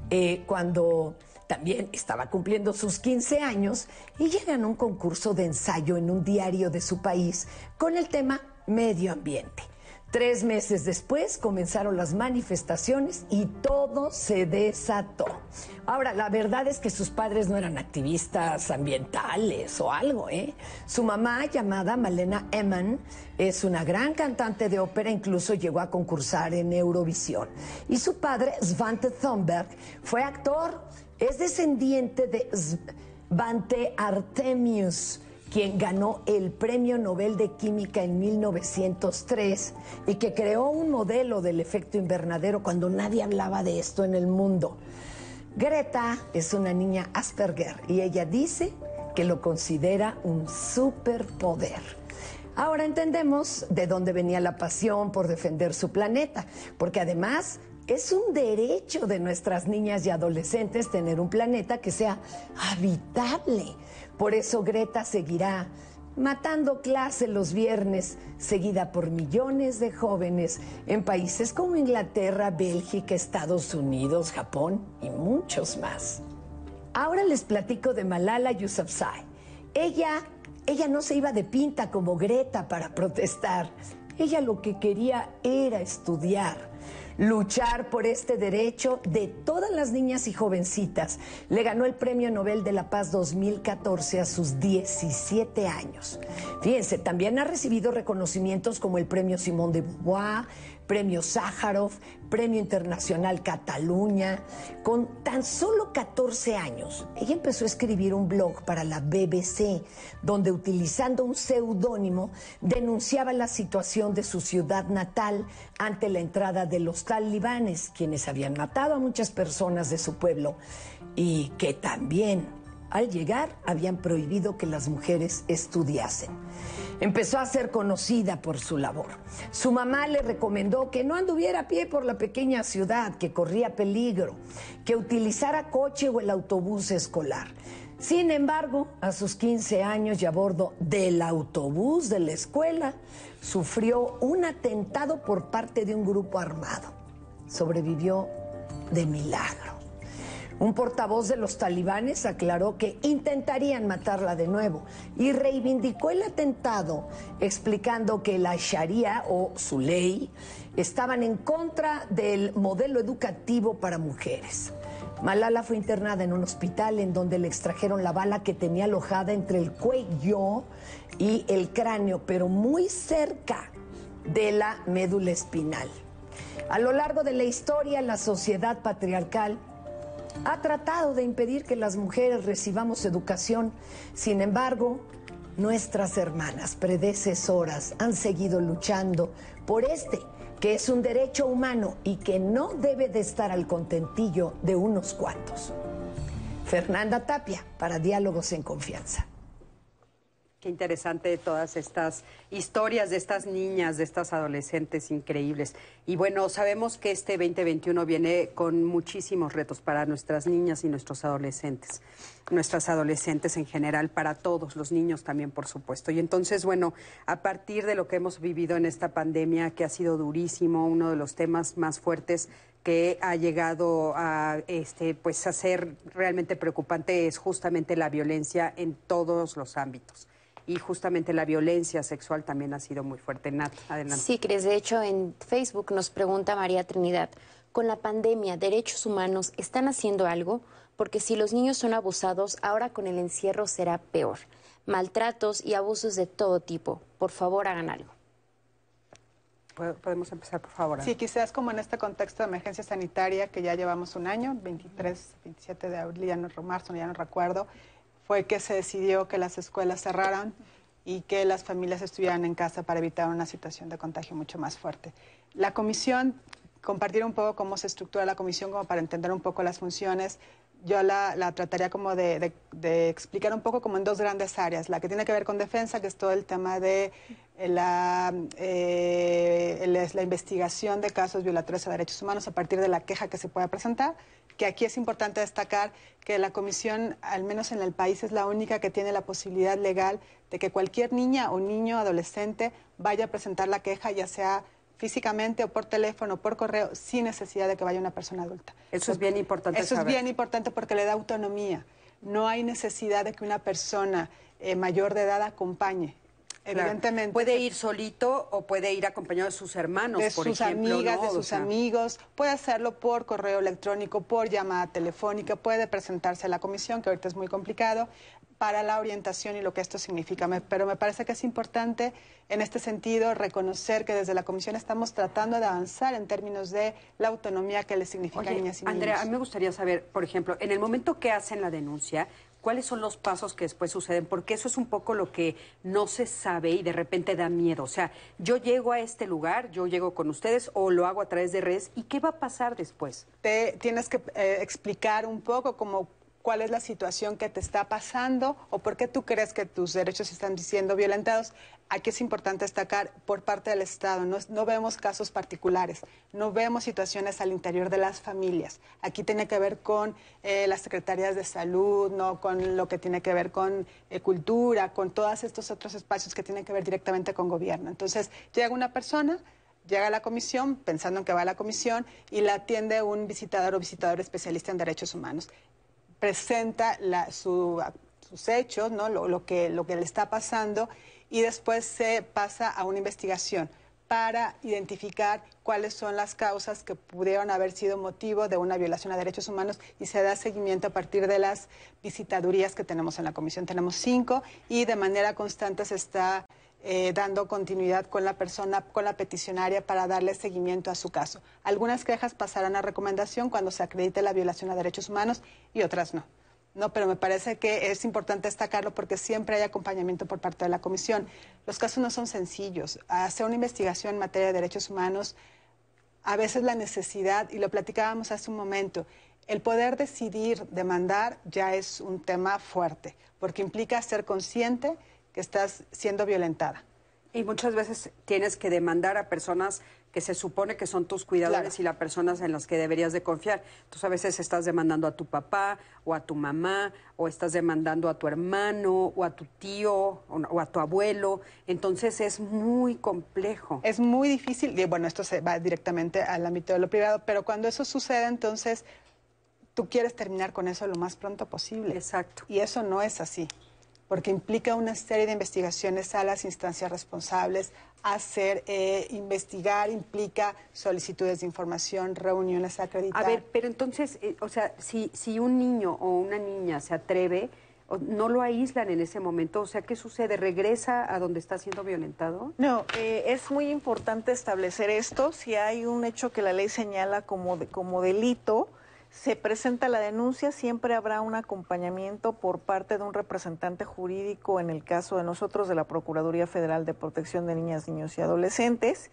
eh, cuando también estaba cumpliendo sus 15 años, ella ganó un concurso de ensayo en un diario de su país con el tema medio ambiente. Tres meses después comenzaron las manifestaciones y todo se desató. Ahora, la verdad es que sus padres no eran activistas ambientales o algo, ¿eh? Su mamá, llamada Malena Eman, es una gran cantante de ópera, incluso llegó a concursar en Eurovisión. Y su padre, Svante Thunberg, fue actor, es descendiente de Svante Artemius quien ganó el Premio Nobel de Química en 1903 y que creó un modelo del efecto invernadero cuando nadie hablaba de esto en el mundo. Greta es una niña Asperger y ella dice que lo considera un superpoder. Ahora entendemos de dónde venía la pasión por defender su planeta, porque además es un derecho de nuestras niñas y adolescentes tener un planeta que sea habitable. Por eso Greta seguirá matando clase los viernes, seguida por millones de jóvenes en países como Inglaterra, Bélgica, Estados Unidos, Japón y muchos más. Ahora les platico de Malala Yousafzai. Ella, ella no se iba de pinta como Greta para protestar. Ella lo que quería era estudiar luchar por este derecho de todas las niñas y jovencitas. Le ganó el Premio Nobel de la Paz 2014 a sus 17 años. Fíjense, también ha recibido reconocimientos como el Premio Simón de Beauvoir, Premio Sájarov, Premio Internacional Cataluña. Con tan solo 14 años, ella empezó a escribir un blog para la BBC, donde utilizando un seudónimo denunciaba la situación de su ciudad natal ante la entrada de los talibanes, quienes habían matado a muchas personas de su pueblo y que también al llegar habían prohibido que las mujeres estudiasen. Empezó a ser conocida por su labor. Su mamá le recomendó que no anduviera a pie por la pequeña ciudad, que corría peligro, que utilizara coche o el autobús escolar. Sin embargo, a sus 15 años y a bordo del autobús de la escuela, sufrió un atentado por parte de un grupo armado. Sobrevivió de milagro. Un portavoz de los talibanes aclaró que intentarían matarla de nuevo y reivindicó el atentado explicando que la Sharia o su ley estaban en contra del modelo educativo para mujeres. Malala fue internada en un hospital en donde le extrajeron la bala que tenía alojada entre el cuello y el cráneo, pero muy cerca de la médula espinal. A lo largo de la historia, la sociedad patriarcal ha tratado de impedir que las mujeres recibamos educación. Sin embargo, nuestras hermanas predecesoras han seguido luchando por este, que es un derecho humano y que no debe de estar al contentillo de unos cuantos. Fernanda Tapia, para Diálogos en Confianza. Qué interesante todas estas historias de estas niñas, de estas adolescentes increíbles. Y bueno, sabemos que este 2021 viene con muchísimos retos para nuestras niñas y nuestros adolescentes, nuestras adolescentes en general, para todos, los niños también, por supuesto. Y entonces, bueno, a partir de lo que hemos vivido en esta pandemia, que ha sido durísimo, uno de los temas más fuertes que ha llegado a este pues a ser realmente preocupante es justamente la violencia en todos los ámbitos y justamente la violencia sexual también ha sido muy fuerte. Nat, adelante. Sí, Cris, de hecho en Facebook nos pregunta María Trinidad, con la pandemia, ¿derechos humanos están haciendo algo? Porque si los niños son abusados, ahora con el encierro será peor. Maltratos y abusos de todo tipo. Por favor, hagan algo. Podemos empezar, por favor. Sí, quizás como en este contexto de emergencia sanitaria que ya llevamos un año, 23, 27 de abril, ya no, marzo, ya no recuerdo, fue que se decidió que las escuelas cerraran y que las familias estuvieran en casa para evitar una situación de contagio mucho más fuerte. La comisión, compartir un poco cómo se estructura la comisión, como para entender un poco las funciones, yo la, trataría como de, explicar un poco como en dos grandes áreas. La que tiene que ver con defensa, que es todo el tema de eh, la, eh, la investigación de casos violatorios a derechos humanos a partir de la queja que se pueda presentar, que aquí es importante destacar que la comisión, al menos en el país, es la única que tiene la posibilidad legal de que cualquier niña o niño adolescente vaya a presentar la queja, ya sea físicamente o por teléfono o por correo sin necesidad de que vaya una persona adulta. Eso es bien importante. Eso es bien importante porque le da autonomía. No hay necesidad de que una persona eh, mayor de edad acompañe. Evidentemente. Puede ir solito o puede ir acompañado de sus hermanos, de por sus amigas, de sus amigos. Puede hacerlo por correo electrónico, por llamada telefónica, puede presentarse a la comisión, que ahorita es muy complicado para la orientación y lo que esto significa. pero me parece que es importante en este sentido reconocer que desde la Comisión estamos tratando de avanzar en términos de la autonomía que le significa a niñas y niños. Andrea, a mí me gustaría saber, por ejemplo, en el momento que hacen la denuncia, ¿cuáles son los pasos que después suceden? Porque eso es un poco lo que no se sabe y de repente da miedo. O sea, yo llego a este lugar, yo llego con ustedes o lo hago a través de redes, ¿y qué va a pasar después? Te tienes que eh, explicar un poco como cuál es la situación que te está pasando o por qué tú crees que tus derechos están siendo violentados. Aquí es importante destacar por parte del Estado, no, vemos casos particulares, no vemos situaciones al interior de las familias. Aquí tiene que ver con eh, las secretarías de salud, no con lo que tiene que ver con eh, cultura, con todos estos otros espacios que tienen que ver directamente con gobierno. Entonces, llega una persona, llega a la comisión pensando en que va a la comisión y la atiende un visitador o visitador especialista en derechos humanos presenta sus hechos, ¿no? Lo, que, lo que le está pasando y después se pasa a una investigación para identificar cuáles son las causas que pudieron haber sido motivo de una violación a derechos humanos y se da seguimiento a partir de las visitadurías que tenemos en la comisión. Tenemos cinco y de manera constante se está eh, dando continuidad con la persona, con la peticionaria para darle seguimiento a su caso. Algunas quejas pasarán a recomendación cuando se acredite la violación a derechos humanos y otras no. No, pero me parece que es importante destacarlo porque siempre hay acompañamiento por parte de la Comisión. Los casos no son sencillos. Hacer una investigación en materia de derechos humanos, a veces la necesidad, y lo platicábamos hace un momento, el poder decidir demandar ya es un tema fuerte, porque implica ser consciente que estás siendo violentada. Y muchas veces tienes que demandar a personas que se supone que son tus cuidadores y las personas en las que deberías de confiar. Entonces a veces estás demandando a tu papá o a tu mamá o estás demandando a tu hermano o a tu tío o a tu abuelo. Entonces es muy complejo. Es muy difícil y bueno, esto se va directamente al ámbito de lo privado, pero cuando eso sucede entonces tú quieres terminar con eso lo más pronto posible. Exacto. Y eso no es así porque implica una serie de investigaciones a las instancias responsables, hacer, eh, investigar, implica solicitudes de información, reuniones acreditadas. A ver, pero entonces, eh, o sea, si, si un niño o una niña se atreve, no lo aíslan en ese momento, o sea, ¿qué sucede? ¿Regresa a donde está siendo violentado? No, eh, es muy importante establecer esto. Si hay un hecho que la ley señala como, como delito, se presenta la denuncia, siempre habrá un acompañamiento por parte de un representante jurídico, en el caso de nosotros, de la Procuraduría Federal de Protección de Niñas, Niños y Adolescentes.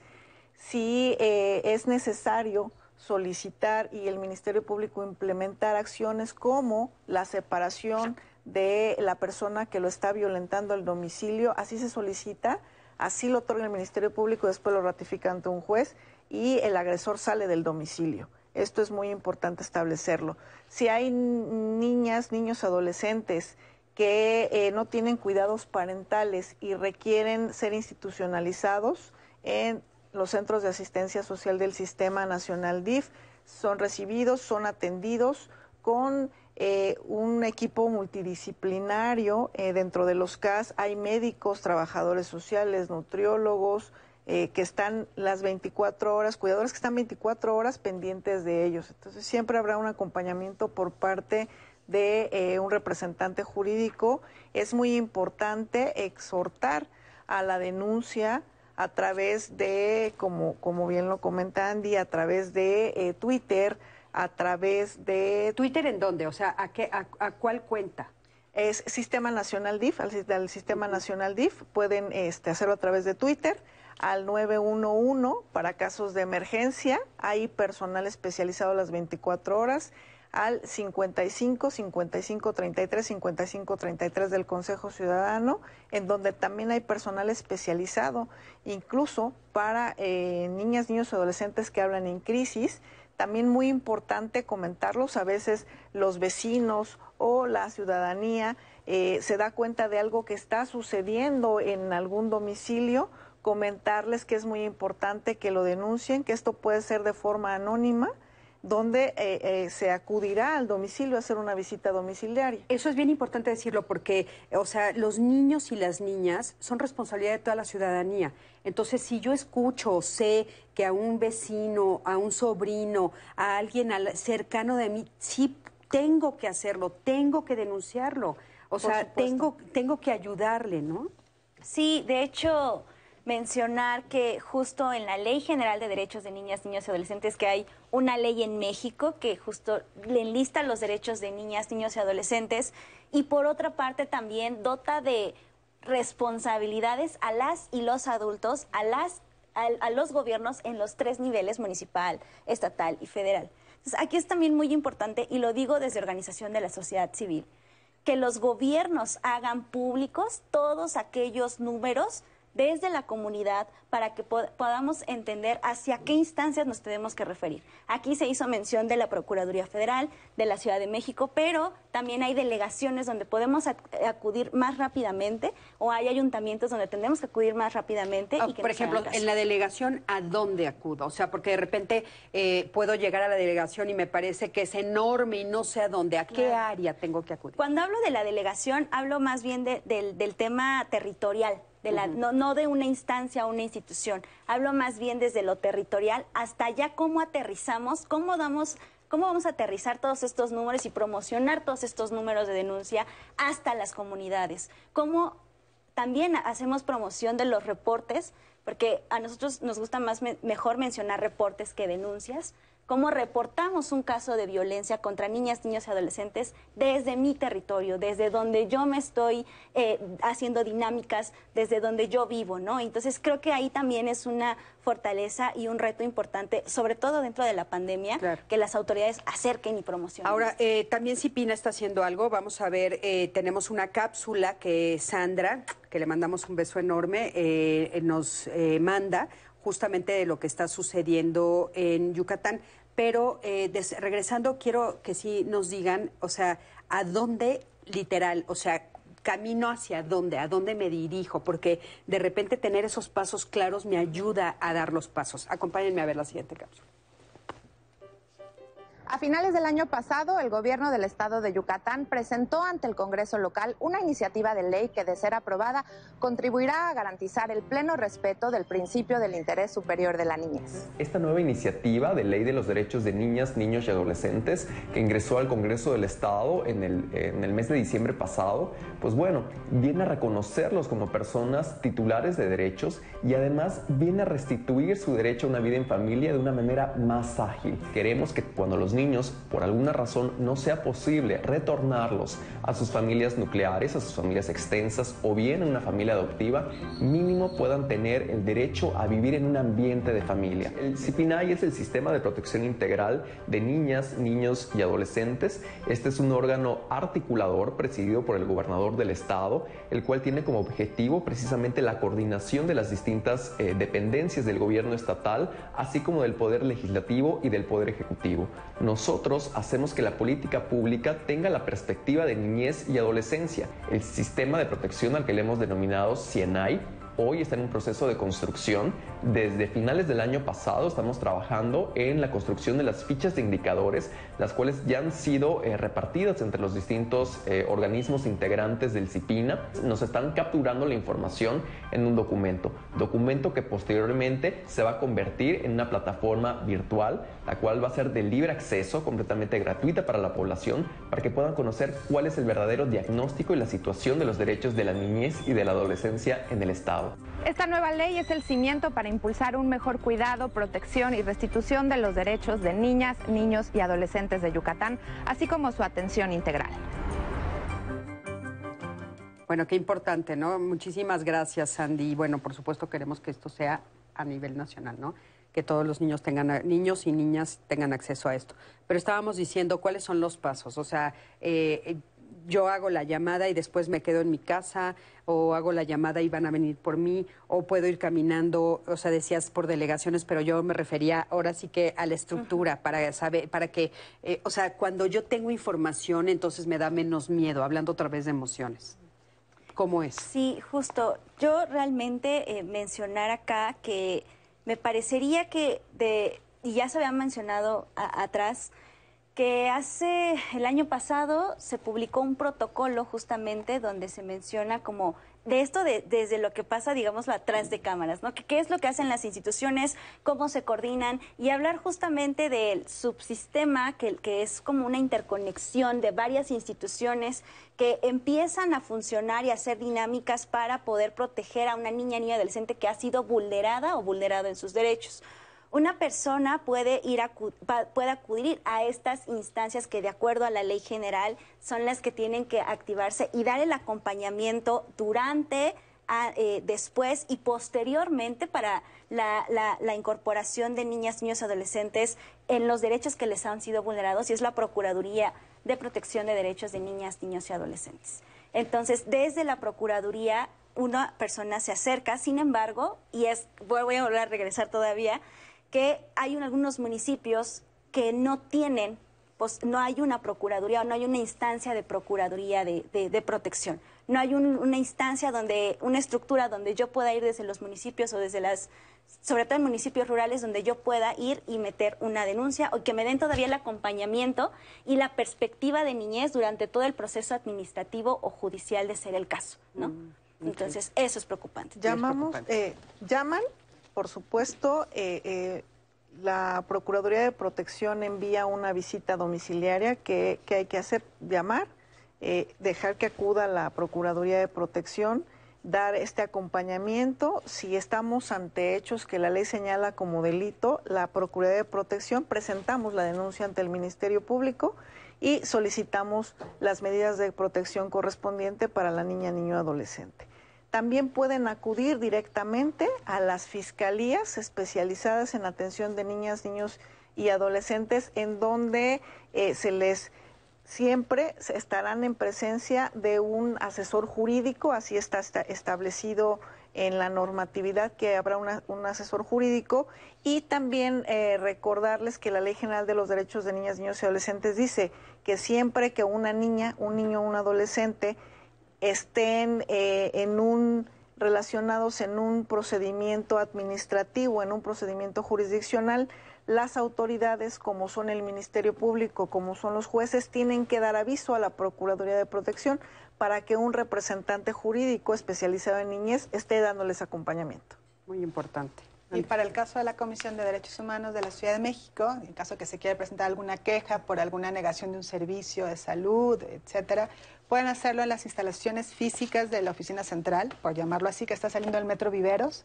Si eh, es necesario solicitar y el Ministerio Público implementar acciones como la separación de la persona que lo está violentando al domicilio, así se solicita, así lo otorga el Ministerio Público, después lo ratifica ante un juez y el agresor sale del domicilio. Esto es muy importante establecerlo. Si hay niñas, niños, adolescentes que eh, no tienen cuidados parentales y requieren ser institucionalizados en los centros de asistencia social del Sistema Nacional DIF, son recibidos, son atendidos con eh, un equipo multidisciplinario. Eh, dentro de los CAS hay médicos, trabajadores sociales, nutriólogos, eh, que están las 24 horas, cuidadores que están 24 horas pendientes de ellos. Entonces siempre habrá un acompañamiento por parte de eh, un representante jurídico. Es muy importante exhortar a la denuncia a través de, como, como bien lo comenta Andy, a través de eh, Twitter, a través de... ¿Twitter en dónde? O sea, ¿a, qué, a cuál cuenta? Es Sistema Nacional DIF, al, Sistema Nacional DIF. Pueden este, hacerlo a través de Twitter al 911 para casos de emergencia. Hay personal especializado las 24 horas al 55 55 33 55 33 del Consejo Ciudadano, en donde también hay personal especializado, incluso para eh, niñas, niños y adolescentes que hablan en crisis. También muy importante comentarlos, a veces los vecinos o la ciudadanía eh, se da cuenta de algo que está sucediendo en algún domicilio, comentarles que es muy importante que lo denuncien, que esto puede ser de forma anónima donde eh, eh, se acudirá al domicilio a hacer una visita domiciliaria. Eso es bien importante decirlo porque, o sea, los niños y las niñas son responsabilidad de toda la ciudadanía. Entonces, si yo escucho o sé que a un vecino, a un sobrino, a alguien cercano de mí, sí tengo que hacerlo, tengo que denunciarlo. O sea, tengo, tengo que ayudarle, ¿no? Sí, de hecho, mencionar que justo en la Ley General de Derechos de Niñas, Niños y Adolescentes, que hay una ley en México que justo le enlista los derechos de niñas, niños y adolescentes, y por otra parte también dota de responsabilidades a las y los adultos, a, las, a, los gobiernos en los tres niveles, municipal, estatal y federal. Entonces, aquí es también muy importante, y lo digo desde organización de la sociedad civil, que los gobiernos hagan públicos todos aquellos números desde la comunidad para que podamos entender hacia qué instancias nos tenemos que referir. Aquí se hizo mención de la Procuraduría Federal, de la Ciudad de México, pero también hay delegaciones donde podemos acudir más rápidamente o hay ayuntamientos donde tenemos que acudir más rápidamente. y que por ejemplo, en la delegación, ¿a dónde acudo? O sea, porque de repente eh, puedo llegar a la delegación y me parece que es enorme y no sé a dónde, a qué área tengo que acudir. Cuando hablo de la delegación, hablo más bien del tema territorial no, de una instancia o una institución. Hablo más bien desde lo territorial hasta ya cómo aterrizamos, cómo damos cómo vamos a aterrizar todos estos números y promocionar todos estos números de denuncia hasta las comunidades. Cómo también hacemos promoción de los reportes, porque a nosotros nos gusta más mejor mencionar reportes que denuncias cómo reportamos un caso de violencia contra niñas, niños y adolescentes desde mi territorio, desde donde yo me estoy eh, haciendo dinámicas, desde donde yo vivo, ¿no? Entonces creo que ahí también es una fortaleza y un reto importante, sobre todo dentro de la pandemia, que las autoridades acerquen y promocionen. Ahora, eh, también Cipina está haciendo algo, vamos a ver, eh, tenemos una cápsula que Sandra, que le mandamos un beso enorme, nos manda justamente de lo que está sucediendo en Yucatán. Pero eh, regresando, quiero que sí nos digan, o sea, a dónde literal, o sea, camino hacia dónde, a dónde me dirijo, porque de repente tener esos pasos claros me ayuda a dar los pasos. Acompáñenme a ver la siguiente cápsula. A finales del año pasado, el gobierno del estado de Yucatán presentó ante el Congreso local una iniciativa de ley que, de ser aprobada, contribuirá a garantizar el pleno respeto del principio del interés superior de la niñez. Esta nueva iniciativa de ley de los derechos de niñas, niños y adolescentes que ingresó al Congreso del Estado en el, mes de diciembre pasado, pues bueno, viene a reconocerlos como personas titulares de derechos y además viene a restituir su derecho a una vida en familia de una manera más ágil. Queremos que cuando los niños niños, por alguna razón, no sea posible retornarlos a sus familias nucleares, a sus familias extensas o bien en una familia adoptiva, mínimo puedan tener el derecho a vivir en un ambiente de familia. El CIPINAI es el Sistema de Protección Integral de Niñas, Niños y Adolescentes. Este es un órgano articulador presidido por el gobernador del estado, el cual tiene como objetivo precisamente la coordinación de las distintas eh, dependencias del gobierno estatal, así como del poder legislativo y del poder ejecutivo nosotros hacemos que la política pública tenga la perspectiva de niñez y adolescencia. El sistema de protección al que le hemos denominado CIENAI hoy está en un proceso de construcción. Desde finales del año pasado estamos trabajando en la construcción de las fichas de indicadores, las cuales ya han sido eh, repartidas entre los distintos eh, organismos integrantes del CIPINA. Nos están capturando la información en un documento, documento que posteriormente se va a convertir en una plataforma virtual, la cual va a ser de libre acceso, completamente gratuita para la población, para que puedan conocer cuál es el verdadero diagnóstico y la situación de los derechos de la niñez y de la adolescencia en el Estado. Esta nueva ley es el cimiento para impulsar un mejor cuidado, protección y restitución de los derechos de niñas, niños y adolescentes de Yucatán, así como su atención integral. Bueno, qué importante, ¿no? Muchísimas gracias, Sandy. Y bueno, por supuesto queremos que esto sea a nivel nacional, ¿no? Que todos los niños tengan, niños y niñas tengan acceso a esto. Pero estábamos diciendo cuáles son los pasos. O sea, eh, yo hago la llamada y después me quedo en mi casa, o hago la llamada y van a venir por mí, o puedo ir caminando, o sea, decías por delegaciones, pero yo me refería ahora sí que a la estructura, para saber, para que, eh, o sea, cuando yo tengo información, entonces me da menos miedo, hablando otra vez de emociones. ¿Cómo es? Sí, justo. Yo realmente eh, mencionar acá que me parecería que de, y ya se había mencionado atrás, que hace el año pasado se publicó un protocolo justamente donde se menciona como de esto de, desde lo que pasa, digamos, atrás de cámaras, ¿no? ¿Qué es lo que hacen las instituciones, cómo se coordinan y hablar justamente del subsistema, que, que es como una interconexión de varias instituciones que empiezan a funcionar y hacer dinámicas para poder proteger a una niña, niña adolescente que ha sido vulnerada o vulnerado en sus derechos una persona puede ir puede acudir a estas instancias que de acuerdo a la ley general son las que tienen que activarse y dar el acompañamiento durante eh, después y posteriormente para la, la, incorporación de niñas, niños, adolescentes en los derechos que les han sido vulnerados y es la Procuraduría de Protección de Derechos de Niñas, Niños y Adolescentes. Entonces, desde la Procuraduría, una persona se acerca, sin embargo, y es, voy a volver a regresar todavía, que hay algunos municipios que no tienen, pues no hay una procuraduría o no hay una instancia de procuraduría de, protección. No hay una instancia donde, una estructura donde yo pueda ir desde los municipios o desde las, sobre todo en municipios rurales, donde yo pueda ir y meter una denuncia o que me den todavía el acompañamiento y la perspectiva de niñez durante todo el proceso administrativo o judicial de ser el caso, ¿no? Mm, Entonces, eso es preocupante. Llamamos, eh, llaman por supuesto, eh, eh, la Procuraduría de Protección envía una visita domiciliaria que, hay que hacer, llamar, eh, dejar que acuda la Procuraduría de Protección, dar este acompañamiento. Si estamos ante hechos que la ley señala como delito, la Procuraduría de Protección presentamos la denuncia ante el Ministerio Público y solicitamos las medidas de protección correspondiente para la niña, niño, adolescente también pueden acudir directamente a las fiscalías especializadas en atención de niñas, niños y adolescentes, en donde eh, se les siempre estarán en presencia de un asesor jurídico, así está, establecido en la normatividad que habrá un asesor jurídico. Y también eh, recordarles que la Ley General de los Derechos de Niñas, Niños y Adolescentes dice que siempre que una niña, un niño o un adolescente estén eh, en un relacionados en un procedimiento administrativo, en un procedimiento jurisdiccional, las autoridades, como son el Ministerio Público, como son los jueces, tienen que dar aviso a la Procuraduría de Protección para que un representante jurídico especializado en niñez esté dándoles acompañamiento. Muy importante. Y para el caso de la Comisión de Derechos Humanos de la Ciudad de México, en caso que se quiera presentar alguna queja por alguna negación de un servicio de salud, etcétera, Pueden hacerlo en las instalaciones físicas de la oficina central, por llamarlo así, que está saliendo el Metro Viveros,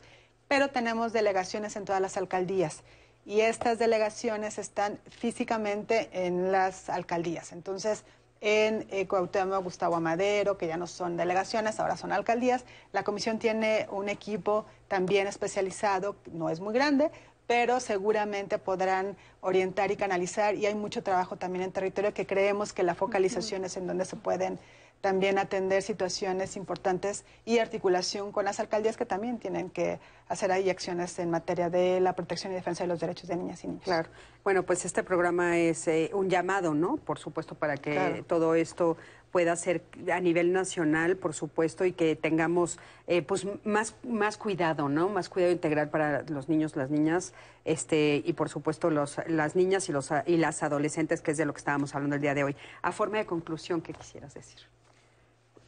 pero tenemos delegaciones en todas las alcaldías y estas delegaciones están físicamente en las alcaldías. Entonces, en eh, Cuauhtémoc, Gustavo Amadero, que ya no son delegaciones, ahora son alcaldías. La comisión tiene un equipo también especializado, no es muy grande, pero seguramente podrán orientar y canalizar y hay mucho trabajo también en territorio que creemos que la focalización es en donde se pueden también atender situaciones importantes y articulación con las alcaldías que también tienen que hacer ahí acciones en materia de la protección y defensa de los derechos de niñas y niños. Claro. Bueno, pues este programa es eh, un llamado, ¿no? Por supuesto, para que todo esto pueda ser a nivel nacional, por supuesto, y que tengamos eh, pues más, más cuidado, ¿no? Más cuidado integral para los niños, las niñas, este, y por supuesto los, las niñas y, los, y las adolescentes, que es de lo que estábamos hablando el día de hoy. A forma de conclusión, ¿qué quisieras decir?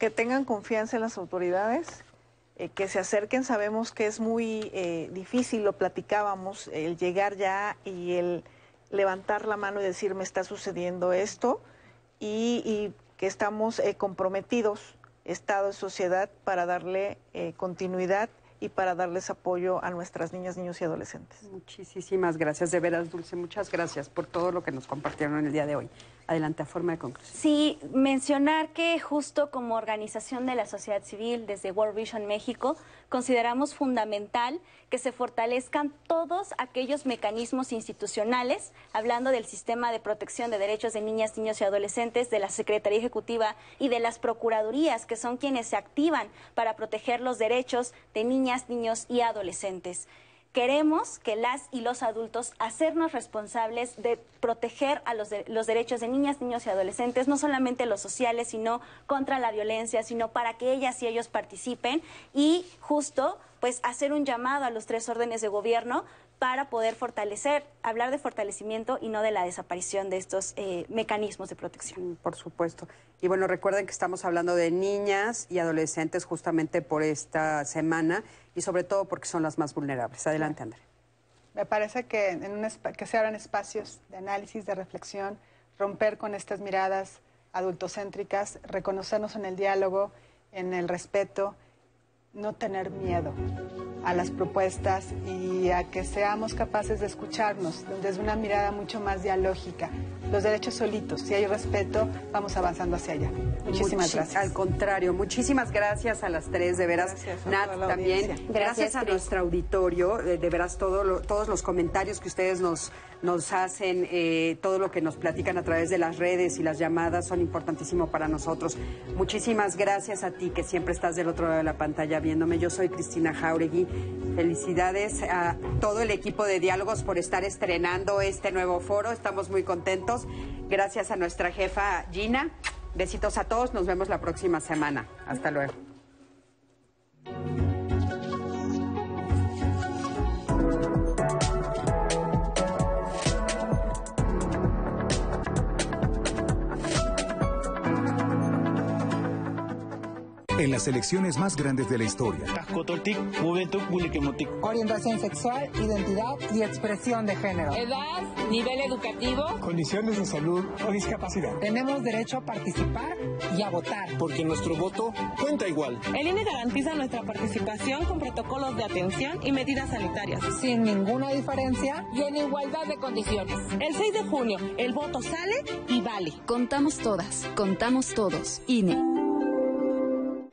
Que tengan confianza en las autoridades, eh, que se acerquen. Sabemos que es muy eh, difícil, lo platicábamos, el llegar ya y el levantar la mano y decir me está sucediendo esto y, que estamos eh, comprometidos, Estado y sociedad, para darle continuidad y para darles apoyo a nuestras niñas, niños y adolescentes. Muchísimas gracias, de veras, Dulce, muchas gracias por todo lo que nos compartieron el día de hoy. Adelante, a forma de conclusión. Sí, mencionar que justo como organización de la sociedad civil desde World Vision México, consideramos fundamental que se fortalezcan todos aquellos mecanismos institucionales, hablando del sistema de protección de derechos de niñas, niños y adolescentes, de la Secretaría Ejecutiva y de las Procuradurías, que son quienes se activan para proteger los derechos de niñas, niños y adolescentes queremos que las y los adultos hacernos responsables de proteger a los, los, derechos de niñas, niños y adolescentes, no solamente los sociales, sino contra la violencia, sino para que ellas y ellos participen y justo pues hacer un llamado a los tres órdenes de gobierno para poder fortalecer, hablar de fortalecimiento y no de la desaparición de estos eh, mecanismos de protección. Por supuesto. Y bueno, recuerden que estamos hablando de niñas y adolescentes justamente por esta semana y sobre todo porque son las más vulnerables. Adelante, André. Me parece que, en un que se abran espacios de análisis, de reflexión, romper con estas miradas adultocéntricas, reconocernos en el diálogo, en el respeto, no tener miedo a las propuestas y a que seamos capaces de escucharnos desde una mirada mucho más dialógica. Los derechos solitos, si hay respeto, vamos avanzando hacia allá. Muchísimas gracias. Al contrario, muchísimas gracias a las tres, de veras, Nat también. Gracias, a nuestro auditorio, de, veras todo todos los comentarios que ustedes nos, nos hacen, eh, todo lo que nos platican a través de las redes y las llamadas son importantísimo para nosotros. Muchísimas gracias a ti que siempre estás del otro lado de la pantalla viéndome. Yo soy Cristina Jauregui. Felicidades a todo el equipo de Diálogos por estar estrenando este nuevo foro. Estamos muy contentos. Gracias a nuestra jefa Gina. Besitos a todos. Nos vemos la próxima semana. Hasta luego. En las elecciones más grandes de la historia. Orientación sexual, identidad y expresión de género. Edad, nivel educativo. Condiciones de salud o discapacidad. Tenemos derecho a participar y a votar. Porque nuestro voto cuenta igual. El INE garantiza nuestra participación con protocolos de atención y medidas sanitarias. Sin ninguna diferencia y en igualdad de condiciones. El 6 de junio, el voto sale y vale. Contamos todas, contamos todos. INE.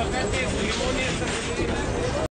Aguacate.